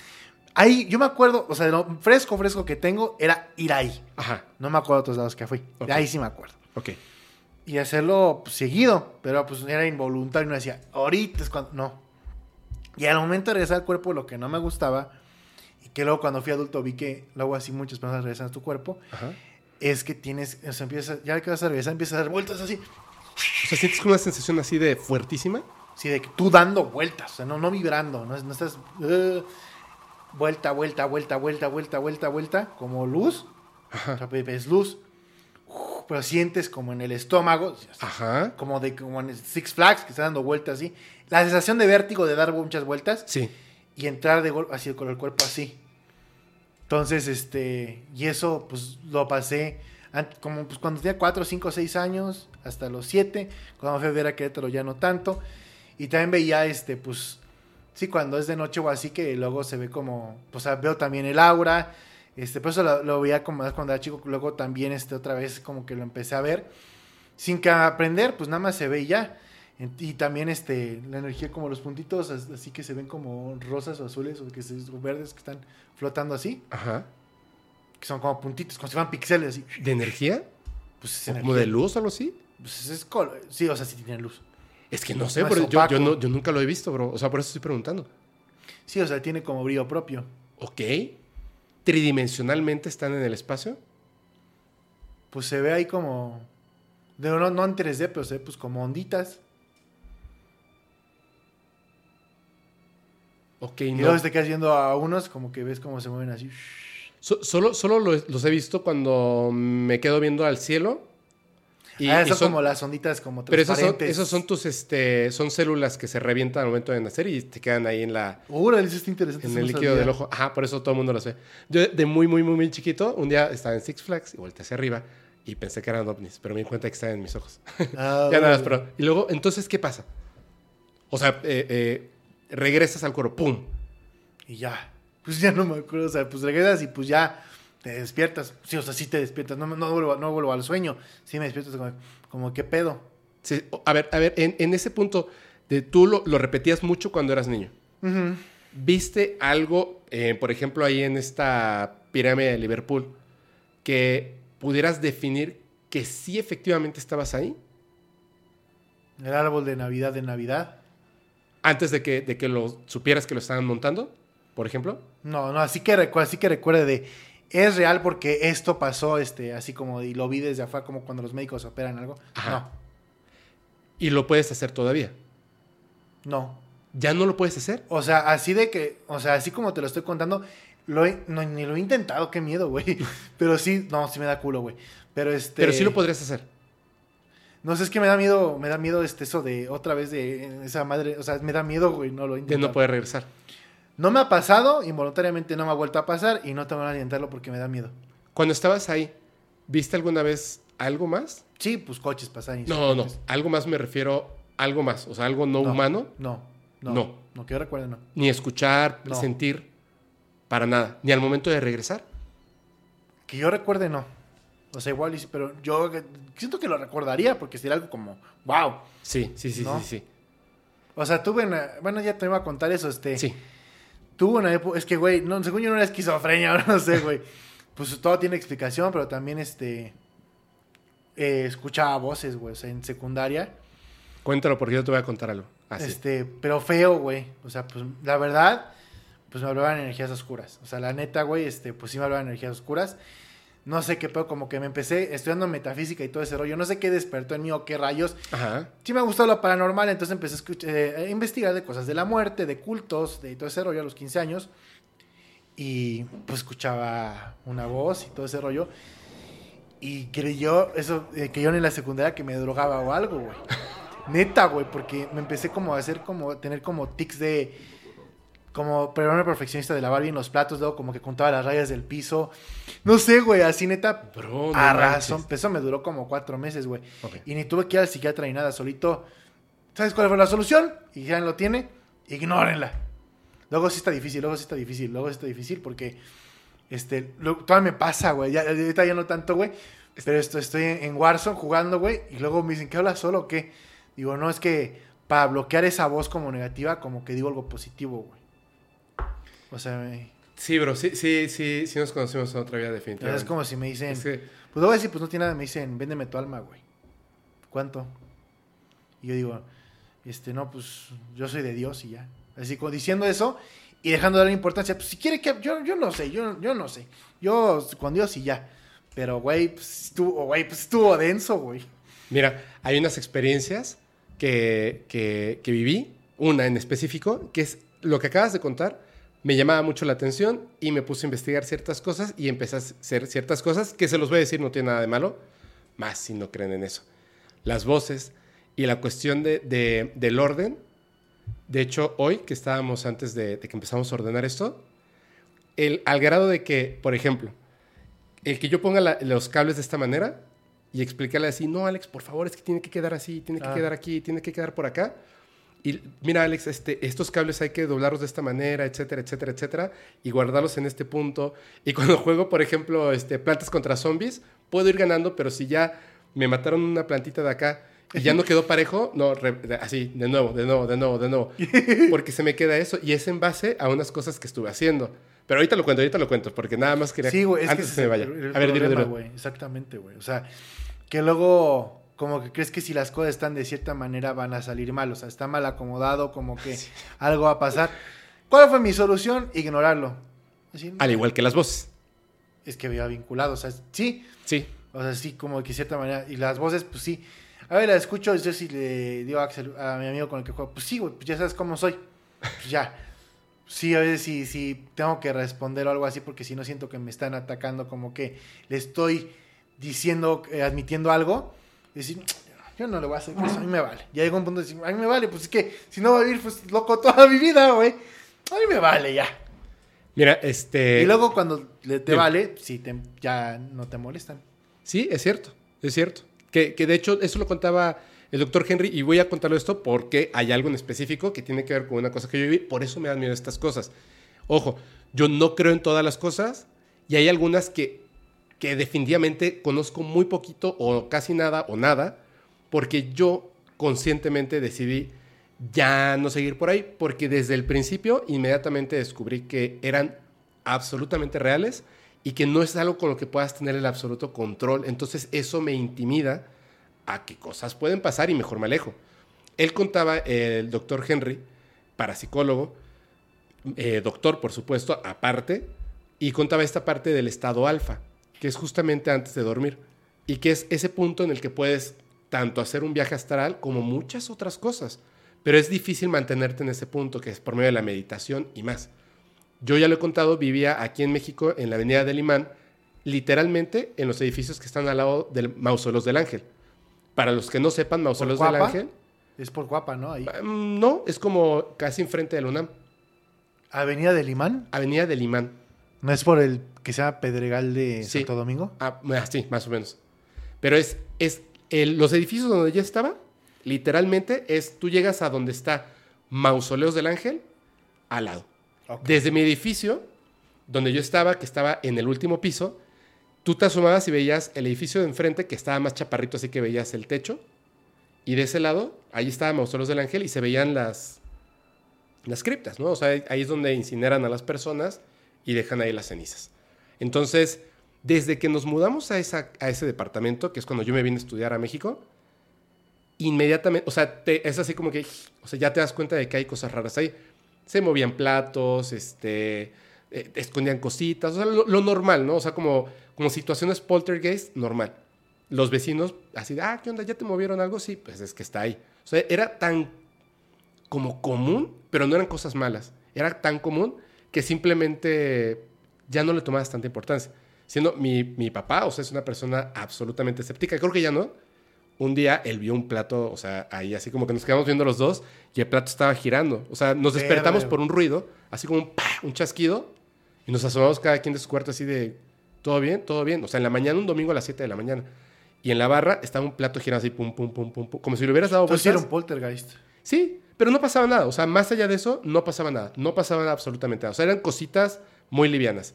Speaker 2: ahí, yo me acuerdo, o sea, de lo fresco, fresco que tengo era ir ahí.
Speaker 1: Ajá,
Speaker 2: No me acuerdo de otros lados que fui. De ahí sí me acuerdo.
Speaker 1: ok.
Speaker 2: Y hacerlo pues, seguido, pero pues era involuntario. No decía, ahorita es cuando. No. Y al momento de regresar al cuerpo, lo que no me gustaba, y que luego cuando fui adulto vi que luego así muchas personas regresan a tu cuerpo,
Speaker 1: Ajá.
Speaker 2: es que tienes, o sea, empiezas, ya que vas a regresar, empiezas a dar vueltas así.
Speaker 1: O sea, sientes una sensación así de fuertísima.
Speaker 2: Sí, de que tú dando vueltas, o sea, no, no vibrando, no, no estás eh, vuelta, vuelta, vuelta, vuelta, vuelta, vuelta, vuelta, como luz, o sea, ves luz, uf, pero sientes como en el estómago,
Speaker 1: Ajá.
Speaker 2: como de como en Six Flags, que está dando vueltas así, la sensación de vértigo de dar muchas vueltas
Speaker 1: Sí.
Speaker 2: y entrar de golpe así con el cuerpo así. Entonces, este, y eso pues lo pasé como pues cuando tenía 4, 5, 6 años, hasta los 7, cuando fui a ver a Querétaro ya no tanto. Y también veía este, pues, sí, cuando es de noche o así, que luego se ve como, pues veo también el aura, Este, por eso lo, lo veía como más cuando era chico. Luego también, este, otra vez como que lo empecé a ver. Sin que aprender, pues nada más se ve y ya. Y también este, la energía como los puntitos, as- así que se ven como rosas o azules o, que se, o verdes que están flotando así.
Speaker 1: Ajá.
Speaker 2: Que son como puntitos, como si fueran píxeles así.
Speaker 1: ¿De energía?
Speaker 2: Pues es
Speaker 1: ¿O
Speaker 2: energía.
Speaker 1: ¿Como de luz o algo así?
Speaker 2: Pues es col- sí, o sea, sí tiene luz.
Speaker 1: Es que no sé,
Speaker 2: No
Speaker 1: pero yo, yo no, yo nunca lo he visto, bro. O sea, por eso estoy preguntando.
Speaker 2: Sí, o sea, tiene como brillo propio.
Speaker 1: Ok. ¿Tridimensionalmente están en el espacio?
Speaker 2: Pues se ve ahí como. no, no en 3D, pero se ve pues como onditas.
Speaker 1: Ok,
Speaker 2: Y
Speaker 1: no.
Speaker 2: luego te quedas viendo a unos, como que ves cómo se mueven así.
Speaker 1: So- solo solo lo- los he visto cuando me quedo viendo al cielo. Y,
Speaker 2: ah,
Speaker 1: y
Speaker 2: son, como las onditas como
Speaker 1: pero esos son, esos son tus, este, son células que se revientan al momento de nacer y te quedan ahí en la,
Speaker 2: Órale, eso está interesante.
Speaker 1: en
Speaker 2: eso
Speaker 1: el líquido
Speaker 2: sabía.
Speaker 1: del ojo. Ajá, por eso todo el mundo las ve. Yo de muy, muy, muy, muy chiquito, un día estaba en Six Flags y volteé hacia arriba y pensé que eran ovnis, pero me di cuenta que estaban en mis ojos.
Speaker 2: Ah,
Speaker 1: ya nada,
Speaker 2: órale.
Speaker 1: pero... Y luego, entonces, ¿qué pasa? O sea, eh, eh, regresas al cuerpo, ¡pum!
Speaker 2: Y ya. Pues ya no me acuerdo. O sea, pues regresas y pues ya te despiertas. Sí, o sea, sí te despiertas. No, no, vuelvo, no vuelvo al sueño. Sí me despiertas como, como ¿qué pedo?
Speaker 1: Sí, a ver, a ver, en, en ese punto, de, tú lo, lo repetías mucho cuando eras niño. ¿Viste algo, eh, por ejemplo, ahí en esta pirámide de Liverpool, que pudieras definir que sí efectivamente estabas ahí?
Speaker 2: El árbol de Navidad de Navidad.
Speaker 1: Antes de que, de que lo supieras que lo estaban montando, por ejemplo.
Speaker 2: No, no, así que, recu- así que recuerde de. Es real porque esto pasó, este, así como, y lo vi desde afuera, como cuando los médicos operan algo.
Speaker 1: Ajá. Y lo puedes hacer todavía.
Speaker 2: No, no.
Speaker 1: ¿Ya no lo puedes hacer?
Speaker 2: O sea, así de que, o sea, así como te lo estoy contando, lo he- no, ni lo he intentado, qué miedo, güey. Pero sí, no, sí me da culo, güey. Pero este.
Speaker 1: Pero sí lo podrías hacer.
Speaker 2: No sé, es que me da miedo, me da miedo este eso de otra vez de esa madre, o sea, me da miedo, güey, no lo he
Speaker 1: De no poder regresar.
Speaker 2: No me ha pasado, involuntariamente no me ha vuelto a pasar y no tengo ganas de intentarlo porque me da miedo.
Speaker 1: Cuando estabas ahí, ¿viste alguna vez algo más?
Speaker 2: Sí, pues coches pasan y
Speaker 1: No, no. Algo más me refiero, algo más. O sea, algo no,
Speaker 2: No.
Speaker 1: humano.
Speaker 2: No, no,
Speaker 1: No.
Speaker 2: no. que yo recuerde, no.
Speaker 1: Ni escuchar,
Speaker 2: No.
Speaker 1: sentir. Para nada. Ni al momento de regresar.
Speaker 2: Que yo recuerde, no. O sea, igual, pero yo eh, siento que lo recordaría porque sería algo como, wow.
Speaker 1: Sí, sí, sí,
Speaker 2: ¿No?
Speaker 1: sí, sí.
Speaker 2: O sea, tuve una, bueno, ya te iba a contar eso, este.
Speaker 1: Sí.
Speaker 2: Tuve una época, es que, güey, no, según yo no era esquizofrenia, ahora no sé, güey. Pues todo tiene explicación, pero también, este, eh, escuchaba voces, güey, o sea, en secundaria.
Speaker 1: Cuéntalo porque yo te voy a contar algo. Así.
Speaker 2: Este, pero feo, güey. O sea, pues la verdad, pues me hablaban energías oscuras. O sea, la neta, güey, este, pues sí me hablaban energías oscuras. No sé qué pedo, como que me empecé estudiando metafísica y todo ese rollo. No sé qué despertó en mí o qué rayos.
Speaker 1: Ajá.
Speaker 2: Sí me ha gustado lo paranormal, entonces empecé a, escuch- eh, a investigar de cosas de la muerte, de cultos, de todo ese rollo a los 15 años. Y pues escuchaba una voz y todo ese rollo. Y creyó, eso, eh, que yo en la secundaria que me drogaba o algo, güey. Neta, güey, porque me empecé como a hacer como, tener como tics de, como, pero una perfeccionista de lavar bien los platos, luego como que contaba las rayas del piso. No sé, güey, así neta,
Speaker 1: Bro, no
Speaker 2: a razón. Eso me duró como cuatro meses, güey. Y ni tuve que ir al psiquiatra ni nada, solito. ¿Sabes cuál fue la solución? Y ya lo tiene, ignórenla. Luego sí está difícil, luego sí está difícil, luego sí está difícil porque este, lo- todavía me pasa, güey. Ya, ahorita ya no tanto, güey. Pero esto, estoy en, en Warzone jugando, güey. Y luego me dicen, ¿qué hablas solo o qué? Digo, no, es que para bloquear esa voz como negativa, como que digo algo positivo, güey. O sea, me-
Speaker 1: Sí, bro. Sí, sí, sí, sí nos conocimos en otra vida definitivamente.
Speaker 2: es como si me dicen,
Speaker 1: Es que-
Speaker 2: pues luego decir, pues no tiene nada, me dicen, véndeme tu alma, güey. ¿Cuánto? Y yo digo, este, no, pues yo soy de Dios y ya. Así como diciendo eso y dejando de darle importancia, pues si quiere que, yo, yo no sé, yo, yo no sé. Yo con Dios y ya. Pero, güey, pues estuvo, güey, pues estuvo denso, güey.
Speaker 1: Mira, hay unas experiencias que, que, que viví, una en específico, que es lo que acabas de contar, me llamaba mucho la atención y me puse a investigar ciertas cosas y empecé a hacer ciertas cosas que se los voy a decir, no tiene nada de malo, más si no creen en eso. Las voces y la cuestión de, de- del orden. De hecho, hoy que estábamos antes de, de que empezamos a ordenar esto, el, al grado de que, por ejemplo, el que yo ponga la- los cables de esta manera y explicarle así, no, Alex, por favor, es que tiene que quedar así, tiene que
Speaker 2: Ah.
Speaker 1: quedar aquí, tiene que quedar por acá. Y mira, Alex, este, estos cables hay que doblarlos de esta manera, etcétera, etcétera, etcétera, y guardarlos en este punto. Y cuando juego, por ejemplo, este, plantas contra zombies, puedo ir ganando, pero si ya me mataron una plantita de acá y ya no quedó parejo, no, así, de nuevo, de nuevo, de nuevo, de nuevo. Porque se me queda eso, y es en base a unas cosas que estuve haciendo. Pero ahorita lo cuento, ahorita lo cuento, porque nada más quería...
Speaker 2: Sí, es
Speaker 1: antes
Speaker 2: que
Speaker 1: se me vaya.
Speaker 2: el
Speaker 1: a ver,
Speaker 2: problema,
Speaker 1: dile.
Speaker 2: güey, Exactamente, güey. O sea, que luego como que crees que si las cosas están de cierta manera van a salir mal, o sea, está mal acomodado, como que algo va a pasar. ¿Cuál fue mi solución? Ignorarlo. Así,
Speaker 1: Al igual que las voces.
Speaker 2: Es que había vinculado, o sea, sí,
Speaker 1: Sí.
Speaker 2: o sea, sí, como que de cierta manera. Y las voces, pues sí. A ver, la escucho, yo sí le digo a Axel, a mi amigo con el que juego, pues sí, güey, pues ya sabes cómo soy. Pues ya. Sí, a veces sí, sí, tengo que responder o algo así, porque si no siento que me están atacando, como que le estoy diciendo, eh, admitiendo algo. Y decir, yo no le voy a hacer caso, a mí me vale. Ya llegó un punto de decir, a mí me vale, pues es que si no va a vivir, pues loco toda mi vida, güey. A mí me vale ya.
Speaker 1: Mira, este...
Speaker 2: y luego cuando te vale, sí, te, ya no te molestan.
Speaker 1: Sí, es cierto, es cierto. Que, que de hecho eso lo contaba el doctor Henry y voy a contarlo esto porque hay algo en específico que tiene que ver con una cosa que yo viví, por eso me dan miedo estas cosas. Ojo, yo no creo en todas las cosas y hay algunas que, que definitivamente conozco muy poquito o casi nada o nada porque yo conscientemente decidí ya no seguir por ahí porque desde el principio inmediatamente descubrí que eran absolutamente reales y que no es algo con lo que puedas tener el absoluto control. Entonces eso me intimida a que cosas pueden pasar y mejor me alejo. Él contaba, el doctor Henry, parapsicólogo, eh, doctor por supuesto, aparte, y contaba esta parte del estado alfa, que es justamente antes de dormir, y que es ese punto en el que puedes tanto hacer un viaje astral como muchas otras cosas, pero es difícil mantenerte en ese punto, que es por medio de la meditación y más. Yo ya lo he contado, vivía aquí en México, en la avenida del Imán, literalmente en los edificios que están al lado del Mausoleos del Ángel. Para los que no sepan, Mausoleos del? Ángel,
Speaker 2: Es por guapa, ¿no? Ahí.
Speaker 1: mm, no, es como casi enfrente del UNAM,
Speaker 2: Avenida del Imán.
Speaker 1: avenida del Imán.
Speaker 2: ¿No es por el que se llama Pedregal de
Speaker 1: Sí.
Speaker 2: Santo Domingo?
Speaker 1: Ah, ah, sí, más o menos. Pero es, es el- los edificios donde yo estaba, literalmente es, tú llegas a donde está Mausoleos del Ángel, al lado. Desde mi edificio, donde yo estaba, que estaba en el último piso, tú te asomabas y veías el edificio de enfrente, que estaba más chaparrito, así que veías el techo. Y de ese lado, ahí estaba Mausoleos del Ángel y se veían las, las criptas, ¿no? O sea, ahí es donde incineran a las personas y dejan ahí las cenizas. Entonces, desde que nos mudamos a, esa, a ese departamento, que es cuando yo me vine a estudiar a México, inmediatamente, o sea, te- es así como que, o sea, ya te das cuenta de que hay cosas raras ahí. Se movían platos, este, eh, escondían cositas, o sea, lo, lo normal, ¿no? O sea, como, como situaciones poltergeist, normal. Los vecinos, así de, ah, ¿qué onda? ¿Ya te movieron algo? Sí, pues es que está ahí. O sea, era tan como común, pero no eran cosas malas. Era tan común que simplemente ya no le tomabas tanta importancia. Siendo mi, mi papá, o sea, es una persona absolutamente escéptica. Creo que ya no. Un día él vio un plato, o sea, ahí así como que nos quedamos viendo los dos y el plato estaba girando. O sea, nos despertamos por un ruido, así como un, ¡pah! un chasquido, y nos asomamos cada quien de su cuarto así de, ¿todo bien? ¿Todo bien? O sea, en la mañana, un domingo a las 7 de la mañana. Y en la barra estaba un plato girando así, pum, pum, pum, pum, pum, como si le hubieras dado
Speaker 2: Entonces sí era
Speaker 1: vueltas.
Speaker 2: un poltergeist.
Speaker 1: Sí, pero no pasaba nada. O sea, más allá de eso, no pasaba nada. No pasaba absolutamente nada. O sea, eran cositas muy livianas.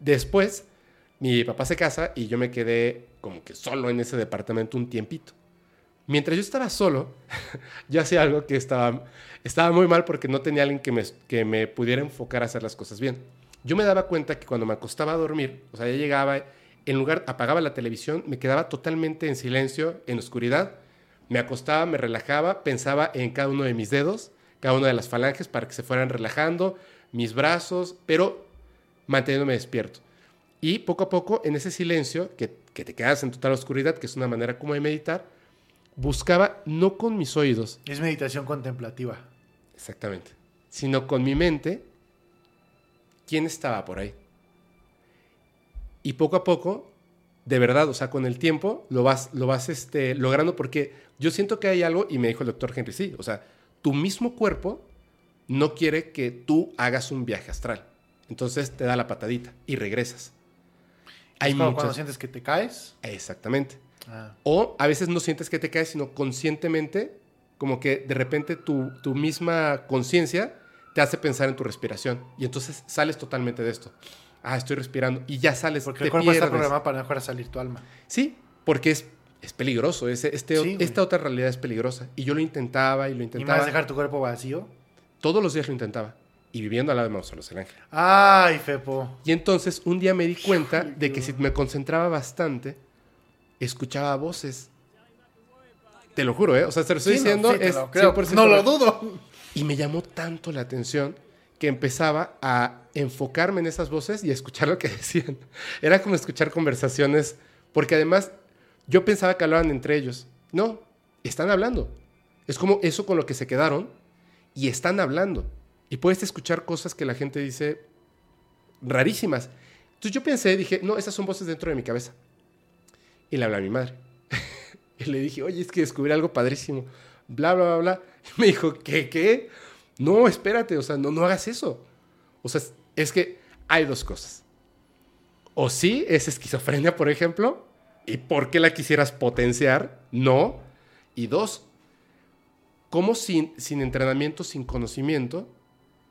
Speaker 1: Después, mi papá se casa y yo me quedé como que solo en ese departamento un tiempito. Mientras yo estaba solo, yo hacía algo que estaba, estaba muy mal porque no tenía alguien que me, que me pudiera enfocar a hacer las cosas bien. Yo me daba cuenta que cuando me acostaba a dormir, o sea, ya llegaba, en lugar, apagaba la televisión, me quedaba totalmente en silencio, en oscuridad, me acostaba, me relajaba, pensaba en cada uno de mis dedos, cada una de las falanges para que se fueran relajando, mis brazos, pero manteniéndome despierto. Y poco a poco, en ese silencio, que, que te quedas en total oscuridad, que es una manera como de meditar, buscaba no con mis oídos,
Speaker 2: Es meditación contemplativa.
Speaker 1: exactamente, sino con mi mente, quién estaba por ahí. Y poco a poco, de verdad, o sea, con el tiempo, lo vas, lo vas este, logrando porque yo siento que hay algo, y me dijo el doctor Henry, sí, o sea, tu mismo cuerpo no quiere que tú hagas un viaje astral. Entonces te da la patadita y regresas.
Speaker 2: Es como cuando
Speaker 1: muchas-
Speaker 2: sientes que te caes.
Speaker 1: Exactamente.
Speaker 2: Ah.
Speaker 1: O a veces no sientes que te caes, sino conscientemente Como que de repente tu, tu misma conciencia te hace pensar en tu respiración. Y entonces sales totalmente de esto. Ah, estoy respirando. Y ya sales.
Speaker 2: Porque
Speaker 1: te
Speaker 2: el cuerpo está
Speaker 1: pierdes.
Speaker 2: programado para dejar salir tu alma.
Speaker 1: Sí, porque es, es peligroso. Ese- este,
Speaker 2: Sí,
Speaker 1: esta otra realidad es peligrosa. Y yo lo intentaba y lo
Speaker 2: ¿Y
Speaker 1: intentaba.
Speaker 2: más dejar tu cuerpo vacío?
Speaker 1: Todos los días lo intentaba. Y viviendo al lado de Mausoleos el Ángel.
Speaker 2: Ay, Fepo.
Speaker 1: Y entonces un día me di cuenta de que si me concentraba bastante, escuchaba voces. Te lo juro, ¿eh? O sea, te lo estoy
Speaker 2: Sí, no,
Speaker 1: diciendo,
Speaker 2: sí te
Speaker 1: es
Speaker 2: lo creo.
Speaker 1: 100%
Speaker 2: No lo dudo.
Speaker 1: Y me llamó tanto la atención que empezaba a enfocarme en esas voces y a escuchar lo que decían. Era como escuchar conversaciones, porque además yo pensaba que hablaban entre ellos. No, están hablando. Es como eso con lo que se quedaron y están hablando. Y puedes escuchar cosas que la gente dice rarísimas. Entonces yo pensé, dije, no, esas son voces dentro de mi cabeza. Y le hablé a mi madre. y le dije, oye, es que descubrí algo padrísimo. Bla, bla, bla, bla. Y me dijo, ¿qué, qué? No, espérate, o sea, no, no hagas eso. O sea, es, que hay dos cosas. O sí, es esquizofrenia, por ejemplo. ¿Y por qué la quisieras potenciar? No. Y dos, ¿cómo sin, sin entrenamiento, sin conocimiento,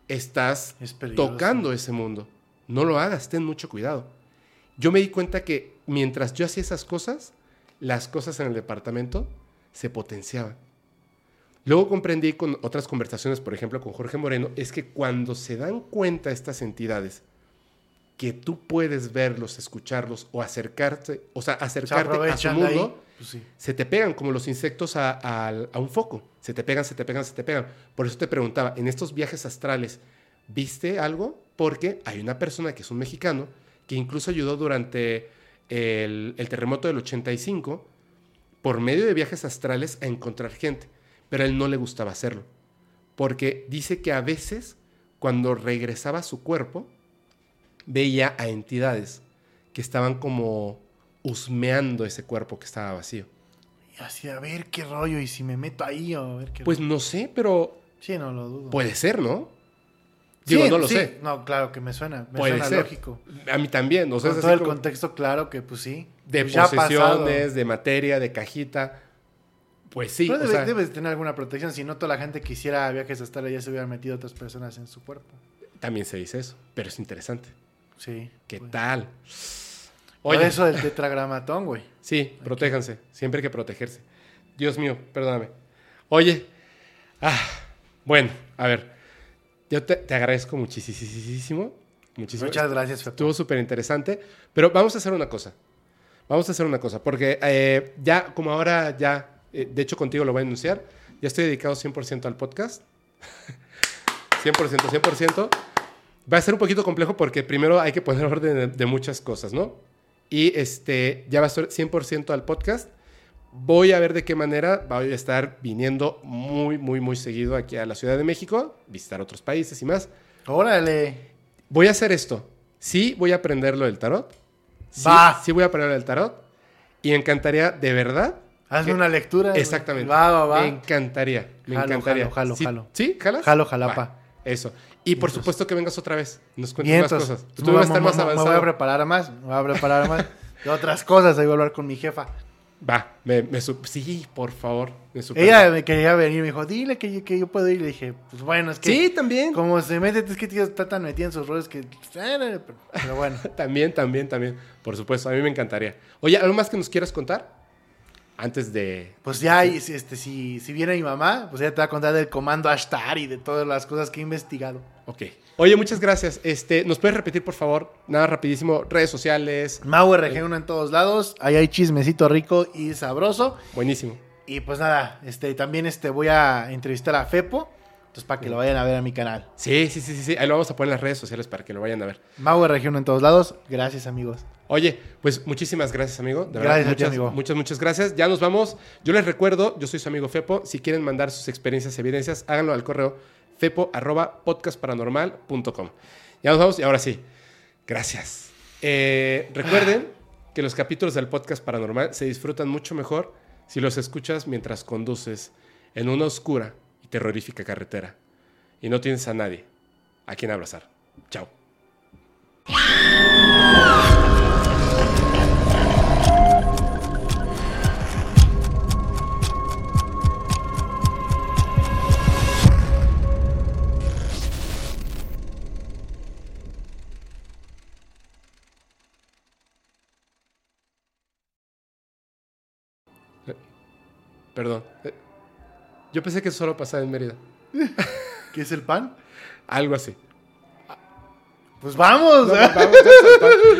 Speaker 1: estás
Speaker 2: Es
Speaker 1: tocando ese mundo? No lo hagas, ten mucho cuidado. Yo me di cuenta que mientras yo hacía esas cosas, las cosas en el departamento se potenciaban. Luego comprendí con otras conversaciones, por ejemplo, con Jorge Moreno, es que cuando se dan cuenta estas entidades que tú puedes verlos, escucharlos o acercarte, o sea,
Speaker 2: Se
Speaker 1: acercarte a su mundo,
Speaker 2: Pues sí.
Speaker 1: se te pegan como los insectos a, a- a un foco. Se te pegan, se te pegan, se te pegan. Por eso te preguntaba, en estos viajes astrales, ¿viste algo? Porque hay una persona que es un mexicano que incluso ayudó durante el, el terremoto del 85 por medio de viajes astrales a encontrar gente. Pero a él no le gustaba hacerlo. Porque dice que a veces, cuando regresaba a su cuerpo, veía a entidades que estaban como husmeando ese cuerpo que estaba vacío.
Speaker 2: Y así, a ver qué rollo. Y si me meto ahí, o a ver qué
Speaker 1: Pues no sé, pero
Speaker 2: Sí, no lo dudo.
Speaker 1: puede ser, ¿no? Digo,
Speaker 2: Sí,
Speaker 1: no lo
Speaker 2: sí.
Speaker 1: sé.
Speaker 2: No, claro que me suena. Me
Speaker 1: Puede
Speaker 2: suena
Speaker 1: ser.
Speaker 2: lógico.
Speaker 1: A mí también. O sea,
Speaker 2: Con todo el
Speaker 1: como
Speaker 2: contexto, claro que pues sí.
Speaker 1: de
Speaker 2: Pues
Speaker 1: posesiones, de materia, de cajita. Pues sí,
Speaker 2: Pero debe-
Speaker 1: sea,
Speaker 2: debes tener alguna protección. Si no, toda la gente que hiciera viajes astrales ya se hubieran metido otras personas en su cuerpo.
Speaker 1: también se dice eso. Pero es interesante.
Speaker 2: Sí.
Speaker 1: ¿Qué
Speaker 2: pues.
Speaker 1: tal?
Speaker 2: Por
Speaker 1: Oye,
Speaker 2: eso del tetragramatón, güey.
Speaker 1: sí, protéjanse. Siempre hay que protegerse. Dios mío, perdóname. Oye, ah, bueno, a ver. Yo te, te agradezco muchísimo. Muchísimo.
Speaker 2: Muchas gracias, Fepo.
Speaker 1: Estuvo súper interesante. Pero vamos a hacer una cosa. Vamos a hacer una cosa. Porque eh, ya, como ahora ya, eh, de hecho contigo lo voy a anunciar, ya estoy dedicado 100% al podcast. 100%, 100%. Va a ser un poquito complejo porque primero hay que poner orden de, de muchas cosas, ¿no? Y este, ya va a ser 100% al podcast. Voy a ver de qué manera voy a estar viniendo muy, muy, muy seguido aquí a la Ciudad de México, visitar otros países y más.
Speaker 2: Órale.
Speaker 1: Voy a hacer esto. Sí, voy a aprender lo del tarot. Sí,
Speaker 2: Va.
Speaker 1: sí voy a aprender lo del tarot. Y me encantaría, de verdad.
Speaker 2: Hazme una lectura.
Speaker 1: Exactamente.
Speaker 2: Va, va, va.
Speaker 1: Me encantaría. Me
Speaker 2: Jalo,
Speaker 1: encantaría.
Speaker 2: jalo, jalo,
Speaker 1: ¿Sí?
Speaker 2: jalo.
Speaker 1: ¿Sí? ¿Jalas?
Speaker 2: Jalo, jalapa.
Speaker 1: Va, Eso. Y por supuesto que vengas otra vez. Nos cuentes más cosas. Tú
Speaker 2: me
Speaker 1: vas a estar más
Speaker 2: me- Me voy a
Speaker 1: avanzado.
Speaker 2: preparar más. Me voy a preparar más. De otras cosas. Ahí voy a hablar con mi jefa.
Speaker 1: Va. Me, me sí, por favor. Me
Speaker 2: Ella me quería venir. Me dijo, dile que yo, que yo puedo ir. Le dije, pues bueno, es que.
Speaker 1: Sí, también.
Speaker 2: Como se mete, es que tío está tan metido en sus roles que. Pero, pero bueno.
Speaker 1: También, también, también. Por supuesto. A mí me encantaría. Oye, ¿algo más que nos quieras contar? Antes de...
Speaker 2: Pues ya, y si- este, si, si viene mi mamá, pues ella te va a contar del comando Ashtar y de todas las cosas que he investigado.
Speaker 1: Ok. Oye, muchas gracias. Este, ¿Nos puedes repetir, por favor? Nada rapidísimo. Redes sociales.
Speaker 2: Mau RG1 en todos lados. Ahí hay chismecito rico y sabroso.
Speaker 1: Buenísimo.
Speaker 2: Y pues nada, este, también este, voy a entrevistar a Fepo. Entonces, para que lo vayan a ver a mi canal.
Speaker 1: Sí, sí, sí, sí, sí. Ahí lo vamos a poner en las redes sociales para que lo vayan a ver.
Speaker 2: Mau RG1 en todos lados. Gracias, amigos.
Speaker 1: Oye, pues muchísimas gracias, amigo. De
Speaker 2: Gracias a ti,
Speaker 1: muchas,
Speaker 2: amigo.
Speaker 1: Muchas, muchas gracias. Ya nos vamos. Yo les recuerdo, yo soy su amigo Fepo. Si quieren mandar sus experiencias evidencias, háganlo al correo fepo arroba podcastparanormal.com. Ya nos vamos y ahora sí. Gracias. Eh, recuerden que los capítulos del podcast paranormal se disfrutan mucho mejor si los escuchas mientras conduces en una oscura terrorífica carretera. Y no tienes a nadie a quien abrazar. Chao. Eh, perdón. Eh, yo pensé que solo pasaba en Mérida.
Speaker 2: ¿Qué es el pan?
Speaker 1: Algo así.
Speaker 2: Pues vamos.
Speaker 1: No, vamos.